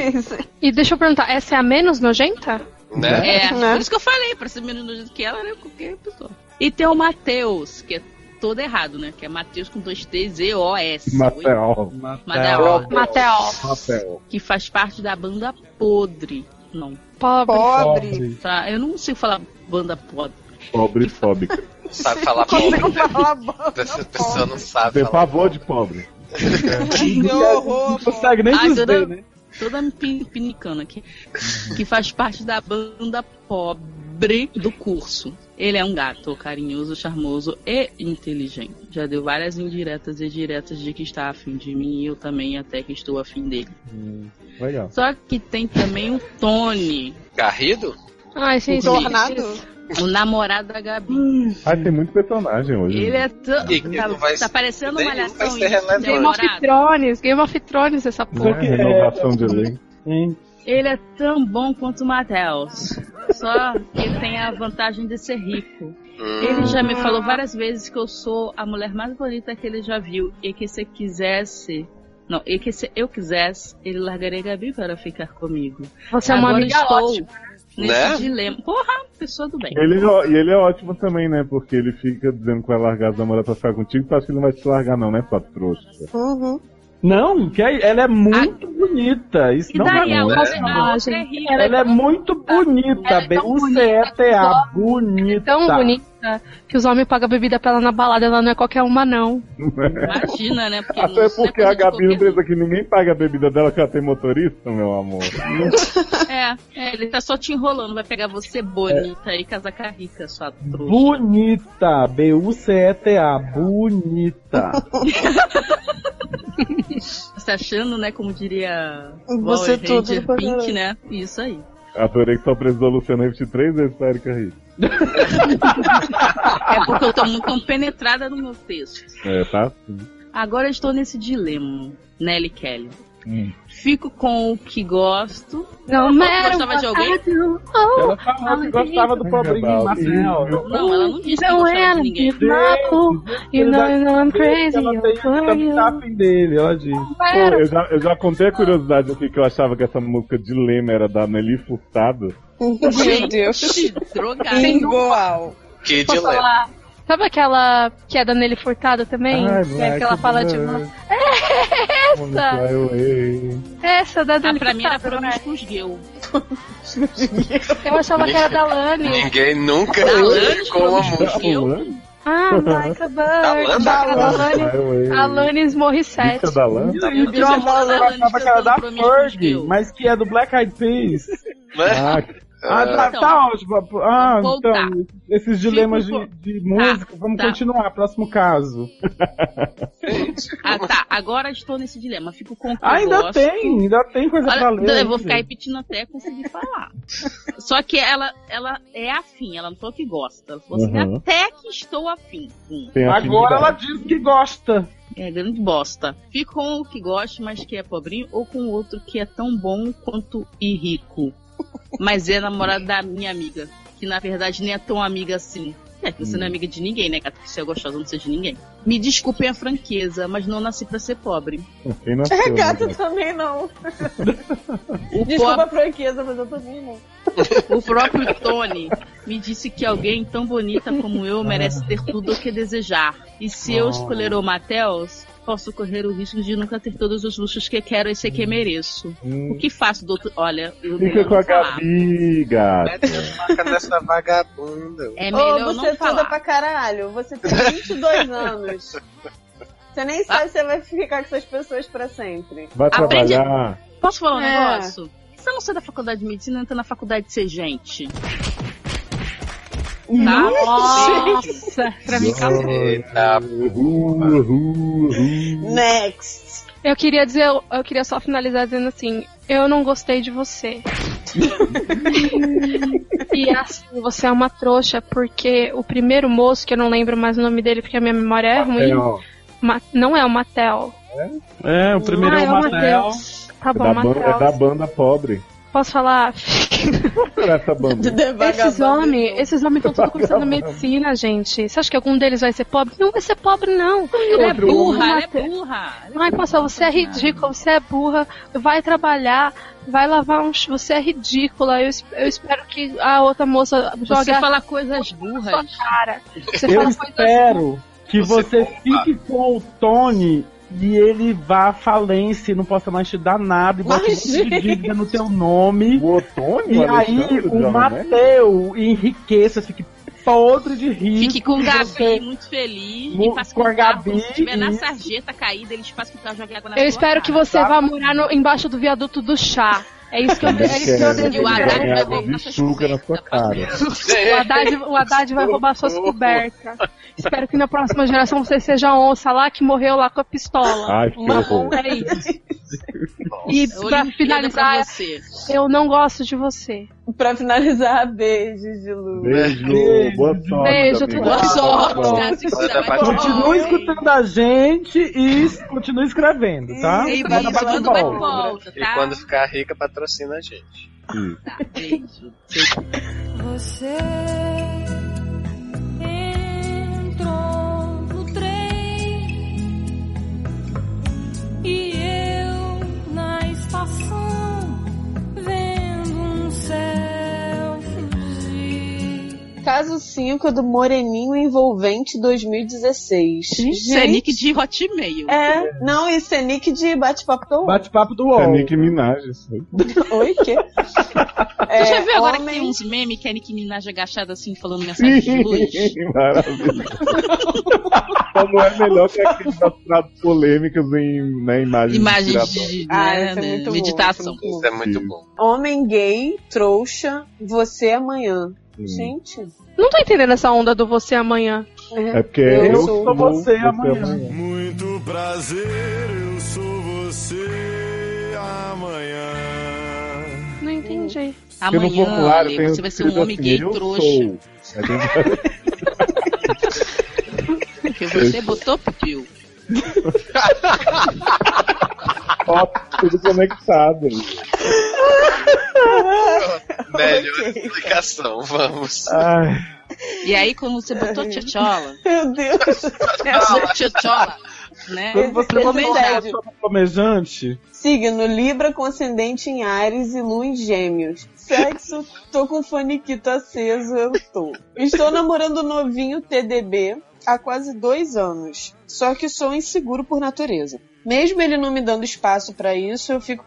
Speaker 5: E deixa eu perguntar, essa é a menos nojenta?
Speaker 6: né?
Speaker 3: É,
Speaker 7: Né?
Speaker 3: por isso que eu falei, pra ser menos nojento que ela, né? Qualquer pessoa. E tem o Matheus, que é todo errado, né? Que é Matheus com dois T, Z, O, S. Matheus.
Speaker 5: Matel.
Speaker 4: Matel.
Speaker 3: Que faz parte da banda Podre. Não,
Speaker 5: Pobre.
Speaker 7: Pobre.
Speaker 3: tá? Eu não sei falar banda Podre.
Speaker 4: Pobre fóbica.
Speaker 6: Sabe falar pobre.
Speaker 7: Não fala boca.
Speaker 6: Essa pessoa não sabe
Speaker 4: Tem
Speaker 6: falar.
Speaker 4: pavor de pobre.
Speaker 7: Que horror,
Speaker 2: Não consegue nem dizer,
Speaker 3: toda-
Speaker 2: né?
Speaker 3: Toda me pin- pinicando aqui. Que faz parte da banda Pobre do curso. Ele é um gato carinhoso, charmoso e inteligente. Já deu várias indiretas e diretas de que está afim de mim e eu também até que estou afim dele.
Speaker 4: Legal.
Speaker 3: Só que tem também o Tony,
Speaker 6: Garrido?
Speaker 5: Ai, gente.
Speaker 7: Tornado?
Speaker 3: O namorado da Gabi.
Speaker 4: Ah, tem muito personagem hoje.
Speaker 3: Ele
Speaker 4: né?
Speaker 3: é tão. Tá,
Speaker 6: não vai-
Speaker 3: tá parecendo uma
Speaker 6: relevante.
Speaker 5: Game of. Thrones, Game of Thrones essa
Speaker 4: Né?
Speaker 5: porra.
Speaker 4: Renovação de lei.
Speaker 2: Sim.
Speaker 3: Ele é tão bom quanto o Matheus. Só que ele tem a vantagem de ser rico. Ele já me falou várias vezes que eu sou a mulher mais bonita que ele já viu. E que se quisesse. Não, e que se eu quisesse, ele largaria a Gabi para ficar comigo.
Speaker 5: Você é uma amiga
Speaker 3: estou
Speaker 5: ótima.
Speaker 3: Nesse
Speaker 6: Né?
Speaker 3: dilema. Porra, pessoa do bem.
Speaker 4: Ele, é- e ele é ótimo também, né? Porque ele fica dizendo que vai largar as namoradas pra ficar contigo, tu acha que ele não vai te largar, não, né, sua trouxa?
Speaker 7: Uhum.
Speaker 2: Não, que é- ela é muito bonita. Isso
Speaker 3: E
Speaker 2: não
Speaker 3: daí
Speaker 2: é
Speaker 3: a
Speaker 2: não.
Speaker 3: outra, a outra é.
Speaker 2: Ela é muito bonita,
Speaker 5: Ela é
Speaker 2: bem. CETA, bonita.
Speaker 5: Tão bonita que os homens pagam bebida pra ela na balada, ela não é qualquer uma, não.
Speaker 3: Imagina, né? Porque
Speaker 4: Até
Speaker 3: é
Speaker 4: porque a Gabi não pensa que ninguém paga a bebida dela que ela tem motorista, meu amor.
Speaker 3: É, é, ele tá só te enrolando, vai pegar você bonita e casaca rica, sua trouxa.
Speaker 2: Bonita, B-U-C-E-T-A, bonita.
Speaker 3: Você tá achando, né, como diria
Speaker 7: Você
Speaker 3: Power
Speaker 7: tudo
Speaker 3: Ranger Pink, né? Isso aí.
Speaker 4: Adorei que só precisou a Luciana repetir três vezes pra Erika rir.
Speaker 3: É porque eu tô muito compenetrada no meu texto.
Speaker 4: É, tá?
Speaker 3: Agora eu estou nesse dilema, Nelly Kelly.
Speaker 4: Hum.
Speaker 3: Fico com o que gosto.
Speaker 5: Não,
Speaker 3: Gostava de alguém?
Speaker 2: Ela falou que gostava do pobrinho Marcel.
Speaker 3: Não, ela não disse que
Speaker 5: Não
Speaker 3: gostava de ninguém.
Speaker 5: You know, you know I'm crazy
Speaker 2: Ela tem afim dele, ó, gente.
Speaker 4: Pô, eu, já, eu já contei a curiosidade aqui que eu achava que essa música Dilema era da Nelly Furtado.
Speaker 7: Meu Deus.
Speaker 3: Drogada.
Speaker 7: Igual.
Speaker 6: Que dilema.
Speaker 5: Sabe aquela que é da Nelly Furtado também?
Speaker 4: Ai,
Speaker 5: Que é que ela
Speaker 4: Black
Speaker 5: fala de uma. É essa! Essa da
Speaker 3: Ah,
Speaker 5: Nelly
Speaker 3: pra mim era
Speaker 5: Furtado, né?
Speaker 3: Promiscuous Girl.
Speaker 5: Eu achava que era da Lani.
Speaker 6: Ninguém nunca uma
Speaker 3: Promiscuous
Speaker 6: música.
Speaker 5: Ah, a
Speaker 6: Da
Speaker 5: bird. Da
Speaker 4: away.
Speaker 5: Alanis Morissette.
Speaker 4: Música da Lana?
Speaker 2: E
Speaker 3: Eu
Speaker 2: achava
Speaker 3: Alanis
Speaker 2: que era da Ferg, mas que é do Black Eyed Peas.
Speaker 6: Né?
Speaker 4: Ah,
Speaker 2: Ah, tá,
Speaker 3: Então,
Speaker 2: tá ótimo. Ah, então,
Speaker 3: voltar.
Speaker 2: esses dilemas
Speaker 3: Fico
Speaker 2: de, de música, vamos
Speaker 3: tá.
Speaker 2: continuar, próximo caso.
Speaker 3: Ah, tá. Agora estou nesse dilema. Fico com o que
Speaker 2: Ah, ainda
Speaker 3: gosto.
Speaker 2: tem, ainda tem coisa
Speaker 3: Olha,
Speaker 2: pra ler.
Speaker 3: eu vou ficar repetindo até conseguir falar. Só que ela, ela é afim, ela não falou que gosta. Ela falou assim,
Speaker 4: Uhum.
Speaker 3: até que estou afim. Hum,
Speaker 4: tem
Speaker 2: Agora ela diz que gosta.
Speaker 3: é grande bosta. Fico com o que gosta, mas que é pobrinho, ou com o outro que é tão bom quanto e rico. Mas é namorado da minha amiga. Que na verdade nem é tão amiga assim. É, que você não é amiga de ninguém, né, gata? Que você é gostosa, não seja de ninguém. Me desculpem a franqueza, mas não nasci pra ser pobre.
Speaker 4: Quem nasceu,
Speaker 7: É
Speaker 4: né,
Speaker 7: gato
Speaker 4: cara?
Speaker 7: também não.
Speaker 3: O
Speaker 7: Desculpa a franqueza, mas eu também não.
Speaker 3: O próprio Tony me disse que alguém tão bonita como eu merece ter tudo o que desejar. E se eu escolher o Matheus, posso correr o risco de nunca ter todos os luxos que quero e sei que mereço. O que faço, doutor? Olha, eu
Speaker 4: Fica com a. Gabi, gato.
Speaker 6: Mete nessa vagabunda.
Speaker 3: É
Speaker 7: Ô,
Speaker 3: melhor
Speaker 7: você
Speaker 3: não falar.
Speaker 7: pra caralho. Você tem 22 anos. Você nem sabe se você vai ficar com essas pessoas pra sempre.
Speaker 4: Vai
Speaker 3: Aprende-
Speaker 4: trabalhar.
Speaker 3: Posso falar um
Speaker 7: É.
Speaker 3: negócio? Se eu não sair da faculdade de medicina, entra na faculdade de ser gente. Tá?
Speaker 5: Nossa, pra mim acabou.
Speaker 7: Next.
Speaker 5: Eu queria dizer, eu queria só finalizar dizendo assim, eu não gostei de você. e assim, você é uma trouxa, porque o primeiro moço, que eu não lembro mais o nome dele porque a minha memória é ruim, Ma- não é o Matel.
Speaker 2: É, o primeiro
Speaker 5: ah,
Speaker 2: é o Matel.
Speaker 5: Tá
Speaker 4: É
Speaker 5: bom,
Speaker 4: da, ban-
Speaker 5: Matel.
Speaker 4: é da banda pobre.
Speaker 5: Posso falar? Esses homens, esses homens estão tudo cursando medicina, gente. Você acha que algum deles vai ser pobre? Não vai ser pobre, não. Ele é
Speaker 3: Ela é
Speaker 5: burro,
Speaker 3: burra, ela é burra.
Speaker 5: Ai, poxa, você é ridícula, você é burra, vai trabalhar, vai lavar um. Você é ridícula. Eu, eu espero que a outra moça jogue
Speaker 3: Você fala coisas burras.
Speaker 5: cara. Você
Speaker 2: Eu
Speaker 5: fala coisas
Speaker 2: espero que
Speaker 6: Você
Speaker 2: você, fique com o Tony e ele vá à falência e não possa mais te dar nada e bote um monte de dívida no teu nome.
Speaker 4: O Otônio,
Speaker 2: E
Speaker 4: o
Speaker 2: aí o? Mateu enriqueça, fique podre de rir.
Speaker 3: Fique com o Gabi,
Speaker 2: Você-
Speaker 3: muito feliz.
Speaker 2: Mu-
Speaker 3: e faça
Speaker 2: com
Speaker 3: com
Speaker 2: a Gabi,
Speaker 3: Se estiver na sarjeta caída, eles fazem com que o carro jogue água na
Speaker 5: Eu espero
Speaker 3: cara.
Speaker 5: que você vá morar no- embaixo do viaduto do chá. É isso que eu, é isso que eu desejo.
Speaker 3: E o Haddad vai roubar
Speaker 4: na sua
Speaker 3: cobertas.
Speaker 4: cara.
Speaker 5: O Haddad, o Haddad vai roubar suas cobertas. Espero que na próxima geração você seja a onça lá que morreu lá com a pistola.
Speaker 4: Ai, que horror.
Speaker 5: É isso. E pra
Speaker 3: Olimpíada
Speaker 5: finalizar,
Speaker 3: pra
Speaker 5: eu não gosto de você.
Speaker 7: Pra finalizar, beijos de luz.
Speaker 4: Beijo,
Speaker 2: Beijo.
Speaker 4: boa sorte.
Speaker 5: Beijo,
Speaker 4: amiga.
Speaker 5: tudo
Speaker 3: Boa
Speaker 5: bom.
Speaker 3: sorte, embora.
Speaker 2: Continue escutando a gente e continue escrevendo, tá?
Speaker 3: E
Speaker 2: pra
Speaker 3: quando vai
Speaker 2: volta.
Speaker 3: volta,
Speaker 6: E
Speaker 3: tá?
Speaker 6: quando ficar rica, patrocina a gente.
Speaker 3: Tá, beijo.
Speaker 1: Você entrou no trem e eu na estação vendo um céu fugir.
Speaker 7: Caso 5 do Moreninho Envolvente 2016.
Speaker 3: Isso é nick de hotmail.
Speaker 7: É, não, isso é nick de bate-papo do UOL.
Speaker 2: Bate-papo do
Speaker 4: É
Speaker 2: UOL.
Speaker 4: Nick Minaj, isso aí.
Speaker 7: Oi, quê?
Speaker 3: Você já viu agora que
Speaker 7: homem-
Speaker 3: tem uns memes que a Nicki Minaj agachada assim, falando mensagem de luz?
Speaker 4: Sim, maravilha. Não é melhor que aqueles das frases polêmicas em né, imagens
Speaker 3: Imagens
Speaker 4: inspiratórias.
Speaker 3: de
Speaker 7: Ah,
Speaker 3: né,
Speaker 7: é
Speaker 3: né,
Speaker 7: muito bom,
Speaker 3: meditação.
Speaker 7: isso é muito
Speaker 6: Isso é muito
Speaker 4: Sim.
Speaker 6: bom.
Speaker 7: Homem gay, trouxa, você amanhã. Gente.
Speaker 5: Não tô entendendo essa onda do você amanhã.
Speaker 4: É porque
Speaker 7: Eu
Speaker 4: eu,
Speaker 7: sou
Speaker 4: sou
Speaker 2: você amanhã.
Speaker 10: Muito prazer, eu sou você amanhã.
Speaker 5: Não entendi.
Speaker 4: Porque no
Speaker 3: Amanhã,
Speaker 4: vocabulário
Speaker 3: Ale, você vai ser um homem
Speaker 4: assim,
Speaker 3: gay
Speaker 4: eu
Speaker 3: trouxa.
Speaker 4: sou.
Speaker 3: Porque você botou pio.
Speaker 4: Ó, tudo conectado.
Speaker 6: Melhor explicação, vamos.
Speaker 4: Ai,
Speaker 3: E aí, quando você botou tchotchola,
Speaker 7: Meu Deus.
Speaker 3: tchotchola, né?
Speaker 2: Quando você botou
Speaker 7: é Signo Libra com ascendente em Ares e Lua em Gêmeos. Sexo, tô com faniquito aceso, eu tô. Estou namorando o novinho TDB há quase dois anos. Só que sou inseguro por natureza. Mesmo ele não me dando espaço pra isso, eu fico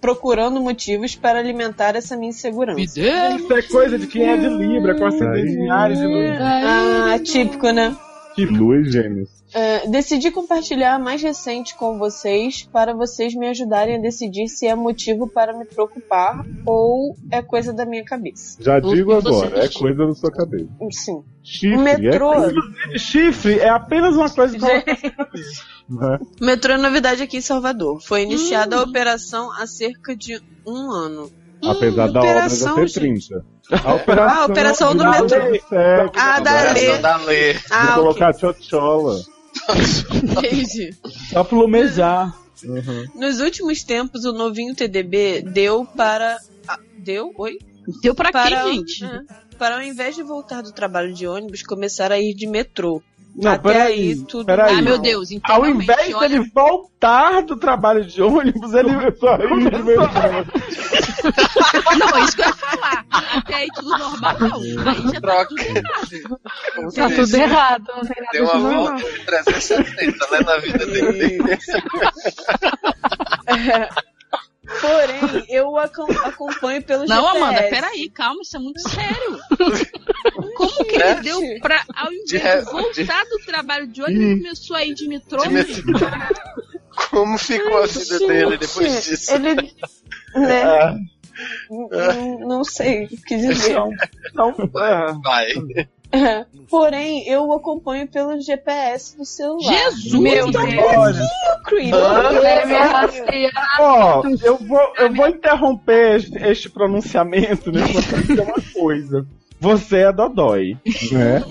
Speaker 7: procurando motivos para alimentar essa minha insegurança.
Speaker 3: Me dê.
Speaker 2: isso é coisa de quem é de Libra, com ascendente em Ares de luz.
Speaker 7: Ah, típico, né?
Speaker 4: Lua e Gêmeos.
Speaker 7: É, decidi compartilhar a mais recente com vocês para vocês me ajudarem a decidir se é motivo para me preocupar ou é coisa da minha cabeça.
Speaker 4: Já
Speaker 3: O
Speaker 4: digo
Speaker 3: que
Speaker 4: agora, é coisa da sua cabeça.
Speaker 7: Sim.
Speaker 4: Chifre
Speaker 7: O metrô.
Speaker 4: é coisa,
Speaker 2: Chifre é apenas uma coisa que
Speaker 4: né?
Speaker 7: O metrô é novidade aqui em Salvador. Foi iniciada a operação há cerca de um ano.
Speaker 4: Apesar da obra já
Speaker 7: operação,
Speaker 4: ter
Speaker 7: gente.
Speaker 4: 30. A operação,
Speaker 7: Ah, a operação do
Speaker 4: de
Speaker 7: metrô.
Speaker 4: 2007,
Speaker 7: Ah, da Lê.
Speaker 6: da Lê.
Speaker 4: De
Speaker 7: Ah, ok.
Speaker 4: colocar tchotchola.
Speaker 7: Entendi.
Speaker 2: só plumejar.
Speaker 4: Uhum.
Speaker 7: Nos últimos tempos, o novinho TDB deu para. ah, Deu? Oi?
Speaker 3: Deu pra
Speaker 7: para,
Speaker 3: quem, gente?
Speaker 7: É. para ao invés de voltar do trabalho de ônibus, começar a ir de metrô.
Speaker 2: Não,
Speaker 7: Até
Speaker 2: peraí,
Speaker 7: aí, tudo.
Speaker 2: peraí.
Speaker 3: Ah, meu Deus. Então,
Speaker 2: Ao invés
Speaker 3: olha...
Speaker 2: dele voltar do trabalho de ônibus, ele
Speaker 4: Só.
Speaker 3: Não, é isso que eu ia falar. Até aí tudo normal. Aí já tá
Speaker 6: Troca.
Speaker 3: tudo errado.
Speaker 5: Tá tudo errado, não tem nada
Speaker 6: Deu
Speaker 5: de
Speaker 6: uma
Speaker 5: normal.
Speaker 6: volta de 360, né, na vida dele.
Speaker 7: Porém, eu acom- acompanho pelo
Speaker 3: Não,
Speaker 7: GPS.
Speaker 3: Amanda, peraí, calma, isso é muito sério. Como que ele deu pra, ao invés
Speaker 6: De
Speaker 3: voltar do trabalho de ônibus, ele começou a ir de metrô?
Speaker 6: De metrô. Como ficou a vida dele depois
Speaker 7: Gente,
Speaker 6: disso?
Speaker 7: Ele. Né? N- n- Não sei o que dizer.
Speaker 2: Então,
Speaker 6: Vai.
Speaker 7: É. Porém, eu o acompanho pelo GPS do celular.
Speaker 3: Jesus!
Speaker 5: Meu
Speaker 7: Muito
Speaker 5: Deus. Rastrear.
Speaker 2: ó, eu vou, eu vou interromper este, pronunciamento, né? Pra dizer uma coisa. Você é Dodói.
Speaker 4: Né?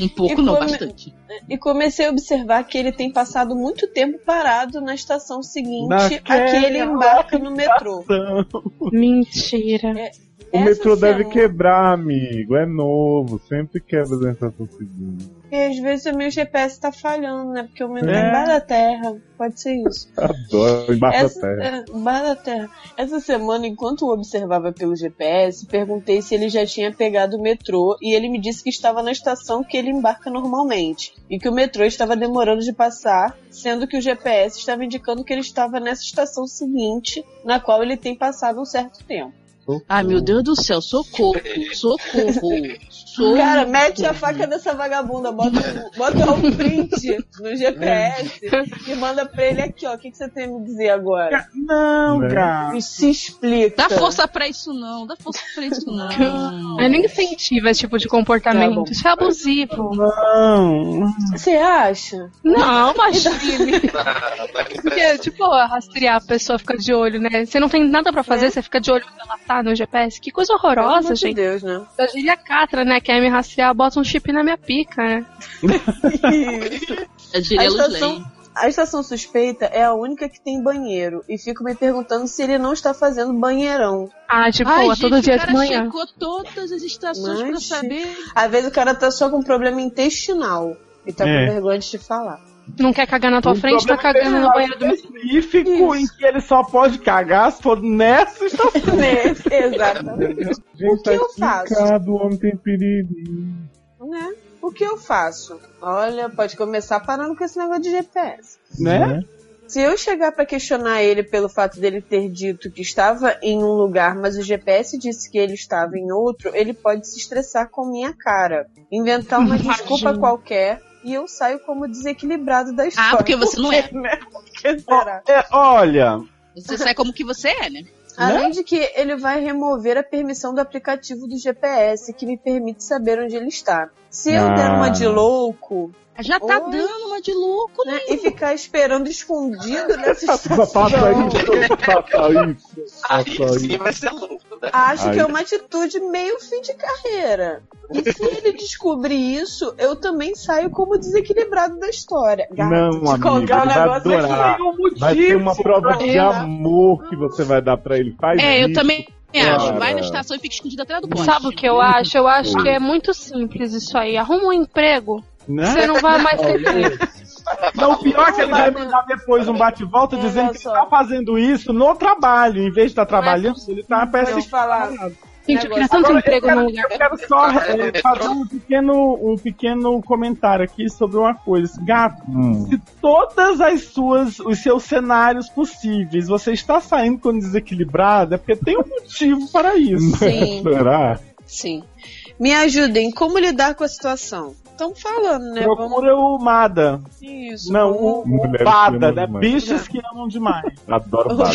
Speaker 3: Um pouco, não, bastante.
Speaker 7: E comecei a observar que ele tem passado muito tempo parado na estação seguinte a que ele embarca no metrô.
Speaker 5: Mentira.
Speaker 4: O
Speaker 7: Essa
Speaker 4: metrô deve quebrar, amigo. É novo, sempre quebra na estação seguinte.
Speaker 7: E às vezes o meu GPS tá falhando, né? Porque o meu
Speaker 2: É.
Speaker 7: embaixo da terra. Pode ser isso.
Speaker 4: Adoro, embaixo
Speaker 7: Essa,
Speaker 4: da terra.
Speaker 7: é, embaixo da terra. Essa semana, enquanto eu observava pelo GPS, perguntei se ele já tinha pegado o metrô e ele me disse que estava na estação que ele embarca normalmente e que o metrô estava demorando de passar, sendo que o GPS estava indicando que ele estava nessa estação seguinte, na qual ele tem passado um certo tempo.
Speaker 3: Ai, meu Deus do céu, socorro, socorro, socorro.
Speaker 7: Cara, mete a faca dessa vagabunda, bota, um- bota um print no GPS e manda pra ele aqui, ó. O que, que você tem a me dizer agora?
Speaker 2: Não,
Speaker 4: Né?
Speaker 2: cara.
Speaker 7: E se explica.
Speaker 3: Dá força pra isso não, dá força pra isso não.
Speaker 5: Eu nem incentivo esse tipo de comportamento.
Speaker 7: Tá bom.
Speaker 5: Isso é abusivo.
Speaker 2: Não.
Speaker 7: Você acha?
Speaker 5: Não, imagine. Porque, tipo, rastrear a pessoa fica de olho, né? Você não tem nada pra fazer, você fica de olho onde ela tá no GPS. Que coisa
Speaker 7: É. Pelo
Speaker 5: horrorosa, gente.
Speaker 7: Deus, né?
Speaker 5: Eu diria Catra, né? Quer me rastrear, bota um chip na minha pica, né?
Speaker 3: É
Speaker 7: A
Speaker 3: diria Luz
Speaker 7: estação, a estação suspeita é a única que tem banheiro. E fico me perguntando se ele não está fazendo banheirão.
Speaker 5: Ah, tipo,
Speaker 3: Ai,
Speaker 5: é todo
Speaker 3: gente,
Speaker 5: dia
Speaker 3: o
Speaker 5: de manhã.
Speaker 3: checou todas as estações pra
Speaker 7: Mas,
Speaker 3: saber.
Speaker 7: Às vezes o cara tá só com problema intestinal. E tá
Speaker 2: É.
Speaker 7: com vergonha de te falar.
Speaker 5: Não quer cagar na tua
Speaker 2: Um
Speaker 5: frente, tá
Speaker 2: problema
Speaker 5: cagando no banheiro do meu.
Speaker 2: específico em que ele só pode cagar se for nessa estação.
Speaker 7: Exatamente.
Speaker 4: Gente,
Speaker 7: O que
Speaker 4: tá
Speaker 7: eu faço?
Speaker 4: explicado, o homem tem perigo.
Speaker 7: né? O que eu faço? Olha, pode começar parando com esse negócio de GPS.
Speaker 2: Né?
Speaker 7: Se eu chegar pra questionar ele pelo fato dele ter dito que estava em um lugar, mas o GPS disse que ele estava em outro, ele pode se estressar com minha cara, inventar uma desculpa qualquer e eu saio como desequilibrado da história.
Speaker 3: Ah, porque você não é.
Speaker 7: Né? Por que será?
Speaker 2: É, olha,
Speaker 3: Você sai como que você é, né?
Speaker 7: Além de que ele vai remover a permissão do aplicativo do GPS, que me permite saber onde ele está. Se eu der
Speaker 4: Ah.
Speaker 7: uma de louco,
Speaker 3: Já tá
Speaker 7: Oi.
Speaker 3: dando uma de louco, né?
Speaker 7: e ficar esperando escondido nessa
Speaker 4: Faça
Speaker 7: estação,
Speaker 4: isso, faça isso. Faça isso.
Speaker 6: vai ser louco, né?
Speaker 7: acho
Speaker 4: Aí.
Speaker 7: que é uma atitude meio fim de carreira. E se ele descobrir isso, eu também saio como desequilibrado da história. Gato,
Speaker 4: Não, amigo,
Speaker 7: um
Speaker 4: ele vai
Speaker 7: negócio aqui.
Speaker 4: adorar.
Speaker 2: um.
Speaker 4: Vai ter uma prova de
Speaker 7: Eu-
Speaker 4: amor que você vai dar pra ele. Faz
Speaker 3: É, eu
Speaker 4: isso.
Speaker 3: também acho. Vai na estação e fica escondido atrás do poste.
Speaker 5: Sabe o que eu acho? Eu acho que é muito simples isso aí. Arruma um emprego,
Speaker 2: Né?
Speaker 5: você não vai mais ter.
Speaker 2: Não, o pior é que ele vai mandar depois um bate-volta
Speaker 7: Olha
Speaker 2: dizendo que ele tá fazendo isso no trabalho. Em vez de estar trabalhando, ele tá
Speaker 7: falar.
Speaker 5: Gente, eu queria tanto
Speaker 2: Agora,
Speaker 5: emprego
Speaker 2: eu quero,
Speaker 5: num lugar.
Speaker 2: eu quero só é, fazer um pequeno, um pequeno comentário aqui sobre uma coisa. Gato,
Speaker 4: Hum.
Speaker 2: se todas as suas, os seus cenários possíveis você está saindo com desequilibrado, é porque tem um motivo para isso.
Speaker 7: Sim,
Speaker 4: Será?
Speaker 7: sim. Me ajudem, como lidar com a situação? Estamos falando, né? Vamos...
Speaker 2: Procura o Mada.
Speaker 7: Isso.
Speaker 2: Não,
Speaker 7: vamos-
Speaker 2: o, o Bada, né?
Speaker 4: demais.
Speaker 2: Bichos que amam demais.
Speaker 4: Adoro bada.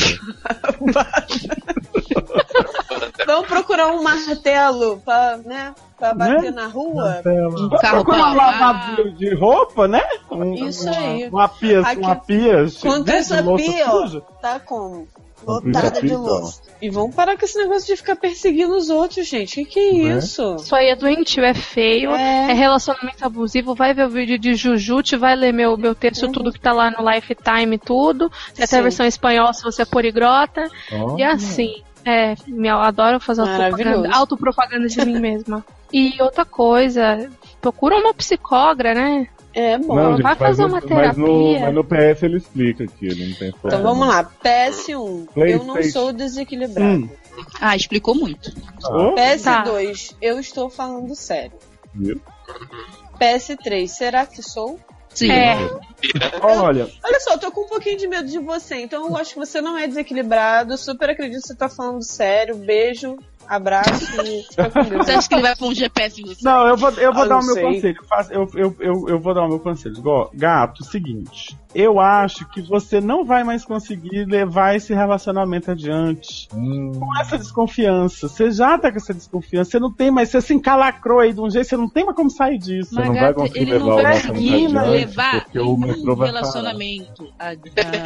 Speaker 7: Vamos procurar um martelo pra, né, pra bater
Speaker 2: Né?
Speaker 7: na rua?
Speaker 3: Um carro
Speaker 2: Procura um
Speaker 3: pra
Speaker 2: lavador de roupa, né? Um-
Speaker 7: Isso
Speaker 2: uma,
Speaker 7: aí.
Speaker 2: Uma pia,
Speaker 7: Aqui-
Speaker 2: uma pia.
Speaker 7: Quanto
Speaker 2: né,
Speaker 7: essa pia, ó, tá como? Lotada de
Speaker 4: pia,
Speaker 7: louça. E vamos parar com esse negócio de ficar perseguindo os outros, gente. Que que é
Speaker 4: Né?
Speaker 7: isso?
Speaker 5: Isso aí é doentio, é feio,
Speaker 7: É.
Speaker 5: é, relacionamento abusivo. Vai ver o vídeo de Jujute, vai ler meu, meu texto, tudo que tá lá no Lifetime, tudo. Tem até a versão espanhol se você é poligrota.
Speaker 4: Ó.
Speaker 5: E assim, é, eu adoro fazer autopropaganda, autopropaganda de mim mesma. E outra coisa, procura uma psicóloga, né?
Speaker 7: É bom.
Speaker 4: Não, gente,
Speaker 5: vai fazer
Speaker 4: no-
Speaker 5: uma
Speaker 4: Mas no,
Speaker 5: terapia.
Speaker 4: mas no PS ele explica aqui, ele não tem
Speaker 7: Então vamos lá. PS1. Eu não sou desequilibrado.
Speaker 2: Hum.
Speaker 3: Ah, explicou muito.
Speaker 2: Oh,
Speaker 7: PS2. Eu estou falando sério.
Speaker 4: Viu?
Speaker 7: PS3. Será que sou?
Speaker 3: Sim.
Speaker 5: É,
Speaker 2: Olha,
Speaker 7: Olha só, eu tô com um pouquinho de medo de você, então eu acho que você não é desequilibrado. Super acredito que você tá falando sério. Beijo. Abraço e fica com Deus.
Speaker 3: Você acha que ele vai pôr um GPS em você?
Speaker 2: Não, eu vou, eu vou
Speaker 7: Ah,
Speaker 2: dar o meu
Speaker 7: sei.
Speaker 2: conselho. Eu, faço- eu, eu, eu, eu vou dar o meu conselho. Gato, seguinte. Eu acho que você não vai mais conseguir levar esse relacionamento adiante com essa desconfiança. Você já tá com essa desconfiança. Você não tem mais. Você se encalacrou aí de um jeito, você não tem mais como sair disso.
Speaker 4: Você não vai conseguir
Speaker 3: ele
Speaker 4: levar
Speaker 3: não
Speaker 4: o
Speaker 3: vai
Speaker 4: relacionamento
Speaker 3: conseguir
Speaker 4: adiante,
Speaker 3: levar nenhum relacionamento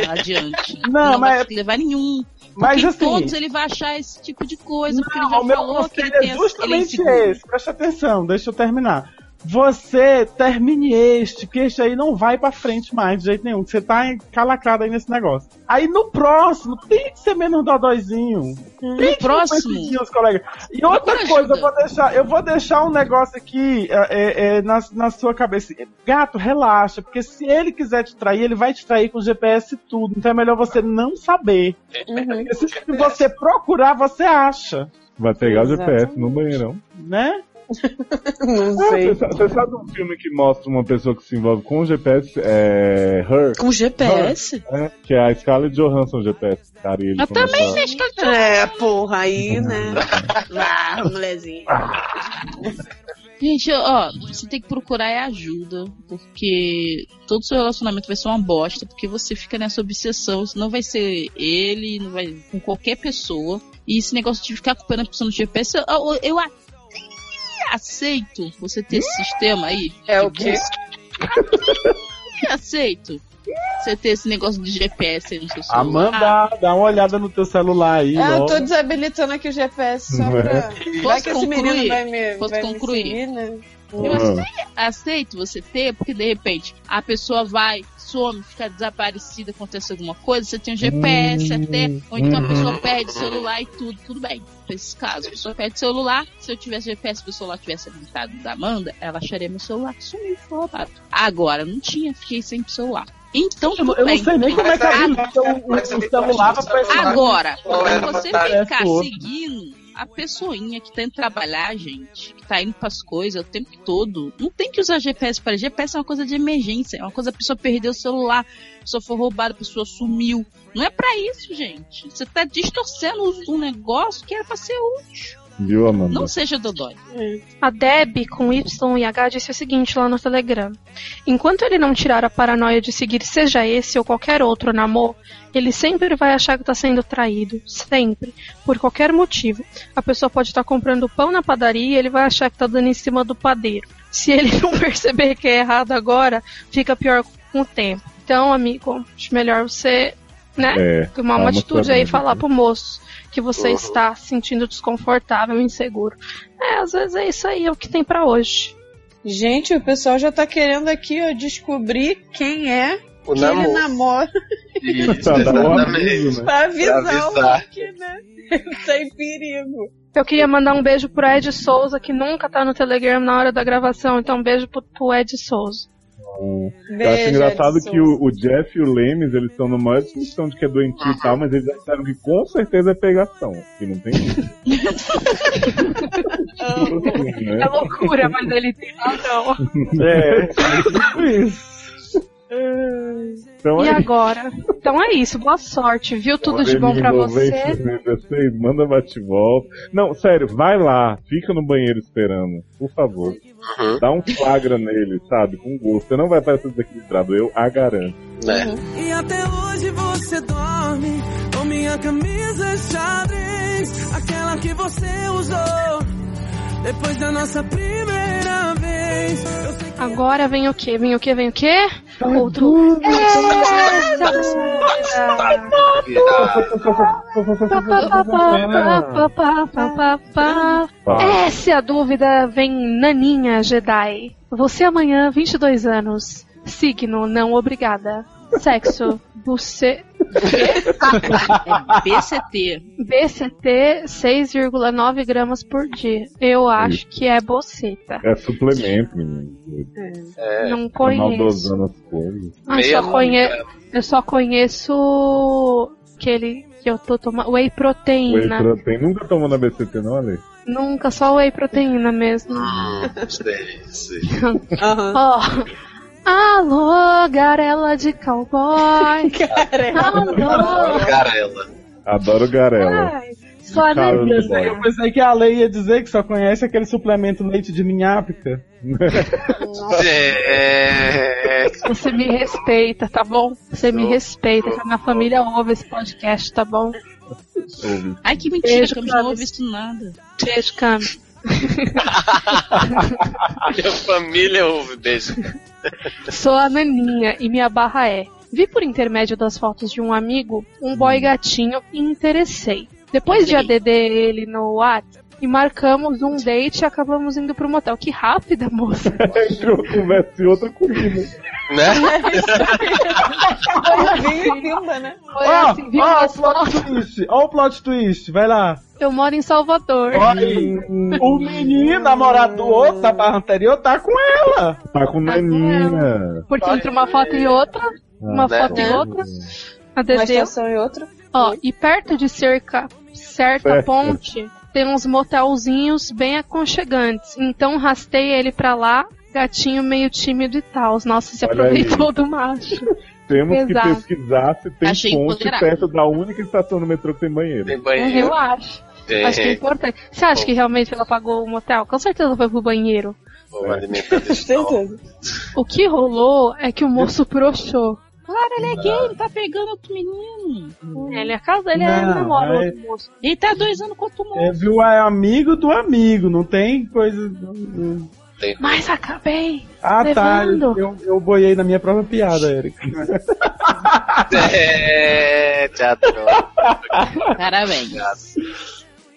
Speaker 3: adiante.
Speaker 2: Não,
Speaker 3: vai
Speaker 2: mas-
Speaker 3: conseguir levar nenhum.
Speaker 2: Mas
Speaker 3: Porque
Speaker 2: assim-
Speaker 3: todos ele vai achar esse tipo de coisa, porque ele
Speaker 2: Não,
Speaker 3: já
Speaker 2: o meu
Speaker 3: falou que ele
Speaker 2: é
Speaker 3: é
Speaker 2: justamente esse. Presta atenção, deixa eu terminar. Você termine este, que este aí não vai pra frente mais de jeito nenhum. que Você tá encalacrado aí nesse negócio. Aí no próximo, tem que ser menos dodóizinho. Tem que ser
Speaker 3: próximo?
Speaker 2: os colegas. E outra coisa, eu vou deixar, eu vou deixar um negócio aqui é, é, é, na, na sua cabeça. Gato, relaxa, porque se ele quiser te trair, ele vai te trair com GPS e tudo. Então é melhor você não saber.
Speaker 7: Uhum.
Speaker 2: Porque se se você procurar, você acha.
Speaker 4: Vai pegar o GPS no banheirão.
Speaker 2: Né?
Speaker 7: Não
Speaker 4: Ah,
Speaker 7: sei.
Speaker 4: Você sa- você sabe um filme que mostra uma pessoa que se envolve com o GPS? É. Her.
Speaker 3: Com GPS?
Speaker 4: É, que é a Scarlett Johansson GPS, cara. Ele
Speaker 3: Eu também sei que
Speaker 7: É, porra, aí, né?
Speaker 3: Ah, molezinha. Gente, ó, você tem que procurar é ajuda, porque todo seu relacionamento vai ser uma bosta, porque você fica nessa obsessão, não vai ser ele, não vai com qualquer pessoa. E esse negócio de ficar culpando a pessoa no GPS, eu, eu, eu até aceito você ter esse sistema aí.
Speaker 7: É o quê?
Speaker 3: Eu aceito você ter esse negócio de GPS aí no seu celular.
Speaker 2: Amanda, dá uma olhada no teu celular aí.
Speaker 7: Ah, eu tô desabilitando aqui o GPS só
Speaker 4: é?
Speaker 7: pra. Vai
Speaker 3: Posso
Speaker 7: que esse menino
Speaker 3: concluir?
Speaker 7: vai me,
Speaker 3: Posso
Speaker 7: vai
Speaker 3: concluir?
Speaker 7: me seguir, né?
Speaker 3: Eu
Speaker 4: Ah.
Speaker 3: ace- aceito você ter, porque de repente a pessoa vai, some, fica desaparecida, acontece alguma coisa, você tem um GPS até, ou então a pessoa perde o celular e tudo, tudo bem. Nesses casos, a pessoa perde o celular, se eu tivesse GPS e o celular tivesse habilitado da Amanda, ela acharia meu celular que sumiu, foi roubado. Agora, não tinha, fiquei sem celular. Então,
Speaker 2: Eu, eu não sei nem como é que habilita o, o, celular pra.
Speaker 3: Agora,
Speaker 6: é a
Speaker 3: pra você
Speaker 6: vantagem?
Speaker 3: ficar
Speaker 2: outro.
Speaker 3: seguindo a pessoinha que tá indo trabalhar, gente, que tá indo pras coisas o tempo todo, não tem que usar GPS para GPS é uma coisa de emergência, é uma coisa a pessoa perdeu o celular, a pessoa foi roubada, a pessoa sumiu. Não é pra isso, gente. Você tá distorcendo um negócio que era pra ser útil.
Speaker 4: Viu, Amanda?
Speaker 3: Não seja dodói.
Speaker 5: A Deb, com Y e H, disse o seguinte lá no Telegram. Enquanto ele não tirar a paranoia de seguir seja esse ou qualquer outro namoro, ele sempre vai achar que está sendo traído. Sempre. Por qualquer motivo. A pessoa pode estar comprando pão na padaria e ele vai achar que está dando em cima do padeiro. Se ele não perceber que é errado agora, fica pior com o tempo. Então, amigo, acho melhor você, né?
Speaker 4: É,
Speaker 5: tomar uma atitude aí e falar pro moço que você
Speaker 6: Uhum.
Speaker 5: está se sentindo desconfortável e inseguro. É, às vezes é isso aí, é o que tem pra hoje.
Speaker 7: Gente, o pessoal já tá querendo aqui, ó, descobrir quem é
Speaker 6: O
Speaker 7: que ele
Speaker 6: namoro.
Speaker 7: namora
Speaker 6: Isso,
Speaker 4: um
Speaker 6: exatamente.
Speaker 4: né?
Speaker 7: pra avisar,
Speaker 6: Pra avisar.
Speaker 7: o Luke, né? Ele tá em perigo.
Speaker 5: Eu queria mandar um beijo pro Ed Souza, que nunca tá no Telegram na hora da gravação, então um beijo pro, pro Ed Souza.
Speaker 4: Eu acho engraçado
Speaker 7: Edson.
Speaker 4: que o, o Jeff e o Lemes, eles estão numa maior discussão de que é doentio e tal, mas eles disseram que com certeza é pegação. Que não tem isso.
Speaker 5: É loucura, mas ele tem razão.
Speaker 2: É, tipo isso.
Speaker 4: Então
Speaker 5: E
Speaker 4: é
Speaker 5: agora? Então é isso, boa sorte, viu? Tudo de bom pra você.
Speaker 4: 16, manda bate-volta. Não, sério, vai lá, fica no banheiro esperando, por favor.
Speaker 6: Uhum.
Speaker 4: Dá um flagra nele, sabe? Com gosto. Você não vai parecer desequilibrado, eu a garanto.
Speaker 6: né?
Speaker 8: E até hoje você dorme com minha camisa xadrez, aquela que você usou depois da nossa primeira vez.
Speaker 5: Agora vem o que? Vem o que? Vem o que? Outro. Essa dúvida. Essa é a dúvida, vem Naninha Jedi. Você amanhã, 22 anos. Signo, não obrigada. Sexo, você.
Speaker 3: É BCT.
Speaker 5: BCT 6,9 gramas por dia. Eu acho que é boceta.
Speaker 4: É suplemento, menino.
Speaker 6: É,
Speaker 5: Não
Speaker 4: Tá
Speaker 5: conheço.
Speaker 4: maldosando as coisas.
Speaker 5: Ah, só conhe... Eu só conheço aquele que eu tô tomando. Whey
Speaker 4: Whey
Speaker 5: proteína.
Speaker 4: Nunca tomou na BCT, não, Ale?
Speaker 5: Nunca, só whey proteína mesmo.
Speaker 6: Hum, sei, sei.
Speaker 7: Aham.
Speaker 5: Alô, garela de cowboy.
Speaker 7: Cara,
Speaker 5: Alô.
Speaker 6: Garela.
Speaker 4: Adoro garela.
Speaker 5: Ai, Só a
Speaker 4: Cara,
Speaker 5: anemia.
Speaker 4: do boy.
Speaker 2: Eu pensei que a lei ia dizer que só conhece aquele suplemento leite de ninhápica.
Speaker 6: É,
Speaker 5: Você me respeita, tá bom? Você me respeita, que a minha família ouve esse podcast, tá bom?
Speaker 3: Ai, que mentira,
Speaker 5: Beijo,
Speaker 3: que eu não ouvi isso nada.
Speaker 5: Beijo, Cami.
Speaker 6: minha família ouve, beijo.
Speaker 5: Sou a Naninha e minha barra é. Vi por intermédio das fotos de um amigo um boy gatinho e interessei. Depois de ADD ele no WhatsApp e marcamos um date e acabamos indo pro motel. Que rápida, moça.
Speaker 4: Entrou conversa e outra comida.
Speaker 6: Né?
Speaker 7: Foi vinho e pimba, né?
Speaker 5: Foi
Speaker 2: Ó,
Speaker 5: assim, viu
Speaker 2: ó o plot twist, ó o plot twist, vai lá.
Speaker 5: Eu moro em Salvador.
Speaker 2: Olha, o menino, namorado do outro, da barra anterior, tá com ela.
Speaker 4: Tá com naninha.
Speaker 5: Porque entre uma foto e outra, uma
Speaker 6: né?
Speaker 5: foto e outra,
Speaker 7: Uma
Speaker 5: ADD.
Speaker 7: estação e outra.
Speaker 5: Ó, e perto de cerca, certa
Speaker 4: Certo.
Speaker 5: ponte, tem uns motelzinhos bem aconchegantes. Então rastei ele pra lá, gatinho meio tímido e tal. Nossa, se
Speaker 4: Olha
Speaker 5: aproveitou
Speaker 4: aí.
Speaker 5: do macho.
Speaker 4: Temos que
Speaker 5: Exato.
Speaker 4: pesquisar se tem
Speaker 3: Achei
Speaker 4: ponte perto da única estação do metrô que tem banheiro.
Speaker 6: Tem banheiro.
Speaker 5: Eu acho. Acho que é
Speaker 6: É,
Speaker 5: importante. Você acha que realmente ela pagou o motel? Com certeza foi pro banheiro. O que rolou é que o moço broxou.
Speaker 3: Claro, ele é gay, ele tá pegando outro menino.
Speaker 5: Ele é casado, ele é
Speaker 2: Não,
Speaker 5: namora
Speaker 2: é-
Speaker 5: outro moço.
Speaker 3: Ele tá dois anos com outro moço.
Speaker 2: É, viu? É amigo do amigo, não tem coisa.
Speaker 6: Tem-
Speaker 5: Mas acabei.
Speaker 2: Ah, tá.
Speaker 5: Levando.
Speaker 2: Eu, eu boiei na minha própria piada, Eric.
Speaker 6: É, teatro.
Speaker 3: Parabéns.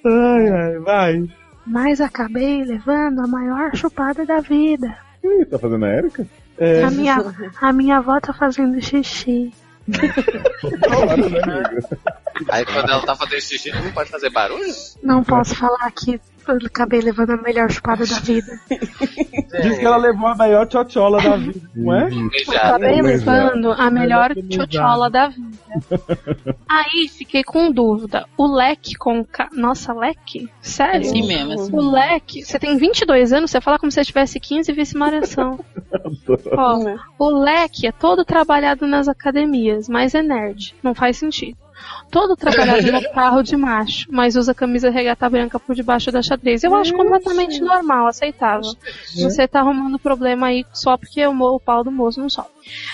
Speaker 2: Ai, ai, vai.
Speaker 5: Mas acabei levando a maior chupada da vida.
Speaker 4: Ih, tá fazendo a Erika?
Speaker 2: É,
Speaker 5: A minha, a minha avó tá fazendo xixi.
Speaker 4: Claro, né, amiga?
Speaker 6: Aí quando ela tá fazendo xixi, não pode fazer barulho?
Speaker 5: Não posso falar que eu acabei levando a melhor chupada da vida.
Speaker 2: diz que ela levou a maior tchotchola da vida, não é?
Speaker 6: Já.
Speaker 5: Acabei
Speaker 4: Exato.
Speaker 5: levando a melhor tchotchola da vida. Aí fiquei com dúvida. O leque com. Ca... Nossa, leque? Sério?
Speaker 3: Assim mesmo, assim.
Speaker 5: O leque, você tem 22 anos, você fala como se você tivesse 15 e visse uma. Ó, o leque é todo trabalhado nas academias, mas é nerd. Não faz sentido. Todo trabalhado no carro de macho, mas usa camisa regata branca por debaixo da xadrez. Eu acho completamente normal, aceitável. Você tá arrumando problema aí só porque o, o pau do moço não sobe.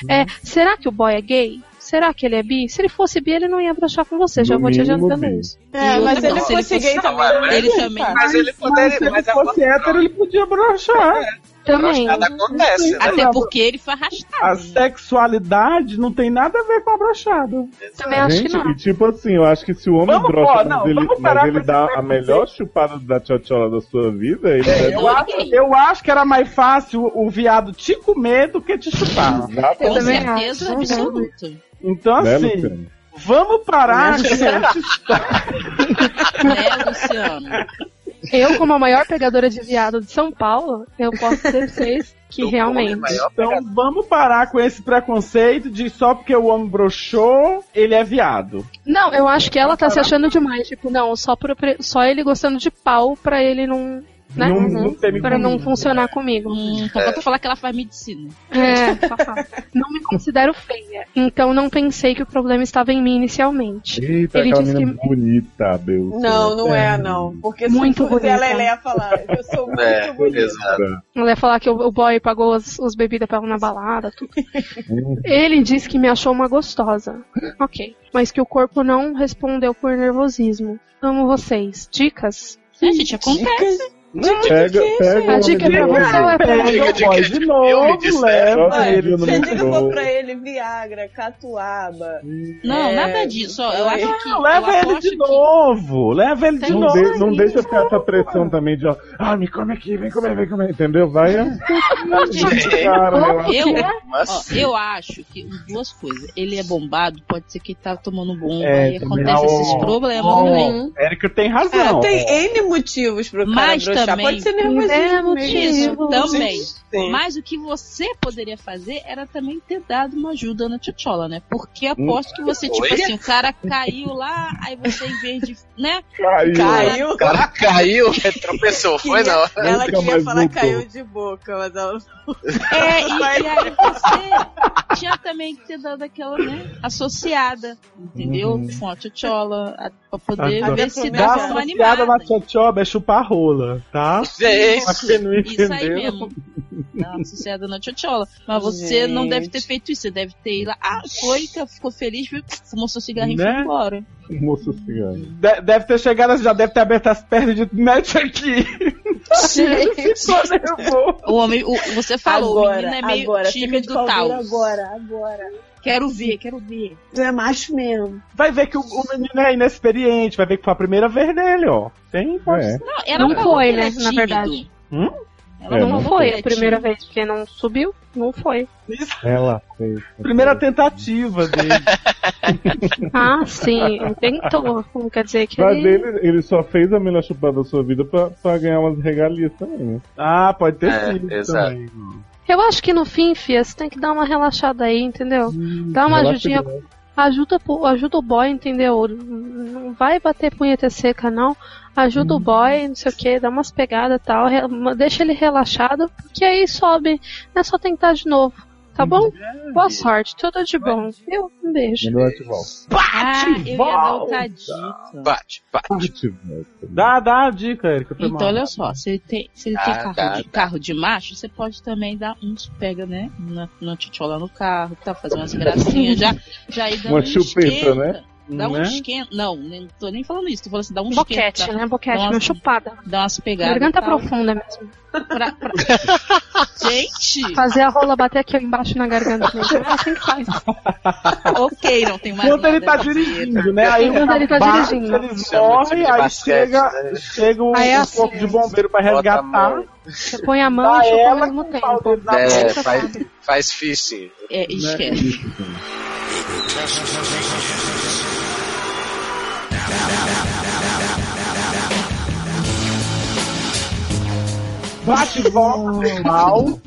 Speaker 5: É, será que o boy é gay? Será que ele é bi? Se ele fosse bi, ele não ia brochar com você, já
Speaker 4: No
Speaker 5: vou te adiantando isso.
Speaker 7: É, mas ele
Speaker 3: não, se ele
Speaker 7: fosse gay também.
Speaker 3: Ele.
Speaker 6: Mas ele
Speaker 2: Mas
Speaker 6: poderia.
Speaker 2: se ele
Speaker 6: Mas
Speaker 2: fosse hétero, ele podia brochar.
Speaker 5: Também.
Speaker 6: acontece, né?
Speaker 3: Até porque ele foi
Speaker 2: A
Speaker 3: arrastado.
Speaker 2: sexualidade não tem nada a ver com a brochada.
Speaker 5: Também acho que
Speaker 4: Gente,
Speaker 5: não.
Speaker 4: e tipo assim, eu acho que se o homem
Speaker 2: Vamos,
Speaker 4: brocha,
Speaker 2: ó, não,
Speaker 4: mas ele, mas ele dá a melhor chupada da tchotchola da sua vida, ele deve...
Speaker 2: Eu acho, eu acho que era mais fácil o viado te comer do que te chupar.
Speaker 3: Com certeza
Speaker 5: acho.
Speaker 3: absoluta.
Speaker 2: Então,
Speaker 4: né,
Speaker 2: assim,
Speaker 4: Luciano?
Speaker 2: vamos parar com esse
Speaker 3: Né, Luciano?
Speaker 5: Eu, como a maior pegadora de viado de São Paulo, eu posso dizer pra vocês que
Speaker 6: Eu
Speaker 5: realmente.
Speaker 2: Então vamos parar com esse preconceito de só porque o homem broxou, ele é viado.
Speaker 5: Não, eu acho que ela tá se achando demais. Tipo, não, só, por, só ele gostando de pau pra ele não. Né?
Speaker 2: Não, não tem
Speaker 5: Pra não funcionar comigo.
Speaker 3: Hum, só falta falar que ela faz medicina.
Speaker 5: É. Não me considero feia. Então não pensei que o problema estava em mim inicialmente.
Speaker 4: Eita,
Speaker 5: Ele
Speaker 4: aquela
Speaker 5: disse
Speaker 4: menina bonita, Bel.
Speaker 7: Não, não é, não. Porque
Speaker 5: Muito
Speaker 7: se fosse
Speaker 5: bonita.
Speaker 7: ela, ela ia falar. Eu sou muito
Speaker 6: É,
Speaker 7: bonita.
Speaker 6: exato.
Speaker 5: Ela ia falar que o, o boy pagou as, as bebidas pra ela na balada, tudo. Ele disse que me achou uma gostosa. Ok. Mas que o corpo não respondeu por nervosismo. Amo vocês. Dicas?
Speaker 3: É, gente, acontece.
Speaker 4: Pega, pega
Speaker 5: A
Speaker 4: o
Speaker 5: dica é pra
Speaker 4: de
Speaker 5: você é pra
Speaker 2: Pega o boy de novo,
Speaker 6: disseram.
Speaker 2: leva
Speaker 4: Olha,
Speaker 2: ele no
Speaker 4: não
Speaker 7: Se dica for pra ele, Viagra, Catuaba.
Speaker 3: Não,
Speaker 7: É,
Speaker 3: nada disso. Ó, eu
Speaker 7: é.
Speaker 3: acho que.
Speaker 2: Não, leva
Speaker 3: eu
Speaker 2: ele
Speaker 3: aposto
Speaker 2: de
Speaker 3: que-
Speaker 2: novo. Leva ele de
Speaker 4: Não,
Speaker 2: novo.
Speaker 4: de- não deixa ficar essa pressão também de, ó, ah, me come aqui, vem comer, vem comer, entendeu? Vai, ó. cara, relaxa.
Speaker 3: Eu,
Speaker 6: Mas
Speaker 3: ó, eu acho que duas coisas. Ele é bombado, pode ser que ele tá tomando bomba
Speaker 2: É,
Speaker 3: e acontece esses problemas.
Speaker 2: Érica tem
Speaker 7: É,
Speaker 2: razão.
Speaker 7: tem N motivos pro cara
Speaker 3: Mas também-
Speaker 7: pode ser nervosismo.
Speaker 5: É
Speaker 3: Isso,
Speaker 5: motivo.
Speaker 3: também.
Speaker 6: Sim.
Speaker 3: Mas o que você poderia fazer era também ter dado uma ajuda na tchotchola, né? Porque aposto que você, tipo
Speaker 6: Oi?
Speaker 3: assim, o cara caiu lá, aí você em vez de, né?
Speaker 4: Caiu.
Speaker 7: Caiu.
Speaker 6: O cara caiu, tropeçou, foi não.
Speaker 7: Ela
Speaker 4: Nunca
Speaker 7: queria falar
Speaker 4: voltou.
Speaker 7: caiu de boca, mas ela
Speaker 3: É, e, e aí você tinha também que ter dado aquela, né, associada, entendeu?
Speaker 4: Uhum.
Speaker 3: Com a tchotchola, a- pra poder
Speaker 2: Adoro.
Speaker 3: ver se
Speaker 2: Dá
Speaker 3: uma
Speaker 2: associada na
Speaker 3: animada.
Speaker 2: tchotchoba é chupar rola, tá?
Speaker 6: Gente,
Speaker 2: Pra quem não
Speaker 3: Isso aí
Speaker 2: entendeu.
Speaker 3: mesmo. Uma associada na tchotchola. Mas você não deve ter feito isso. Você deve ter ido lá. Ah, foi, que ficou feliz, viu? fumou seu cigarrinho e
Speaker 2: Né?
Speaker 3: foi embora.
Speaker 4: Moço cigarro.
Speaker 2: De- deve ter chegado, já deve ter aberto as pernas de mete aqui. Ficou nervoso.
Speaker 3: O homem, o- você falou, o
Speaker 7: agora,
Speaker 3: menino é meio
Speaker 7: agora,
Speaker 3: tímido tal.
Speaker 7: duro agora, agora.
Speaker 3: Quero ver, quero ver.
Speaker 7: Tu é macho mesmo.
Speaker 2: Vai ver que o, o menino é inexperiente, vai ver que foi a primeira vez dele, ó. Tem, pode
Speaker 4: É.
Speaker 3: Não, ela
Speaker 5: Não foi, né, na verdade.
Speaker 2: Hum?
Speaker 3: Ela
Speaker 4: É,
Speaker 5: Não
Speaker 3: que
Speaker 5: foi a primeira vez, porque não subiu. Não foi.
Speaker 4: Ela fez.
Speaker 2: Primeira tentativa dele.
Speaker 5: Ah, sim, tentou. Não quer dizer que
Speaker 4: Mas
Speaker 5: ele...
Speaker 4: ele, ele só fez a melhor chupada da sua vida pra, pra ganhar umas regalias também, né?
Speaker 2: Ah, pode ter
Speaker 6: É,
Speaker 2: sido
Speaker 6: exato.
Speaker 2: também.
Speaker 5: Eu acho que no fim, Fia, você tem que dar uma relaxada aí, entendeu? Dá uma ajudinha, ajuda, ajuda o boy, entendeu? Não vai bater punheta seca, não. Ajuda o boy, não sei o que, dá umas pegadas e tal, deixa ele relaxado, porque aí sobe. Não é só tentar de novo, tá bom? Boa sorte, tudo de bom. Eu, um beijo.
Speaker 4: Melhor te volta.
Speaker 3: Ah, eu ia dar outra dica.
Speaker 6: bate, bate.
Speaker 4: Te volta.
Speaker 2: Dá, dá a dica, Erika.
Speaker 3: Então,
Speaker 2: mal.
Speaker 3: olha só, se ele tem, se ele tem
Speaker 6: Ah,
Speaker 3: carro,
Speaker 6: tá,
Speaker 3: de,
Speaker 6: tá.
Speaker 3: carro de macho, você pode também dar uns pega, né? Na, na tchotchola no carro, tá? Fazer umas gracinhas, já, já ir dando
Speaker 4: Uma
Speaker 3: um
Speaker 4: chupeta,
Speaker 3: esquenta.
Speaker 4: né?
Speaker 3: Dá um
Speaker 2: Né?
Speaker 3: esquenta. Não, nem tô nem falando isso, tô falando assim, dá um
Speaker 5: Boquete,
Speaker 3: esquenta.
Speaker 5: né? Boquete, uma chupada.
Speaker 3: Dá umas pegadas.
Speaker 5: Garganta profunda mesmo.
Speaker 3: pra- pra- Gente!
Speaker 5: Fazer a rola bater aqui embaixo na garganta mesmo. É assim que faz.
Speaker 3: ok, não tem mais
Speaker 2: Quando ele tá dirigindo, né? Aí
Speaker 5: Quando ele tá
Speaker 2: bate,
Speaker 5: dirigindo.
Speaker 2: Ele morre, aí
Speaker 6: basquete,
Speaker 2: chega,
Speaker 6: né?
Speaker 2: chega um,
Speaker 5: Aí é
Speaker 2: um
Speaker 5: assim.
Speaker 2: corpo de bombeiro pra resgatar.
Speaker 5: Você põe a mão e chupa ao
Speaker 2: ela
Speaker 5: mesmo tempo.
Speaker 6: É, faz, faz fisting.
Speaker 3: É, esquece.
Speaker 2: Bate mal.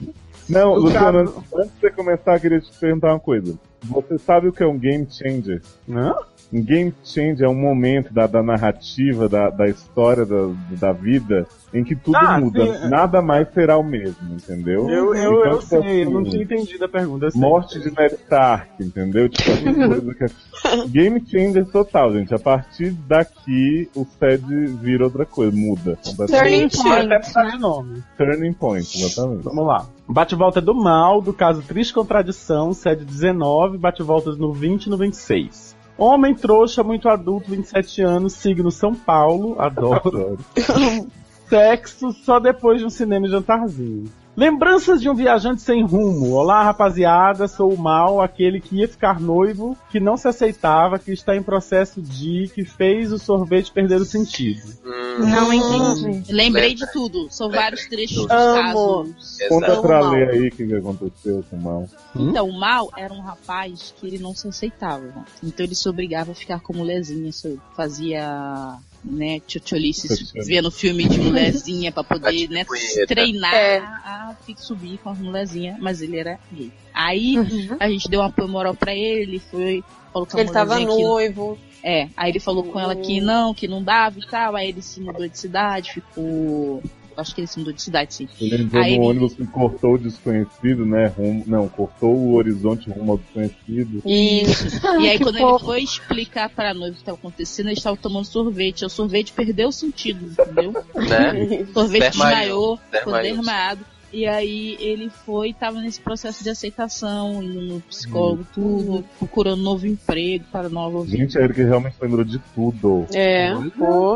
Speaker 4: Não,
Speaker 2: O
Speaker 4: Luciano,
Speaker 2: cara-
Speaker 4: antes de você começar, eu queria te perguntar uma coisa. Você sabe o que é um game changer?
Speaker 2: Não?
Speaker 4: Um game changer é um momento da, da narrativa, da, da história da, da vida, em que tudo
Speaker 2: Ah,
Speaker 4: muda.
Speaker 2: sim.
Speaker 4: Nada mais será o mesmo, entendeu?
Speaker 2: Eu, eu,
Speaker 4: Então,
Speaker 2: eu
Speaker 4: tipo
Speaker 2: sei, eu não
Speaker 4: assim,
Speaker 2: tinha entendido a pergunta.
Speaker 4: Morte de Ned Stark, entendeu? Tipo, coisas que é... Game changer total, gente. A partir daqui, o SED vira outra coisa, muda.
Speaker 5: Turning point,
Speaker 2: Até nome.
Speaker 4: Turning point, exatamente.
Speaker 2: Vamos lá. Bate-volta do mal, do caso Triste Contradição, sede 19, bate-voltas no 20 e no 26. Homem trouxa, muito adulto, 27 anos, signo São Paulo, adoro. Sexo só depois de um cinema e jantarzinho. Lembranças de um viajante sem rumo. Olá, rapaziada, sou o mal, aquele que ia ficar noivo, que não se aceitava, que está em processo de, que fez o sorvete perder o sentido.
Speaker 6: Hum,
Speaker 5: Não entendi.
Speaker 3: Lembrei de tudo. São vários trechos dos
Speaker 7: Amo.
Speaker 3: casos.
Speaker 4: Conta
Speaker 6: exato.
Speaker 4: pra ler aí o que, que aconteceu com o mal.
Speaker 3: Então, o Mal era um rapaz que ele não se aceitava. Então ele se obrigava a ficar com mulherzinha. Fazia, né, tchotcholices, vendo filme de mulherzinha pra poder, né, treinar
Speaker 7: É.
Speaker 3: a, subir com as mulherzinhas. Mas ele era gay. Aí
Speaker 5: Uhum.
Speaker 3: a gente deu um apoio moral pra ele, ele foi, falou com a
Speaker 7: Ele tava
Speaker 3: que
Speaker 7: noivo.
Speaker 3: É, aí ele falou com ela que não, que não dava e tal, aí ele se mudou de cidade, ficou. Acho que ele se mudou de cidade, sim.
Speaker 4: Ele entrou
Speaker 3: Aí
Speaker 4: no
Speaker 3: ele-
Speaker 4: ônibus que cortou o desconhecido, né? Rumo, não, cortou o horizonte rumo ao desconhecido.
Speaker 3: Isso. E aí quando ele
Speaker 5: fofo.
Speaker 3: foi explicar pra noiva o que estava acontecendo, ele estava tomando sorvete. E o sorvete perdeu o sentido, entendeu?
Speaker 6: Né?
Speaker 3: O sorvete
Speaker 6: Desmaiou.
Speaker 3: ficou
Speaker 6: Desmaiou.
Speaker 3: E aí ele foi, tava nesse processo de aceitação, indo no psicólogo, tudo, procurando novo emprego para nova vida.
Speaker 4: Gente, a Erika realmente lembrou de tudo.
Speaker 7: É, pô.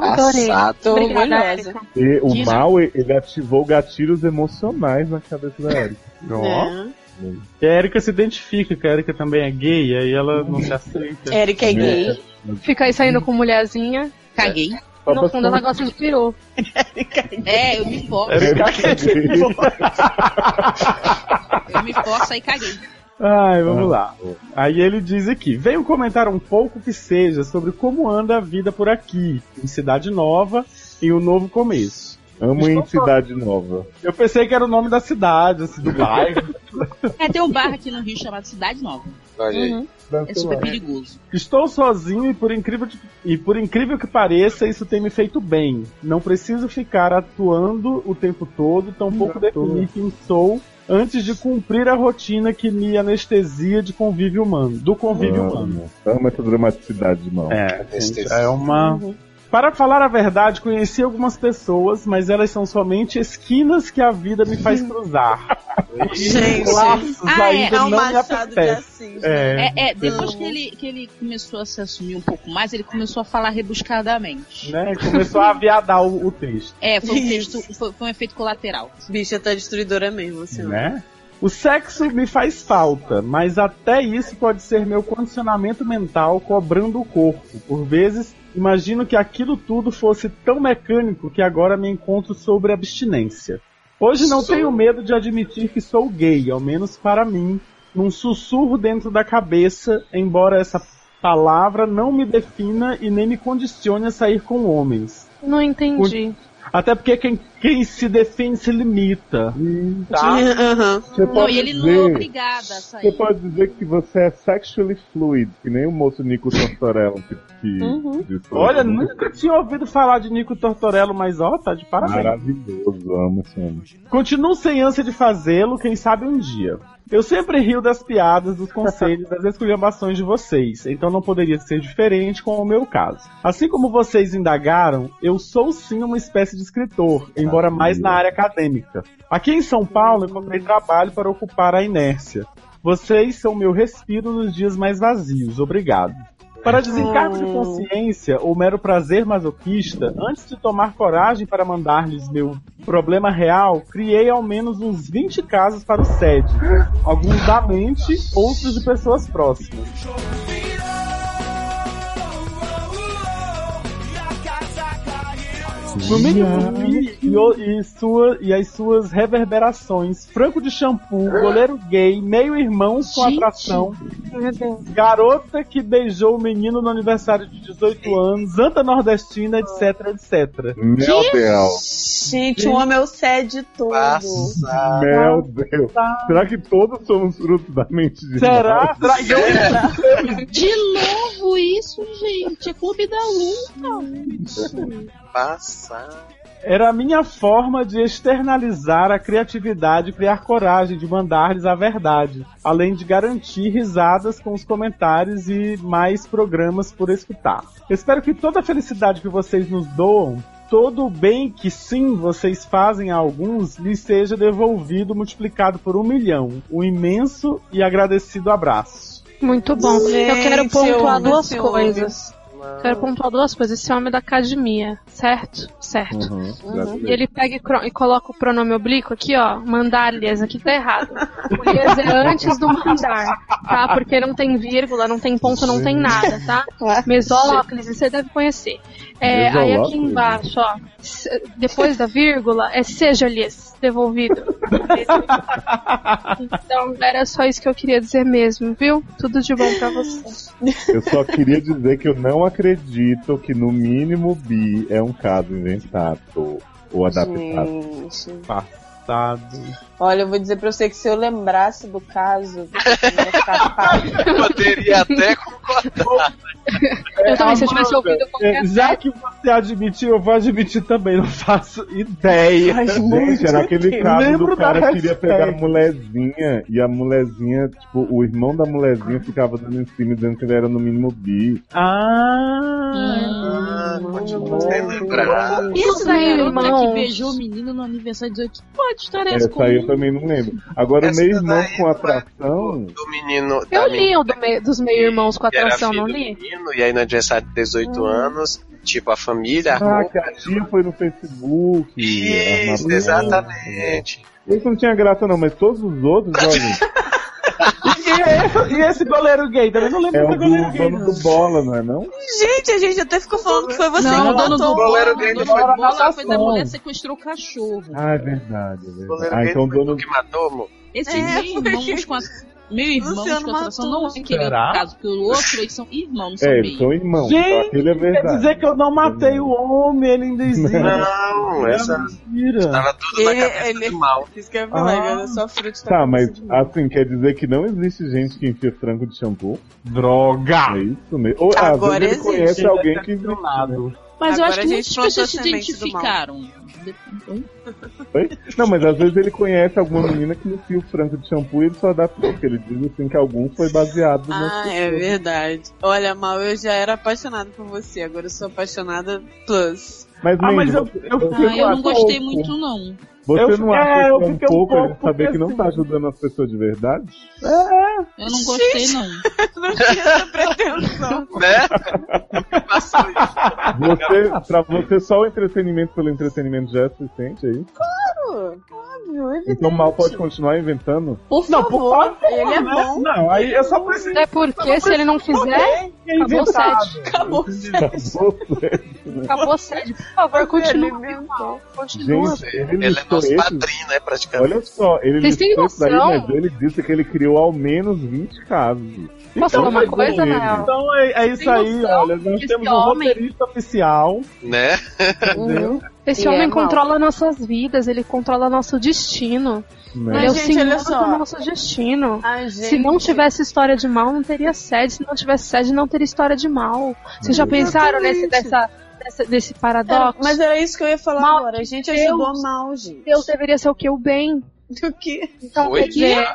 Speaker 7: Orgulhosa.
Speaker 5: Erika.
Speaker 4: E o
Speaker 3: Diz-
Speaker 4: mal, ele ativou gatilhos emocionais na cabeça da Erika.
Speaker 2: Ó.
Speaker 7: É.
Speaker 2: E a Erika se identifica, que a Erika também é gay, aí ela não se aceita.
Speaker 7: Érica é gay.
Speaker 5: Fica aí saindo com mulherzinha.
Speaker 3: Caguei.
Speaker 4: Só
Speaker 5: No fundo ela gosta de peru.
Speaker 3: É, eu me forço, eu me forço aí caguei.
Speaker 2: Ai, vamos lá. Aí ele diz aqui: venho comentar um pouco que seja sobre como anda a vida por aqui, em Cidade Nova, e um novo começo.
Speaker 4: Amo em Cidade Nova.
Speaker 2: Eu pensei que era o nome da cidade, assim, do bairro.
Speaker 3: É, tem um bar aqui no Rio chamado Cidade Nova.
Speaker 6: Olha aí.
Speaker 3: Uhum. É super perigoso.
Speaker 2: Estou sozinho e por, incrível, e por incrível que pareça, isso tem me feito bem. Não preciso ficar atuando o tempo todo, tampouco definir quem sou antes de cumprir a rotina que me anestesia de convívio humano, do convívio humano.
Speaker 4: Amo essa dramaticidade de mão.
Speaker 2: É, gente, é uma. Para falar a verdade, conheci algumas pessoas, mas elas são somente esquinas que a vida me faz cruzar.
Speaker 7: Gente,
Speaker 2: Laços
Speaker 3: Ah, é,
Speaker 2: ainda
Speaker 7: é um
Speaker 2: não me
Speaker 7: de
Speaker 2: apetece.
Speaker 7: Assis.
Speaker 2: É,
Speaker 3: É, é, depois que ele, que ele começou a se assumir um pouco mais, ele começou a falar rebuscadamente.
Speaker 2: né? Começou a aviadar o, o texto.
Speaker 3: É, foi um, texto, foi, foi um efeito colateral.
Speaker 7: Bicha tá destruidora mesmo, assim.
Speaker 2: né? O sexo me faz falta, mas até isso pode ser meu condicionamento mental cobrando o corpo. Por vezes, imagino que aquilo tudo fosse tão mecânico que agora me encontro sobre abstinência. Hoje não
Speaker 6: Sou-
Speaker 2: tenho medo de admitir que sou gay, ao menos para mim, num sussurro dentro da cabeça, embora essa palavra não me defina e nem me condicione a sair com homens.
Speaker 5: Não entendi.
Speaker 2: Até porque quem, quem se defende se limita. Tá?
Speaker 7: Aham.
Speaker 4: Você
Speaker 3: Não,
Speaker 4: pode
Speaker 3: e ele não é
Speaker 4: dizer-
Speaker 3: obrigado a
Speaker 4: Você
Speaker 3: sair.
Speaker 4: pode dizer que você é sexually fluid, que nem o moço Nico Tortorello que, que
Speaker 7: Uhum.
Speaker 2: Olha, nunca tinha ouvido falar de Nico Tortorello, mas ó, tá de parabéns.
Speaker 4: Maravilhoso, amo esse homem.
Speaker 2: Continuo sem ânsia de fazê-lo, quem sabe um dia. Eu sempre rio das piadas, dos conselhos, das esculhambações de vocês, então não poderia ser diferente com o meu caso. Assim como vocês indagaram, eu sou sim uma espécie de escritor, embora mais na área acadêmica. Aqui em São Paulo, encontrei trabalho para ocupar a inércia. Vocês são meu respiro nos dias mais vazios, obrigado. Para desencargo de consciência ou mero prazer masoquista, antes de tomar coragem para mandar-lhes meu problema real, criei ao menos uns 20 casos para o SED. Alguns da mente, outros de pessoas próximas. No mínimo, vi e, o- e sua, e as suas reverberações. Franco de shampoo, goleiro gay, meio irmãos com
Speaker 3: Gente.
Speaker 2: atração. Garota que beijou o menino no aniversário de 18 anos, anta nordestina, etc, etc.
Speaker 4: Meu Deus.
Speaker 7: Gente, o homem é o sede todo.
Speaker 6: Passar.
Speaker 4: Meu Deus. Será que todos somos frutos da mente de
Speaker 2: Será? Será que eu-
Speaker 3: De novo isso, gente. É clube da luta.
Speaker 6: Passar.
Speaker 2: Era a minha forma de externalizar a criatividade e criar coragem de mandar-lhes a verdade, além de garantir risadas com os comentários e mais programas por escutar. Espero que toda a felicidade que vocês nos doam, todo o bem que sim vocês fazem a alguns, lhes seja devolvido multiplicado por um milhão. Um imenso e agradecido abraço.
Speaker 5: Muito bom. eu
Speaker 7: Gente,
Speaker 5: quero
Speaker 7: eu
Speaker 5: pontuar
Speaker 7: amo
Speaker 5: duas
Speaker 7: esse
Speaker 5: coisas. Quero pontuar duas coisas. Esse homem é da academia, certo? Certo.
Speaker 4: Uhum,
Speaker 5: E ele pega e, e coloca o pronome oblíquo aqui, ó. Mandar-lhes, aqui tá errado. O é antes do mandar, tá? Porque não tem vírgula, não tem ponto, não tem nada, tá? Mesóclise, você deve conhecer. É, aí aqui embaixo, ó. se- Depois da vírgula, é seja-lhes devolvido. Então, era só isso que eu queria dizer mesmo, viu? Tudo de bom pra você.
Speaker 4: Eu só queria dizer que eu não acredito que no mínimo bi é um caso inventado ou adaptado.
Speaker 7: Gente.
Speaker 2: Passado.
Speaker 7: Olha, eu vou dizer pra você que se eu lembrasse do caso, eu pálida.
Speaker 6: Poderia até concordar.
Speaker 5: Eu também, se eu tivesse ouvido
Speaker 2: É,
Speaker 5: qualquer
Speaker 2: já que você admitiu, eu vou admitir também, não faço ideia.
Speaker 4: Gente, era aquele caso do cara que queria pegar a molezinha e a molezinha, tipo, o irmão da molezinha ficava dando em cima dizendo que ele era no mínimo bi.
Speaker 2: Ah,
Speaker 6: Ah, lembrar.
Speaker 3: Isso
Speaker 5: daí,
Speaker 3: garota
Speaker 5: irmão.
Speaker 3: que beijou o menino no aniversário de 18. Pode estar essa
Speaker 4: Essa aí eu também não lembro. Agora, o
Speaker 6: Essa
Speaker 4: meu irmão
Speaker 6: daí
Speaker 4: com
Speaker 6: é
Speaker 4: atração.
Speaker 6: Do menino.
Speaker 5: Eu li o do meio- dos meio-irmãos com
Speaker 6: que
Speaker 5: atração, não
Speaker 6: do
Speaker 5: li?
Speaker 6: menino, e aí no aniversário de 18 anos, tipo, a família
Speaker 4: Ah, que a tia foi no Facebook.
Speaker 6: Isso, exatamente.
Speaker 4: Esse não tinha graça, não, mas todos os outros, olha,
Speaker 2: e, esse, e esse goleiro gay? Também não lembro
Speaker 4: é o
Speaker 2: do goleiro
Speaker 4: do
Speaker 2: gay.
Speaker 4: dono do bola, não é não?
Speaker 7: Gente, a gente até ficou falando que foi você
Speaker 3: Não,
Speaker 7: que
Speaker 3: o dono
Speaker 7: botou
Speaker 3: do
Speaker 7: o
Speaker 6: goleiro gay
Speaker 3: o dono
Speaker 6: foi
Speaker 3: do
Speaker 6: na
Speaker 3: bolo foi da mulher que sequestrou o cachorro.
Speaker 4: Ah, é verdade, é
Speaker 6: O
Speaker 4: verdade.
Speaker 6: goleiro
Speaker 4: Ah,
Speaker 6: gay
Speaker 4: então o
Speaker 6: foi
Speaker 4: dono.
Speaker 6: que matou, amor?
Speaker 3: Esses
Speaker 7: É,
Speaker 3: meio
Speaker 7: porque-
Speaker 3: com a... Meu irmão
Speaker 7: Luciano
Speaker 3: de constelação
Speaker 7: matou.
Speaker 3: não é aquele
Speaker 2: Será?
Speaker 3: caso, porque o outro, eles são irmãos, não são
Speaker 4: É, eles
Speaker 3: meio.
Speaker 4: são irmãos.
Speaker 2: Gente,
Speaker 4: é
Speaker 2: quer dizer que eu não matei o homem, ele ainda existe.
Speaker 6: Não,
Speaker 2: é
Speaker 6: essa
Speaker 2: mentira.
Speaker 6: tava tudo na
Speaker 7: Ele-
Speaker 6: cabeça
Speaker 7: ele-
Speaker 6: do mal.
Speaker 7: Isso que eu ia falar,
Speaker 2: Ah.
Speaker 7: ele é só fruto
Speaker 4: Tá, mas assim, quer dizer que não existe gente que enfia frango de shampoo?
Speaker 2: Droga!
Speaker 4: É isso mesmo? Ou às
Speaker 7: Agora
Speaker 4: vezes ele
Speaker 7: existe.
Speaker 4: conhece alguém que existe, né?
Speaker 3: Mas eu
Speaker 7: Agora
Speaker 3: acho
Speaker 7: a
Speaker 3: que muitas pessoas se identificaram. Oi?
Speaker 4: Não, mas às vezes ele conhece alguma menina que enfia o frango de shampoo e ele só dá porque ele diz assim que alguns foi baseado
Speaker 7: Ah,
Speaker 4: nessa
Speaker 7: é verdade. Olha, Mal, eu já era apaixonada por você, agora eu sou apaixonada plus.
Speaker 4: Mas,
Speaker 2: Ah, mas eu, eu
Speaker 4: você
Speaker 3: Ah, eu não gostei
Speaker 4: um
Speaker 3: muito, não.
Speaker 4: Você
Speaker 2: Eu-
Speaker 4: não
Speaker 2: é,
Speaker 4: acha
Speaker 2: eu
Speaker 4: que é um
Speaker 2: um
Speaker 4: pouco
Speaker 2: pouco
Speaker 4: ele saber que não tá ajudando as pessoas de verdade?
Speaker 3: Eu não gostei, não.
Speaker 7: Não tinha essa pretensão.
Speaker 6: Né? Passou isso.
Speaker 4: Você, pra você só o entretenimento pelo entretenimento já é suficiente aí?
Speaker 7: Óbvio, evidente.
Speaker 4: Então mal pode continuar inventando?
Speaker 7: Por
Speaker 2: Não, por
Speaker 7: favor,
Speaker 2: favor,
Speaker 7: ele é
Speaker 2: né?
Speaker 7: bom.
Speaker 2: Não, aí eu só preciso.
Speaker 5: Até porque se ele não fizer, acabou o sede.
Speaker 7: Acabou.
Speaker 4: Acabou, velho.
Speaker 5: Acabou o sede. Por favor, continua.
Speaker 7: Ele mesmo.
Speaker 5: pessoal. Continua.
Speaker 4: Gente, ele
Speaker 6: Ele é nosso padrinho, né, praticamente.
Speaker 4: Olha só, ele
Speaker 5: Vocês têm
Speaker 4: isso daí,
Speaker 5: noção?
Speaker 4: mas ele disse que ele criou ao menos 20 casos.
Speaker 5: Posso
Speaker 4: Então,
Speaker 5: falar uma
Speaker 4: mas
Speaker 5: coisa, Léo?
Speaker 2: Então é, é isso aí,
Speaker 5: noção
Speaker 2: olha. Nós temos um
Speaker 5: homem-
Speaker 2: roteirista oficial.
Speaker 6: Né?
Speaker 2: Entendeu?
Speaker 5: Esse
Speaker 7: E é
Speaker 5: homem
Speaker 7: mal.
Speaker 5: controla nossas vidas, ele controla nosso destino.
Speaker 4: Né?
Speaker 5: Ele é
Speaker 7: Mas,
Speaker 5: o
Speaker 7: gente,
Speaker 5: senhor do nosso destino. Se não tivesse história de mal, não teria sede. Se não tivesse sede, não teria história de mal. Vocês já
Speaker 4: Exatamente.
Speaker 5: pensaram nesse, dessa, dessa- desse
Speaker 7: Era-
Speaker 5: paradoxo?
Speaker 7: mas era isso que eu ia falar
Speaker 5: Mal
Speaker 7: agora. A gente
Speaker 5: Deus.
Speaker 7: ajudou mal, gente.
Speaker 5: Deus deveria ser o que? O bem.
Speaker 7: Do que?
Speaker 5: Então,
Speaker 6: Oi?
Speaker 5: dizer,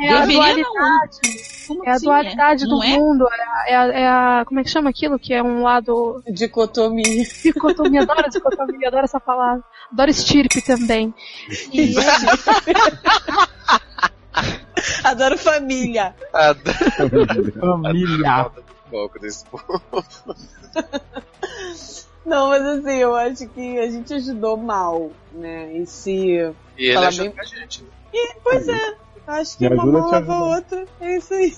Speaker 5: é a
Speaker 3: Deveria
Speaker 5: dualidade.
Speaker 3: Como
Speaker 5: É a
Speaker 3: assim,
Speaker 5: dualidade do
Speaker 3: é?
Speaker 5: mundo. É a, é, a, é a- Como é que chama aquilo? Que é um lado.
Speaker 7: Dicotomia.
Speaker 5: Dicotomia. Adoro dicotomia, adoro essa palavra. Adoro estirpe também. E
Speaker 7: Adoro família.
Speaker 2: Família.
Speaker 6: Pouco desse povo.
Speaker 7: Não, mas assim, eu acho que a gente ajudou mal, né? E se.
Speaker 6: E ele ajuda
Speaker 7: bem-
Speaker 6: a gente.
Speaker 7: Pois é. Acho que uma mão
Speaker 4: a te
Speaker 7: lava a outra. É isso aí.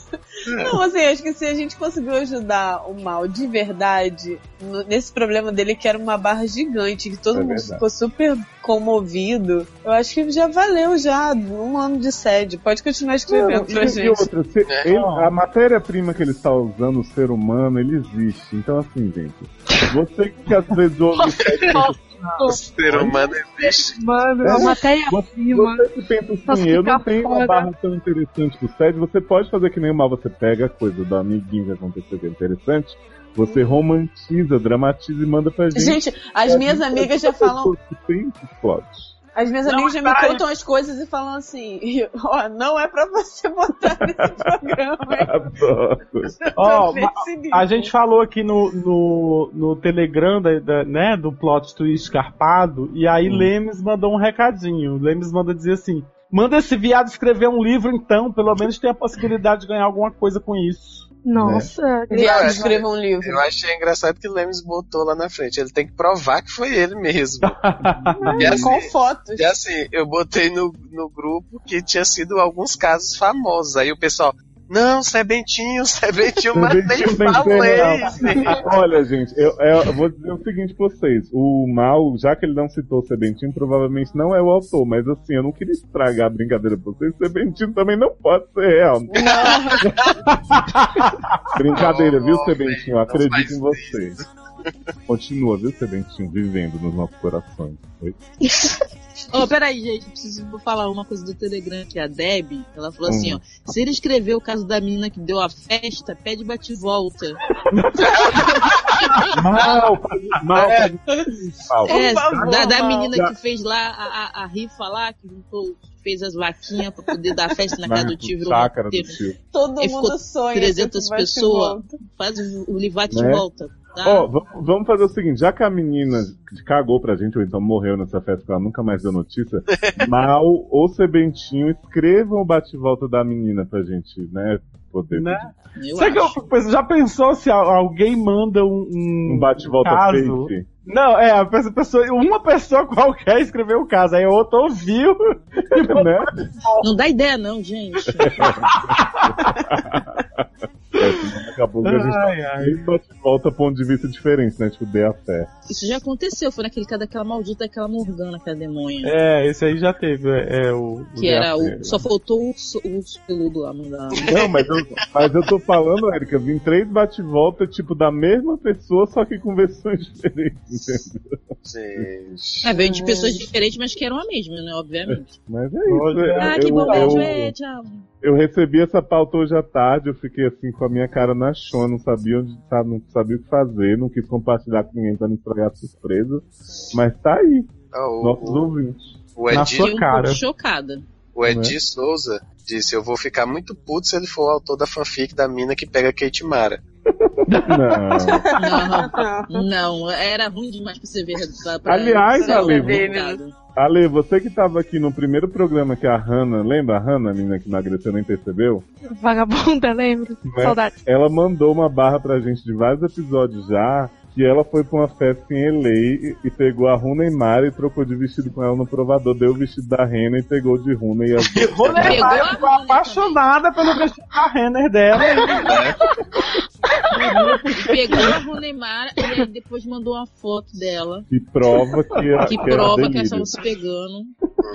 Speaker 7: Não, assim, acho que se a gente conseguiu ajudar o mal de verdade, no- nesse problema dele que era uma barra gigante, que todo
Speaker 4: É
Speaker 7: mundo
Speaker 4: verdade.
Speaker 7: ficou super comovido, eu acho que já valeu já um ano de sede. Pode continuar escrevendo pra
Speaker 4: e, e
Speaker 7: gente.
Speaker 4: outra, se-
Speaker 6: É.
Speaker 4: ele- a matéria-prima que ele está usando, o ser humano, ele existe. Então, assim, gente, você que às vezes ouve o
Speaker 6: O ser humano existe.
Speaker 5: Mano,
Speaker 4: É.
Speaker 5: a matéria-prima.
Speaker 4: Você que pensa
Speaker 5: Nossa,
Speaker 4: assim, eu não tenho uma barra tão interessante pro SED, você pode fazer que nem o mal, você pega a coisa do amiguinho que aconteceu que é interessante, você romantiza, dramatiza e manda pra gente.
Speaker 7: Gente, as minhas amigas já falam.
Speaker 4: Tem plot.
Speaker 7: As minhas
Speaker 2: Não,
Speaker 7: amigas já me contam as coisas e falam assim: ó, não é pra você botar nesse programa.
Speaker 2: Ó,
Speaker 7: nível.
Speaker 2: A gente falou aqui no, no, no Telegram da, da- né, do plot twist escarpado, e aí
Speaker 4: Hum.
Speaker 2: Lemes mandou um recadinho. Lemes manda dizer assim: manda esse viado escrever um livro, então, pelo menos tem a possibilidade de ganhar alguma coisa com isso.
Speaker 5: Nossa,
Speaker 7: Viado,
Speaker 6: É.
Speaker 7: escreva um livro.
Speaker 6: Eu achei engraçado que o Lemes botou lá na frente. Ele tem que provar que foi ele mesmo. e, assim,
Speaker 7: Com fotos.
Speaker 6: e assim, eu botei no, no grupo que tinha sido alguns casos famosos. Aí o pessoal, não, Sebentinho, Sebentinho, mas nem
Speaker 4: Sebentinho tem que ser
Speaker 6: falei.
Speaker 4: real.
Speaker 6: gente.
Speaker 4: Olha, gente, eu, eu vou dizer o seguinte pra vocês. O Mal, já que ele não citou o Sebentinho, provavelmente não é o autor, mas assim, eu não queria estragar a brincadeira pra vocês. Sebentinho também não pode ser real. Brincadeira, viu,
Speaker 6: Oh, velho, não
Speaker 4: acredito em você. Continua, viu, Sebentinho, vivendo nos nossos corações. Oi?
Speaker 3: Ô, peraí, gente, preciso falar uma coisa do Telegram, que a Deb, ela falou
Speaker 4: Hum.
Speaker 3: assim, ó, se ele escrever o caso da menina que deu a festa, pede bate-volta.
Speaker 4: Mal, mal, mal.
Speaker 3: É,
Speaker 7: favor,
Speaker 3: da, da
Speaker 7: Mal.
Speaker 3: menina
Speaker 4: Já-
Speaker 3: que fez lá a, a, a rifa lá, que juntou, fez as vaquinhas pra poder dar festa na casa do tio, virou
Speaker 4: do.
Speaker 7: Todo
Speaker 3: Aí
Speaker 7: mundo sonha.
Speaker 3: 300
Speaker 7: com esse bate e
Speaker 3: pessoas. faz o, livate
Speaker 4: Né?
Speaker 3: volta. Tá?
Speaker 4: Ó, vamos- vamos fazer o seguinte, já que a menina cagou pra gente, ou então morreu nessa festa que ela nunca mais deu notícia, Mal ou Sebentinho, escrevam o bate-volta da menina pra gente, né? Poder
Speaker 2: Né?
Speaker 3: Eu
Speaker 2: Sabe que eu pensando, já pensou se al- alguém manda um, um,
Speaker 4: um bate-volta
Speaker 2: caso?
Speaker 4: fake.
Speaker 2: Não, é, a pessoa, uma pessoa qualquer escreveu o caso, aí a outra ouviu
Speaker 4: né?
Speaker 3: Não dá ideia não, gente.
Speaker 4: É, acabou que a gente
Speaker 2: Ai,
Speaker 4: tá
Speaker 2: ai.
Speaker 4: três bate-volta ponto de vista diferentes, né? Tipo, dê a fé.
Speaker 3: Isso já aconteceu, foi naquele cara daquela maldita, daquela Morgana, aquela demônia.
Speaker 2: É, esse aí já teve. É, é o.
Speaker 3: Que era
Speaker 2: DAP.
Speaker 3: o. Só faltou o, su- o peludo lá mandar.
Speaker 4: Não, mas eu, mas eu tô falando, Érica, vim três bate-volta, tipo, da mesma pessoa, só que com versões diferentes, entendeu?
Speaker 6: Gente.
Speaker 3: É, veio de pessoas diferentes, mas que eram a mesma, né? Obviamente.
Speaker 4: Mas é isso.
Speaker 2: Olha,
Speaker 3: Ah,
Speaker 4: eu,
Speaker 3: que bom,
Speaker 4: eu,
Speaker 3: beijo, é, tchau.
Speaker 4: Eu recebi essa pauta hoje à tarde, eu fiquei assim com a minha cara na chão, não sabia onde sabe, não sabia o que fazer, não quis compartilhar com ninguém pra não estragar a surpresa. Mas tá aí,
Speaker 6: Ah, o,
Speaker 4: nossos
Speaker 6: o,
Speaker 4: ouvintes.
Speaker 6: o
Speaker 2: Na
Speaker 6: Edi,
Speaker 2: sua
Speaker 3: Fiquei um
Speaker 2: cara.
Speaker 3: pouco chocada.
Speaker 6: o Edi Souza disse: Eu vou ficar muito puto se ele for o autor da fanfic da mina que pega Kate Mara.
Speaker 4: Não.
Speaker 3: Não, não, era ruim demais pra você ver. Pra, pra
Speaker 4: Aliás,
Speaker 3: pra-
Speaker 4: Ale,
Speaker 3: pra-
Speaker 4: Ale, você que tava aqui no primeiro programa que a Hannah, lembra a Hannah, a menina que emagreceu, nem percebeu?
Speaker 5: Vagabunda, lembro.
Speaker 4: Né?
Speaker 5: Saudades.
Speaker 4: Ela mandou uma barra pra gente de vários episódios já, que ela foi pra uma festa em LA e, e pegou a Runa e Mara e trocou de vestido com ela no provador, deu o vestido da Rena e pegou de Runa e as duas.
Speaker 2: Vou
Speaker 3: Pegou
Speaker 2: levar,
Speaker 3: a
Speaker 2: eu ficou apaixonada pelo vestido da Renner dela.
Speaker 3: Pegou a Runeimara e aí depois mandou uma foto dela.
Speaker 4: Que prova que, a,
Speaker 3: Que
Speaker 4: que
Speaker 3: prova que elas estavam se pegando.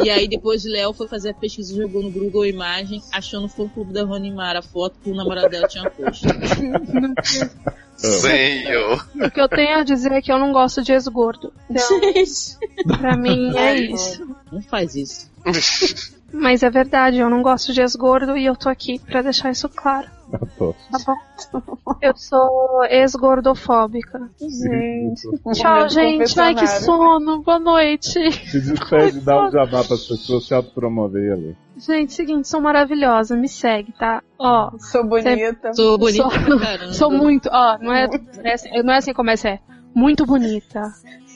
Speaker 3: E aí depois Léo foi fazer a pesquisa, jogou no Google Imagem, achou no fã clube da Runeimara a foto que o namorado dela tinha posto.
Speaker 6: Senhor.
Speaker 5: O que eu tenho a dizer é que eu não gosto de ex-gordo. Então, pra mim é isso.
Speaker 3: Não faz isso.
Speaker 5: Mas é verdade, eu não gosto de ex-gordo e eu tô aqui pra deixar isso claro.
Speaker 4: Aposto.
Speaker 5: Tá bom? Eu sou ex-gordofóbica.
Speaker 7: Gente.
Speaker 5: Tchau, gente. Ai, que sono. Boa noite.
Speaker 4: Se despede, dá um jabá pras pessoas se autopromover ali.
Speaker 5: Gente, seguinte, sou maravilhosa. Me segue, tá? Ó,
Speaker 7: Sou bonita.
Speaker 3: Sou bonita
Speaker 5: Sou- sou muito. Ó, não é, é assim- não é assim que começa, é muito bonita.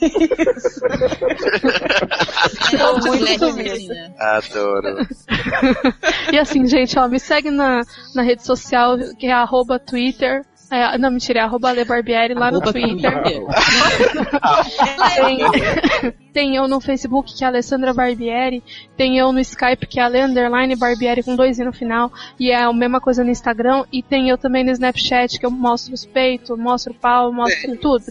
Speaker 3: Sou
Speaker 7: muito
Speaker 3: muito
Speaker 7: bonita.
Speaker 6: Adoro.
Speaker 5: E assim, gente, ó, me segue na, na rede social, que é arroba Twitter. É, não, mentira, é arroba Ale Barbieri lá no Twitter. Tem, tem eu no Facebook, que é Alessandra Barbieri. Tem eu no Skype, que é Ale Underline Barbieri com dois i no final. E é a mesma coisa no Instagram. E tem eu também no Snapchat, que eu mostro os peitos, mostro o pau, mostro tudo.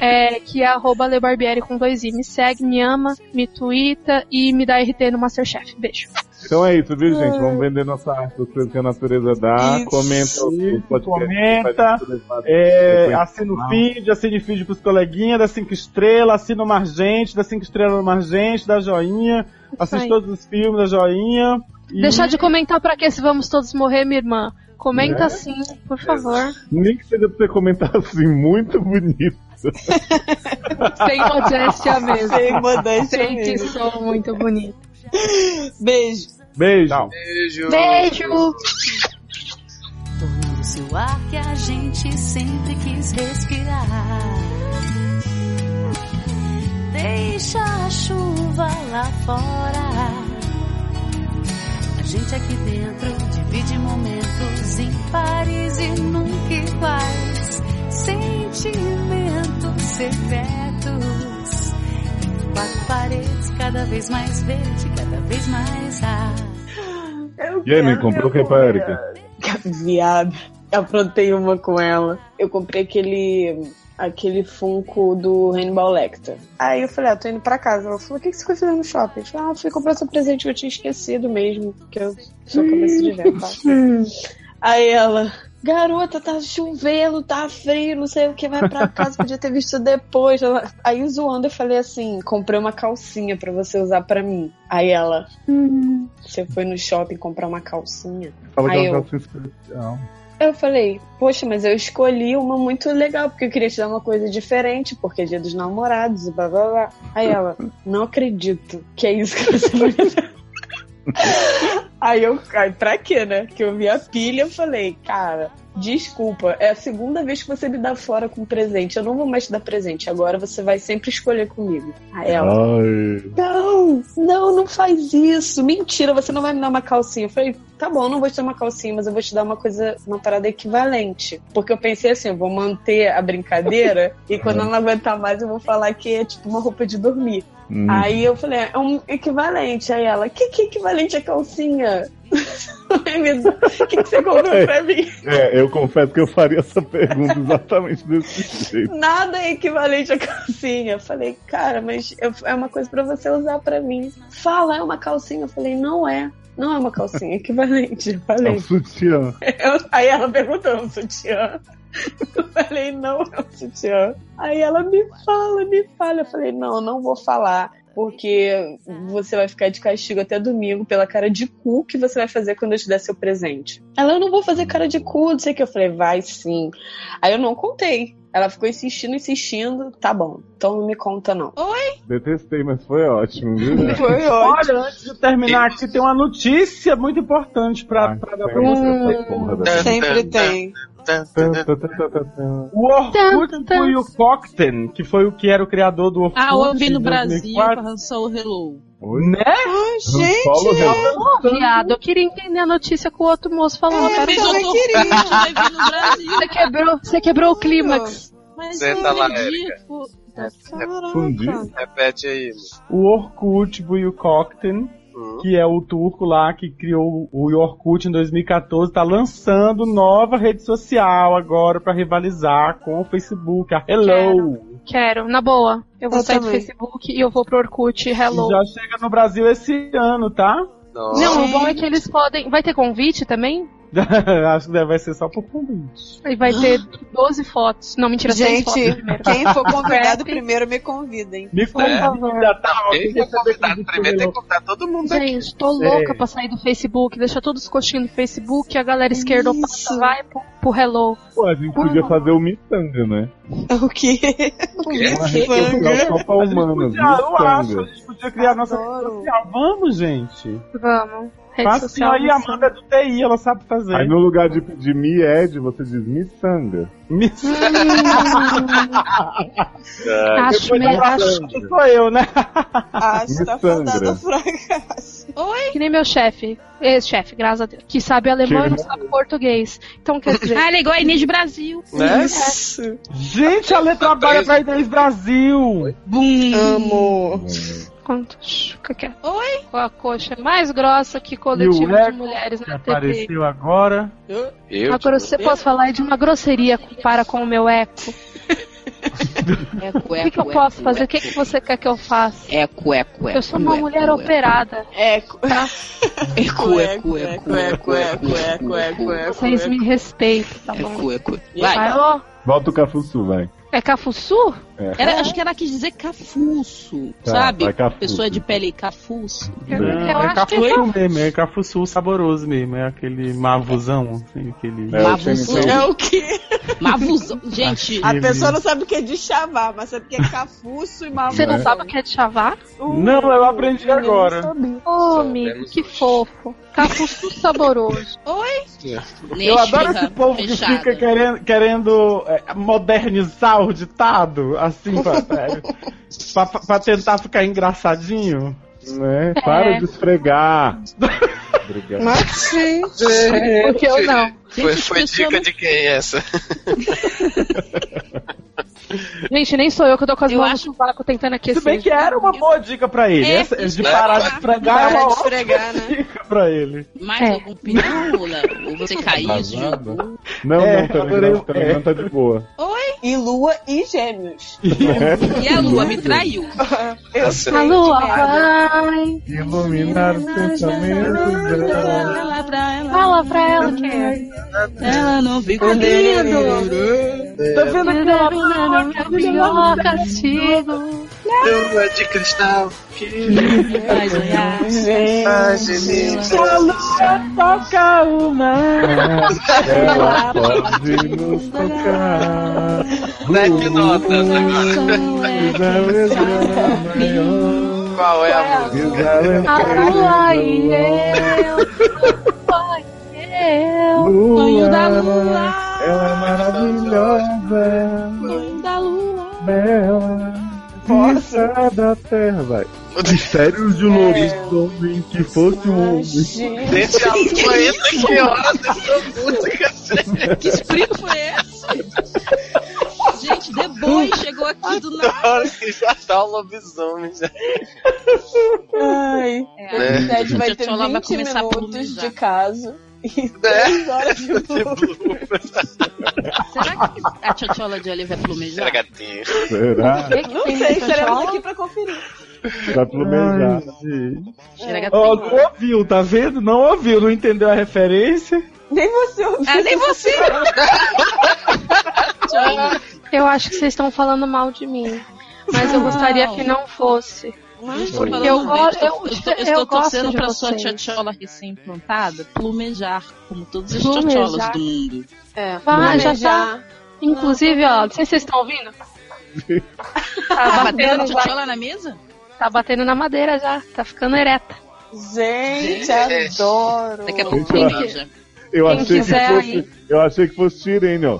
Speaker 5: É, que é arroba Ale Barbieri com dois i. Me segue, me ama, me twitta e me dá RT no Masterchef. Beijo.
Speaker 4: Então é isso, viu, gente? Vamos vender nossa arte, coisas que a natureza dá.
Speaker 7: Isso.
Speaker 4: Comenta o podcast.
Speaker 2: Comenta. É, assina o feed, assina o feed pros coleguinhas, dá cinco estrelas, assina o Margente, dá cinco estrelas no Margente, dá joinha, assiste
Speaker 5: aí.
Speaker 2: todos os filmes, dá joinha. E
Speaker 5: Deixar de comentar pra que se vamos todos morrer, minha irmã. Comenta
Speaker 4: É?
Speaker 5: sim, por favor.
Speaker 4: Nem que seja pra você comentar assim, muito bonito.
Speaker 5: Sem modéstia mesmo.
Speaker 7: Sem modéstia
Speaker 5: Sei que
Speaker 7: mesmo.
Speaker 5: sou muito bonita.
Speaker 7: Beijo.
Speaker 2: Beijo.
Speaker 6: Beijo.
Speaker 5: Beijo!
Speaker 1: Tornando-se o ar que a gente sempre quis respirar. Deixa a chuva lá fora. A gente aqui dentro divide momentos ímpares e nunca iguais. Sentimentos secretos. Quatro paredes, cada vez mais verde, cada vez mais ar.
Speaker 7: Eu
Speaker 4: E aí, me comprou o que pra Erika?
Speaker 7: Viado. Aprontei uma com ela. Eu comprei aquele. aquele Funko do Hannibal Lecter. Aí eu falei, ah, tô indo pra casa. Ela falou, o que, que você foi fazer no shopping? Eu falei, ah, fui comprar seu presente que eu tinha esquecido mesmo. Que eu sou cabeça de vento, tá? Aí ela, garota, tá chovendo, tá frio, não sei o que, vai pra casa, podia ter visto depois. Ela- Aí zoando eu falei assim, comprei uma calcinha pra você usar pra mim. Aí ela, hum, você foi no shopping comprar uma calcinha?
Speaker 4: Fala que
Speaker 7: Aí
Speaker 4: é uma
Speaker 7: eu-
Speaker 4: calcinha especial.
Speaker 7: Eu falei, poxa, mas eu escolhi uma muito legal, porque eu queria te dar uma coisa diferente, porque é dia dos namorados e blá blá blá. Aí ela, não acredito que é isso que você vai me dar. Aí eu, aí pra quê, né? Que eu vi a pilha, eu falei, cara, desculpa, é a segunda vez que você me dá fora com presente. Eu não vou mais te dar presente, agora você vai sempre escolher comigo. Aí ela,
Speaker 4: Ai.
Speaker 7: não, não, não faz isso. Mentira, você não vai me dar uma calcinha. Eu falei, tá bom, não vou te dar uma calcinha, mas eu vou te dar uma coisa, uma parada equivalente. Porque eu pensei assim, eu vou manter a brincadeira e quando ela não aguentar mais eu vou falar que é tipo uma roupa de dormir.
Speaker 4: Hum.
Speaker 7: Aí eu falei, é um equivalente. Aí ela, que que equivalente a calcinha? O que, que você comprou pra mim?
Speaker 4: É, eu confesso que eu faria essa pergunta exatamente desse jeito.
Speaker 7: Nada é equivalente a calcinha. Eu falei, cara, mas eu- é uma coisa pra você usar pra mim. Fala, é uma calcinha. Eu falei, não é. Não é uma calcinha, é equivalente. Eu
Speaker 4: É
Speaker 7: falei.
Speaker 4: um sutiã.
Speaker 7: Eu- aí ela perguntou, é um sutiã? Eu falei, não, é sutiã. Aí ela me fala, me fala. Eu falei, não, não vou falar. Porque você vai ficar de castigo até domingo pela cara de cu que você vai fazer quando eu te der seu presente. Ela, eu não vou fazer cara de cu, não sei o que. Eu falei, vai sim. Aí eu não contei. Ela ficou insistindo, insistindo. Tá bom, então não me conta não.
Speaker 4: Detestei, mas foi ótimo, viu?
Speaker 7: Foi
Speaker 2: Olha, antes de terminar aqui, tem uma notícia muito importante pra,
Speaker 4: Ai,
Speaker 2: pra dar pra
Speaker 4: tem
Speaker 2: você.
Speaker 4: da-
Speaker 7: Sempre tem.
Speaker 2: O Orkut foi o Cockten, que foi o que era o criador do Orkut.
Speaker 3: Ah, eu vi no Brasil
Speaker 2: 2004.
Speaker 3: pra lançar o Hello.
Speaker 2: Né?
Speaker 4: Paulo
Speaker 7: gente.
Speaker 5: Ô, viado, eu queria entender a notícia que o outro moço falou.
Speaker 7: É,
Speaker 3: Fez
Speaker 7: também queria.
Speaker 5: Você quebrou, você quebrou o clímax.
Speaker 3: Mas
Speaker 6: Senta
Speaker 3: eu
Speaker 6: lá,
Speaker 3: acredito.
Speaker 4: Fundi.
Speaker 6: Repete aí.
Speaker 2: O Orkut foi o Cockten,
Speaker 6: Hum.
Speaker 2: que é o turco lá que criou o Orkut em 2014, tá lançando nova rede social agora pra rivalizar com o Facebook, a Hello.
Speaker 5: Quero, na boa. Eu vou
Speaker 7: Eu
Speaker 5: sair do
Speaker 7: também.
Speaker 5: Facebook e eu vou pro Orkut. Hello.
Speaker 2: Já chega no Brasil esse ano, tá?
Speaker 6: Nossa.
Speaker 5: Não, o bom é que eles podem. Vai ter convite também?
Speaker 2: Acho que vai ser só por convite.
Speaker 5: E vai ter 12 fotos. Não, mentira, 6
Speaker 7: Gente,
Speaker 5: fotos primeiro.
Speaker 7: quem for convidado primeiro me convidem.
Speaker 2: Me convida, tá?
Speaker 6: Quem for convidado primeiro tem
Speaker 2: foi
Speaker 6: que contar todo mundo aqui.
Speaker 5: Gente, tô louca
Speaker 2: É.
Speaker 5: pra sair do Facebook. Deixa todos os coxinhos do Facebook. A galera esquerdopata
Speaker 7: Isso.
Speaker 5: vai pro, pro Hello.
Speaker 4: Pô, a gente podia fazer o Missanga, né?
Speaker 7: O quê?
Speaker 4: Só pra humanas.
Speaker 2: Ah, eu acho, a gente podia criar nossa
Speaker 7: Adoro.
Speaker 2: social. Vamos, gente.
Speaker 5: Vamos. Rede
Speaker 2: Fácil
Speaker 5: social.
Speaker 2: aí, a Amanda é do TI, ela sabe fazer.
Speaker 4: Aí no lugar de pedir Mi Ed, você diz Missanga.
Speaker 2: Me-
Speaker 5: Acho,
Speaker 2: Depois
Speaker 5: me,
Speaker 2: da
Speaker 5: acho
Speaker 2: Amanda, sou eu, né?
Speaker 7: Acho que tá fracasso.
Speaker 5: que nem meu chefe. Ex-chefe, graças a Deus. Que sabe alemão e não
Speaker 4: Que-
Speaker 5: sabe português. Então quer dizer.
Speaker 3: Ah, ele é igual a Inês Brasil.
Speaker 6: Né?
Speaker 7: Isso.
Speaker 2: Gente, a letra trabalha pra Inês Brasil.
Speaker 3: Bum.
Speaker 7: Amo.
Speaker 5: Quanto? Fica quieto.
Speaker 3: Oi?
Speaker 5: Com a coxa mais grossa que coletivo
Speaker 2: E
Speaker 5: de
Speaker 2: eco
Speaker 5: mulheres na TV.
Speaker 2: apareceu agora.
Speaker 6: Eu,
Speaker 5: Agora você pode falar de uma grosseria para com o meu eco.
Speaker 3: Eco,
Speaker 5: O que, que eu
Speaker 3: eco,
Speaker 5: posso
Speaker 3: eco,
Speaker 5: fazer? O que, que você quer que eu faça?
Speaker 3: Eco, eco, eco.
Speaker 5: Eu sou uma
Speaker 3: eco,
Speaker 5: mulher
Speaker 3: eco,
Speaker 5: operada.
Speaker 7: Eco.
Speaker 3: Eco, eco, eco,
Speaker 7: eco, eco, eco, eco, eco.
Speaker 5: Vocês me respeitam, tá bom?
Speaker 3: Eco, eco.
Speaker 5: Vai,
Speaker 3: Vai.
Speaker 5: ó.
Speaker 4: Volta o Cafuçu, vai.
Speaker 5: É Cafuçu?
Speaker 4: É.
Speaker 3: Era, acho que ela quis dizer cafuço,
Speaker 4: Tá,
Speaker 3: sabe?
Speaker 4: vai cafuço.
Speaker 3: Pessoa de pele cafuço.
Speaker 5: Eu,
Speaker 2: Não,
Speaker 5: eu
Speaker 2: é
Speaker 5: acho que é
Speaker 2: cafuçu
Speaker 5: Cafuçu.
Speaker 2: mesmo, é cafuçu saboroso mesmo. É aquele mavuzão, assim, aquele...
Speaker 4: É, o
Speaker 3: Mavuzão.
Speaker 7: É o quê?
Speaker 3: Mavuzão. Gente,
Speaker 7: A pessoa não sabe o que é de chavar, mas sabe o que é cafuço e mamão.
Speaker 5: Você não sabe o que é de chavar?
Speaker 2: Não, eu aprendi agora.
Speaker 5: Ô, amigo, que fofo. Cafuçu saboroso.
Speaker 2: Eu adoro esse povo que fica querendo, querendo é, modernizar o ditado, assim, pra, é, pra, pra tentar ficar engraçadinho.
Speaker 4: Né? Para
Speaker 5: É.
Speaker 4: de esfregar. Obrigado.
Speaker 7: Mas, gente.
Speaker 5: Porque eu não.
Speaker 6: Foi,
Speaker 3: Gente,
Speaker 6: foi
Speaker 3: pessoas
Speaker 6: dica
Speaker 3: não-
Speaker 6: de quem essa?
Speaker 5: Gente, nem sou eu que eu tô com as
Speaker 3: Eu
Speaker 5: mãos
Speaker 3: acho-
Speaker 5: no sovaco tentando aquecer.
Speaker 2: Se bem que era uma boa dica pra ele.
Speaker 3: É,
Speaker 2: Essa, de
Speaker 3: isso
Speaker 2: parar de esfregar é uma
Speaker 7: de né?
Speaker 2: dica pra ele.
Speaker 3: Mais
Speaker 5: É.
Speaker 3: algum Léo? Ou você caiu, se
Speaker 4: Vazado.
Speaker 3: jogou?
Speaker 4: Não,
Speaker 2: É,
Speaker 4: não, também
Speaker 2: adorei
Speaker 4: não,
Speaker 2: o-
Speaker 4: também
Speaker 2: é.
Speaker 4: não tá de boa.
Speaker 7: E lua e gêmeos.
Speaker 3: E a lua me traiu.
Speaker 7: Eu
Speaker 6: Tá
Speaker 7: sei
Speaker 5: A
Speaker 7: que
Speaker 5: lua vai.
Speaker 4: Iluminar os pensamentos dela.
Speaker 3: Fala pra ela.
Speaker 5: Fala pra ela que.
Speaker 3: Ela não fica
Speaker 5: Lindo.
Speaker 2: Tá vendo aquela
Speaker 5: Não é o pior castigo.
Speaker 6: Lua de cristal.
Speaker 3: Vai sonhar.
Speaker 6: Ai, gente.
Speaker 2: a lua toca uma.
Speaker 4: Ela pode nos tocar.
Speaker 6: Sete notas agora. Qual é a música?
Speaker 5: A lua e eu. A lua e eu.
Speaker 3: Sonho da lua.
Speaker 4: Ela é maravilhosa,
Speaker 3: Sonho da lua.
Speaker 4: bela.
Speaker 7: posso.
Speaker 4: da terra, vai. Mistérios de um lobisomem que fosse um homem.
Speaker 7: Gente,
Speaker 6: Gente, a lua entra que horas dessa música?
Speaker 3: Que espírito foi esse? Gente, The Boy chegou aqui do nada.
Speaker 6: Hora que já tá o lobisomem. Já.
Speaker 7: ai.
Speaker 3: É,
Speaker 6: Né?
Speaker 7: O Ted vai ter
Speaker 3: Tchatchola vai
Speaker 7: 20
Speaker 3: começar a
Speaker 7: minutos de caso e 3 horas de blooper.
Speaker 3: Será que a Tchatchola de Olive vai
Speaker 6: Era
Speaker 3: plumejar?
Speaker 6: gatinho.
Speaker 4: Será?
Speaker 7: Não sei, estaremos aqui pra conferir.
Speaker 4: Vai plumejar.
Speaker 2: Não ouviu, tá vendo? Não ouviu, não entendeu a referência.
Speaker 7: Nem você ouviu.
Speaker 3: Ah, nem você!
Speaker 5: Eu acho que vocês estão falando mal de mim. Mas eu gostaria que não fosse.
Speaker 3: Porque
Speaker 5: eu
Speaker 3: eu,
Speaker 5: go-
Speaker 3: eu,
Speaker 5: eu-
Speaker 3: eu, estou- eu estou
Speaker 5: gosto
Speaker 3: torcendo pra sua tchatchola recém-plantada plumejar, como todas as tchatcholas do mundo.
Speaker 7: É,
Speaker 5: Vai, já tá. Inclusive, ó, não sei se vocês estão ouvindo.
Speaker 3: Tá
Speaker 5: Tá
Speaker 3: batendo
Speaker 5: batendo,
Speaker 3: tchatchola na mesa?
Speaker 5: tá batendo na madeira já. Tá ficando ereta.
Speaker 7: Gente,
Speaker 6: Gente.
Speaker 7: adoro.
Speaker 3: Daqui a pouco plumeja.
Speaker 4: Eu
Speaker 5: Quem
Speaker 4: achei que fosse.
Speaker 5: aí.
Speaker 4: Eu achei que fosse Tirene, ó.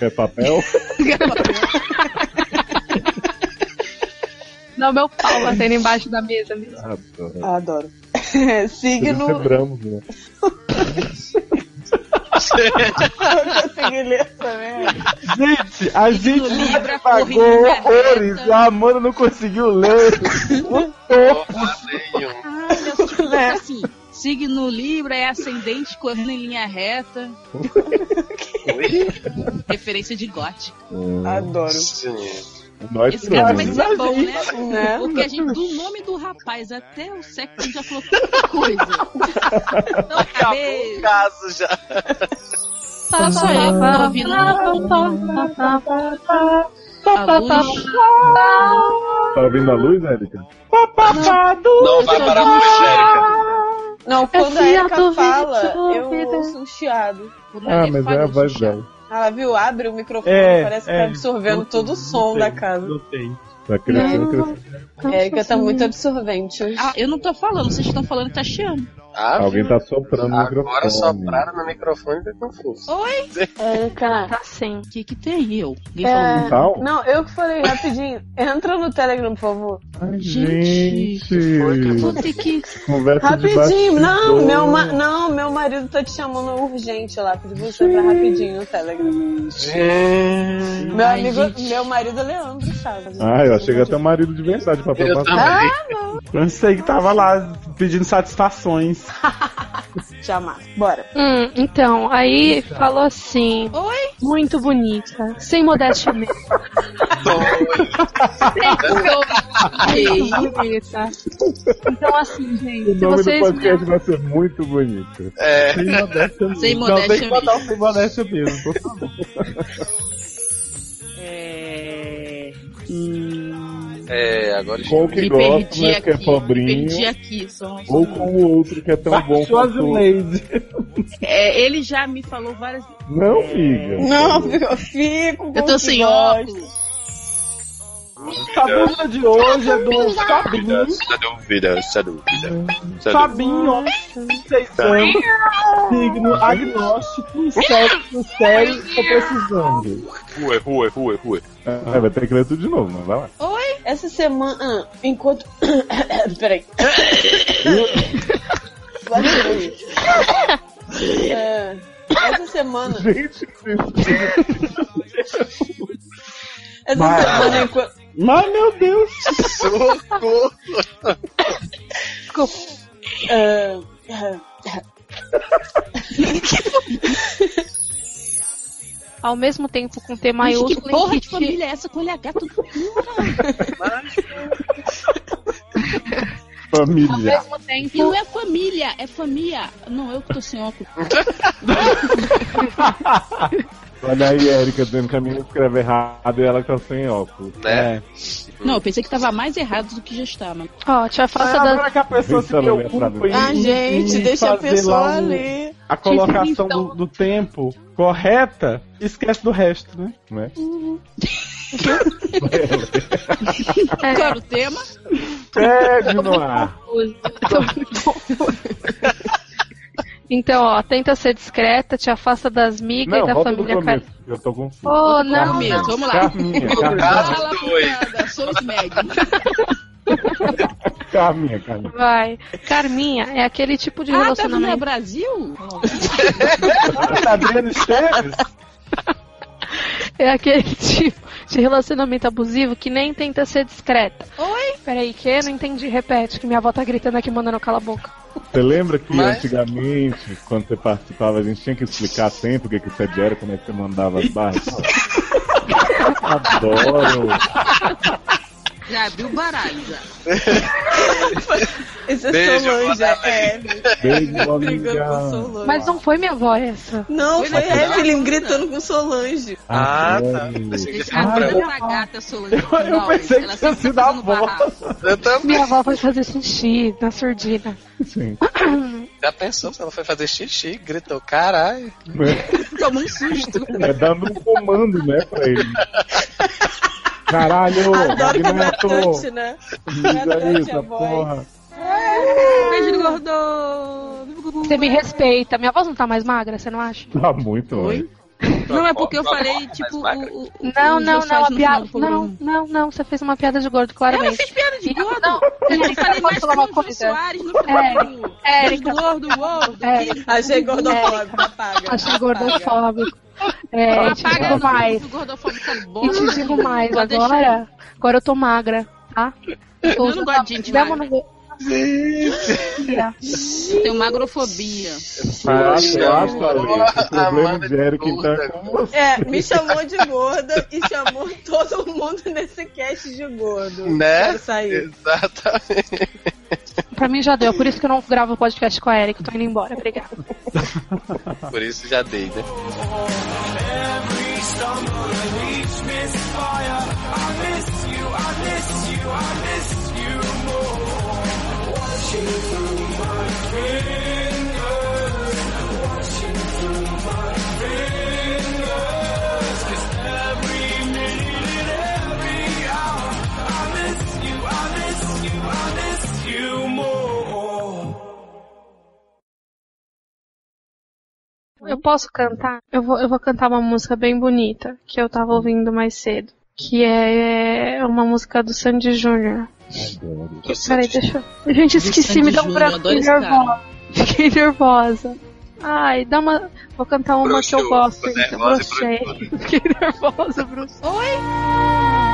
Speaker 4: É papel?
Speaker 5: Não, meu pau batendo embaixo da mesa mesmo.
Speaker 4: Adoro.
Speaker 7: Adoro.
Speaker 4: Signo... Quebramos, né?
Speaker 7: Eu consegui ler também.
Speaker 2: Gente, a gente
Speaker 3: Libra,
Speaker 2: pagou horrores. O Amanda não conseguiu ler.
Speaker 3: Ah, meu tipo,
Speaker 7: Né?
Speaker 3: assim, signo Libra é ascendente correndo em linha reta. Referência de gótica.
Speaker 7: Adoro.
Speaker 6: Gente.
Speaker 4: Nós
Speaker 3: Esse cara vai
Speaker 4: tiramos.
Speaker 3: ser bom, né?
Speaker 7: Né?
Speaker 3: Porque a gente, do nome do rapaz até o sexo, a gente já falou tanta coisa. Então,
Speaker 6: Acabou
Speaker 3: acabei.
Speaker 6: o caso já.
Speaker 3: Eu, tô ouvindo a luz.
Speaker 4: Tá ouvindo a luz, Érica?
Speaker 6: Não vai parar com Angélica.
Speaker 7: Não, quando a Erika fala, eu ouço um chiado.
Speaker 4: Ah, mas é a voz dela.
Speaker 7: Ela viu, abre o microfone,
Speaker 2: É,
Speaker 7: parece que
Speaker 2: é.
Speaker 7: tá absorvendo todo o som da casa.
Speaker 2: Gostei.
Speaker 4: Tá crescendo, crescendo.
Speaker 7: A Erika tá muito absorvente hoje.
Speaker 3: Ah, eu não tô falando, vocês estão falando que tá chiando.
Speaker 6: Ah,
Speaker 4: Alguém tá soprando no
Speaker 6: Agora
Speaker 4: microfone.
Speaker 6: sopraram no microfone e foi confuso.
Speaker 7: Erika.
Speaker 5: Tá sim.
Speaker 3: O que que tem eu? Alguém
Speaker 7: É,
Speaker 4: Tal?
Speaker 7: não, eu que falei rapidinho. Entra no Telegram, por favor.
Speaker 4: Ai,
Speaker 3: Gente,
Speaker 4: gente.
Speaker 3: Vou ter que...
Speaker 4: Conversa
Speaker 7: Rapidinho. Não, meu, ma- não, meu marido tá te chamando urgente lá. Pedi você pra rapidinho no Telegram.
Speaker 6: Gente.
Speaker 7: Meu
Speaker 3: Ai,
Speaker 7: amigo,
Speaker 3: gente.
Speaker 7: meu marido é Leandro Chaves.
Speaker 4: Ah, eu achei que até o marido de verdade pra
Speaker 6: Eu
Speaker 4: passar.
Speaker 6: também.
Speaker 2: Pensei que tava lá pedindo satisfações.
Speaker 7: Jamais. Bora.
Speaker 5: Hum, então, aí falou assim.
Speaker 3: Oi?
Speaker 5: Muito bonita. Sem modéstia mesmo. Bonita. Então, assim, gente,
Speaker 4: O
Speaker 5: se
Speaker 4: nome do
Speaker 5: vocês.
Speaker 4: podcast vai ser muito bonito.
Speaker 6: É.
Speaker 2: Sem modéstia mesmo.
Speaker 3: Sem
Speaker 2: Não, tem
Speaker 3: modéstia
Speaker 2: que botar o sem modéstia mesmo. por favor.
Speaker 3: É... Hum...
Speaker 6: É, agora
Speaker 4: Com o que
Speaker 3: Me
Speaker 4: gosta,
Speaker 3: perdi
Speaker 4: né? Que é
Speaker 3: aqui.
Speaker 4: Pobrinho.
Speaker 3: perdi aqui. Só...
Speaker 4: Ou com o outro que é tão bom quanto...
Speaker 2: Schwarzenegger.
Speaker 3: É, ele já me falou várias
Speaker 4: Não, amiga.
Speaker 7: Não, eu fico com
Speaker 3: Eu
Speaker 7: o
Speaker 3: tô sem óculos.
Speaker 2: A dúvida de hoje é do Fabinho.
Speaker 6: Essa dúvida, essa dúvida. Essa.
Speaker 2: Fabinho, 6 anos, signo agnóstico, sexo sério, tô precisando.
Speaker 6: Rua, rua, rua, rua.
Speaker 4: É, vai ter que ler tudo de novo, mas vai lá.
Speaker 7: Essa semana, enquanto. Peraí. É, essa semana.
Speaker 4: Gente,
Speaker 7: Essa semana, enquanto.
Speaker 2: Mas, meu Deus,
Speaker 6: Socorro.
Speaker 7: Desculpa. É, é,
Speaker 5: Ao mesmo tempo com T maiúsculo
Speaker 3: que porra de
Speaker 5: que
Speaker 3: família é essa com LH tudo
Speaker 5: Ao
Speaker 4: família.
Speaker 5: mesmo
Speaker 3: E
Speaker 5: tempo.
Speaker 3: não é família, é família. Não, eu que tô sem óculos.
Speaker 4: Olha aí, Erika dizendo que a menina escreve errado e ela tá sem óculos.
Speaker 6: Né?
Speaker 3: Não, eu pensei que tava mais errado do que já estava.
Speaker 5: Ó, te afasta
Speaker 2: é
Speaker 5: da.
Speaker 2: agora que a pessoa se preocupa em,
Speaker 7: Ah, gente,
Speaker 2: em
Speaker 7: deixa a pessoa ler.
Speaker 2: a colocação
Speaker 5: Então.
Speaker 2: do, do tempo correta, esquece do resto, né?
Speaker 4: Né?
Speaker 5: É,
Speaker 3: Qual era o tema?
Speaker 4: Pede no ar.
Speaker 5: Então, ó, tenta ser discreta, te afasta das migas e
Speaker 4: Não,
Speaker 5: da
Speaker 4: volta do
Speaker 5: família. Car...
Speaker 4: Eu tô confuso.
Speaker 5: Oh, não,
Speaker 3: Começo,
Speaker 5: não.
Speaker 3: vamos lá.
Speaker 4: Carminha, Carminha.
Speaker 3: Sou esse médium.
Speaker 4: Carminha, Carminha.
Speaker 5: Vai. Carminha é aquele tipo de
Speaker 3: Ah, tá no
Speaker 5: relacionamento.
Speaker 3: Brasil?
Speaker 2: Adriano Esteves?
Speaker 5: É aquele tipo de relacionamento abusivo que nem tenta ser discreta. Oi? Peraí, que? Não entendi. Repete, que minha avó tá gritando aqui mandando cala a boca.
Speaker 4: Você lembra que
Speaker 6: Mas-
Speaker 4: antigamente, quando você participava, a gente tinha que explicar sempre o que, que você era, como é que você mandava as barras? Adoro!
Speaker 3: Já abriu o baralho, já.
Speaker 7: Esse é
Speaker 6: Beijo,
Speaker 7: Solange,
Speaker 6: Madalena.
Speaker 7: é.
Speaker 4: Beijo,
Speaker 7: Brigando com
Speaker 4: amiga!
Speaker 7: Solange.
Speaker 5: Mas não foi minha avó essa.
Speaker 7: Não,
Speaker 3: Foi
Speaker 7: foi Evelyn gritando com Solange.
Speaker 6: Ah, tá. Pensei que tinha
Speaker 3: cara
Speaker 6: branco.
Speaker 3: é uma gata, Solange.
Speaker 2: Eu- eu pensei que tinha sido
Speaker 3: tá
Speaker 2: a avó.
Speaker 6: Eu também.
Speaker 5: Minha avó foi fazer xixi na surdina.
Speaker 4: Sim.
Speaker 6: Já pensou se ela foi fazer xixi? Gritou, caralho.
Speaker 3: Tomou um susto.
Speaker 4: É dando um comando, né, pra ele. Caralho,
Speaker 7: Adoro que é marcante, né? Marcante
Speaker 4: isso,
Speaker 7: a voz.
Speaker 4: porra.
Speaker 3: Beijo, gordo.
Speaker 5: Você me respeita. Minha voz não tá mais magra, você não acha?
Speaker 4: Tá muito,
Speaker 3: Oi? Não, é porque eu falei,
Speaker 6: tá
Speaker 3: tipo,
Speaker 6: magra.
Speaker 3: o, o,
Speaker 5: Não, não, não, a piada.
Speaker 3: do.
Speaker 5: Não, não, não, você fez uma piada de gordo,
Speaker 3: Eu
Speaker 5: claramente.
Speaker 3: não fiz piada de gordo.
Speaker 5: Não,
Speaker 3: Eu falei mais
Speaker 5: falar uma coisa?
Speaker 3: Soares no
Speaker 5: Érica,
Speaker 3: programa.
Speaker 5: Érica.
Speaker 3: Gordo, gordo.
Speaker 5: Érica.
Speaker 7: Achei gordofóbico, apaga.
Speaker 5: Achei gordofóbico. É, e te digo mais.
Speaker 3: bom.
Speaker 5: E te digo mais, agora, agora eu tô magra, tá? Eu, tô
Speaker 3: Eu não gosto de gente magra.
Speaker 5: No-
Speaker 3: Tenho magrofobia.
Speaker 4: Ah, eu acho, Ale, o problema de Eric
Speaker 6: gorda.
Speaker 4: é com.
Speaker 7: É, me chamou de gorda e chamou todo mundo nesse cast de gordo.
Speaker 6: Né? Exatamente.
Speaker 5: Pra mim já deu, por isso que eu não gravo podcast com a eu tô indo embora, obrigada.
Speaker 6: Por isso já dei, né?
Speaker 5: Eu posso cantar? Eu vou, eu vou cantar uma música bem bonita, que eu tava ouvindo mais cedo. Que é uma música do Sandy Júnior.
Speaker 4: Adoro.
Speaker 5: Peraí, deixa eu. Gente, esqueci,
Speaker 3: Sandy
Speaker 5: me dá um branco.
Speaker 3: cara.
Speaker 5: nervosa. Fiquei nervosa. Ai, dá uma. Vou cantar uma que eu gosto.
Speaker 6: ficou
Speaker 5: então. Broxei. Fiquei nervosa, Bruce. Oi!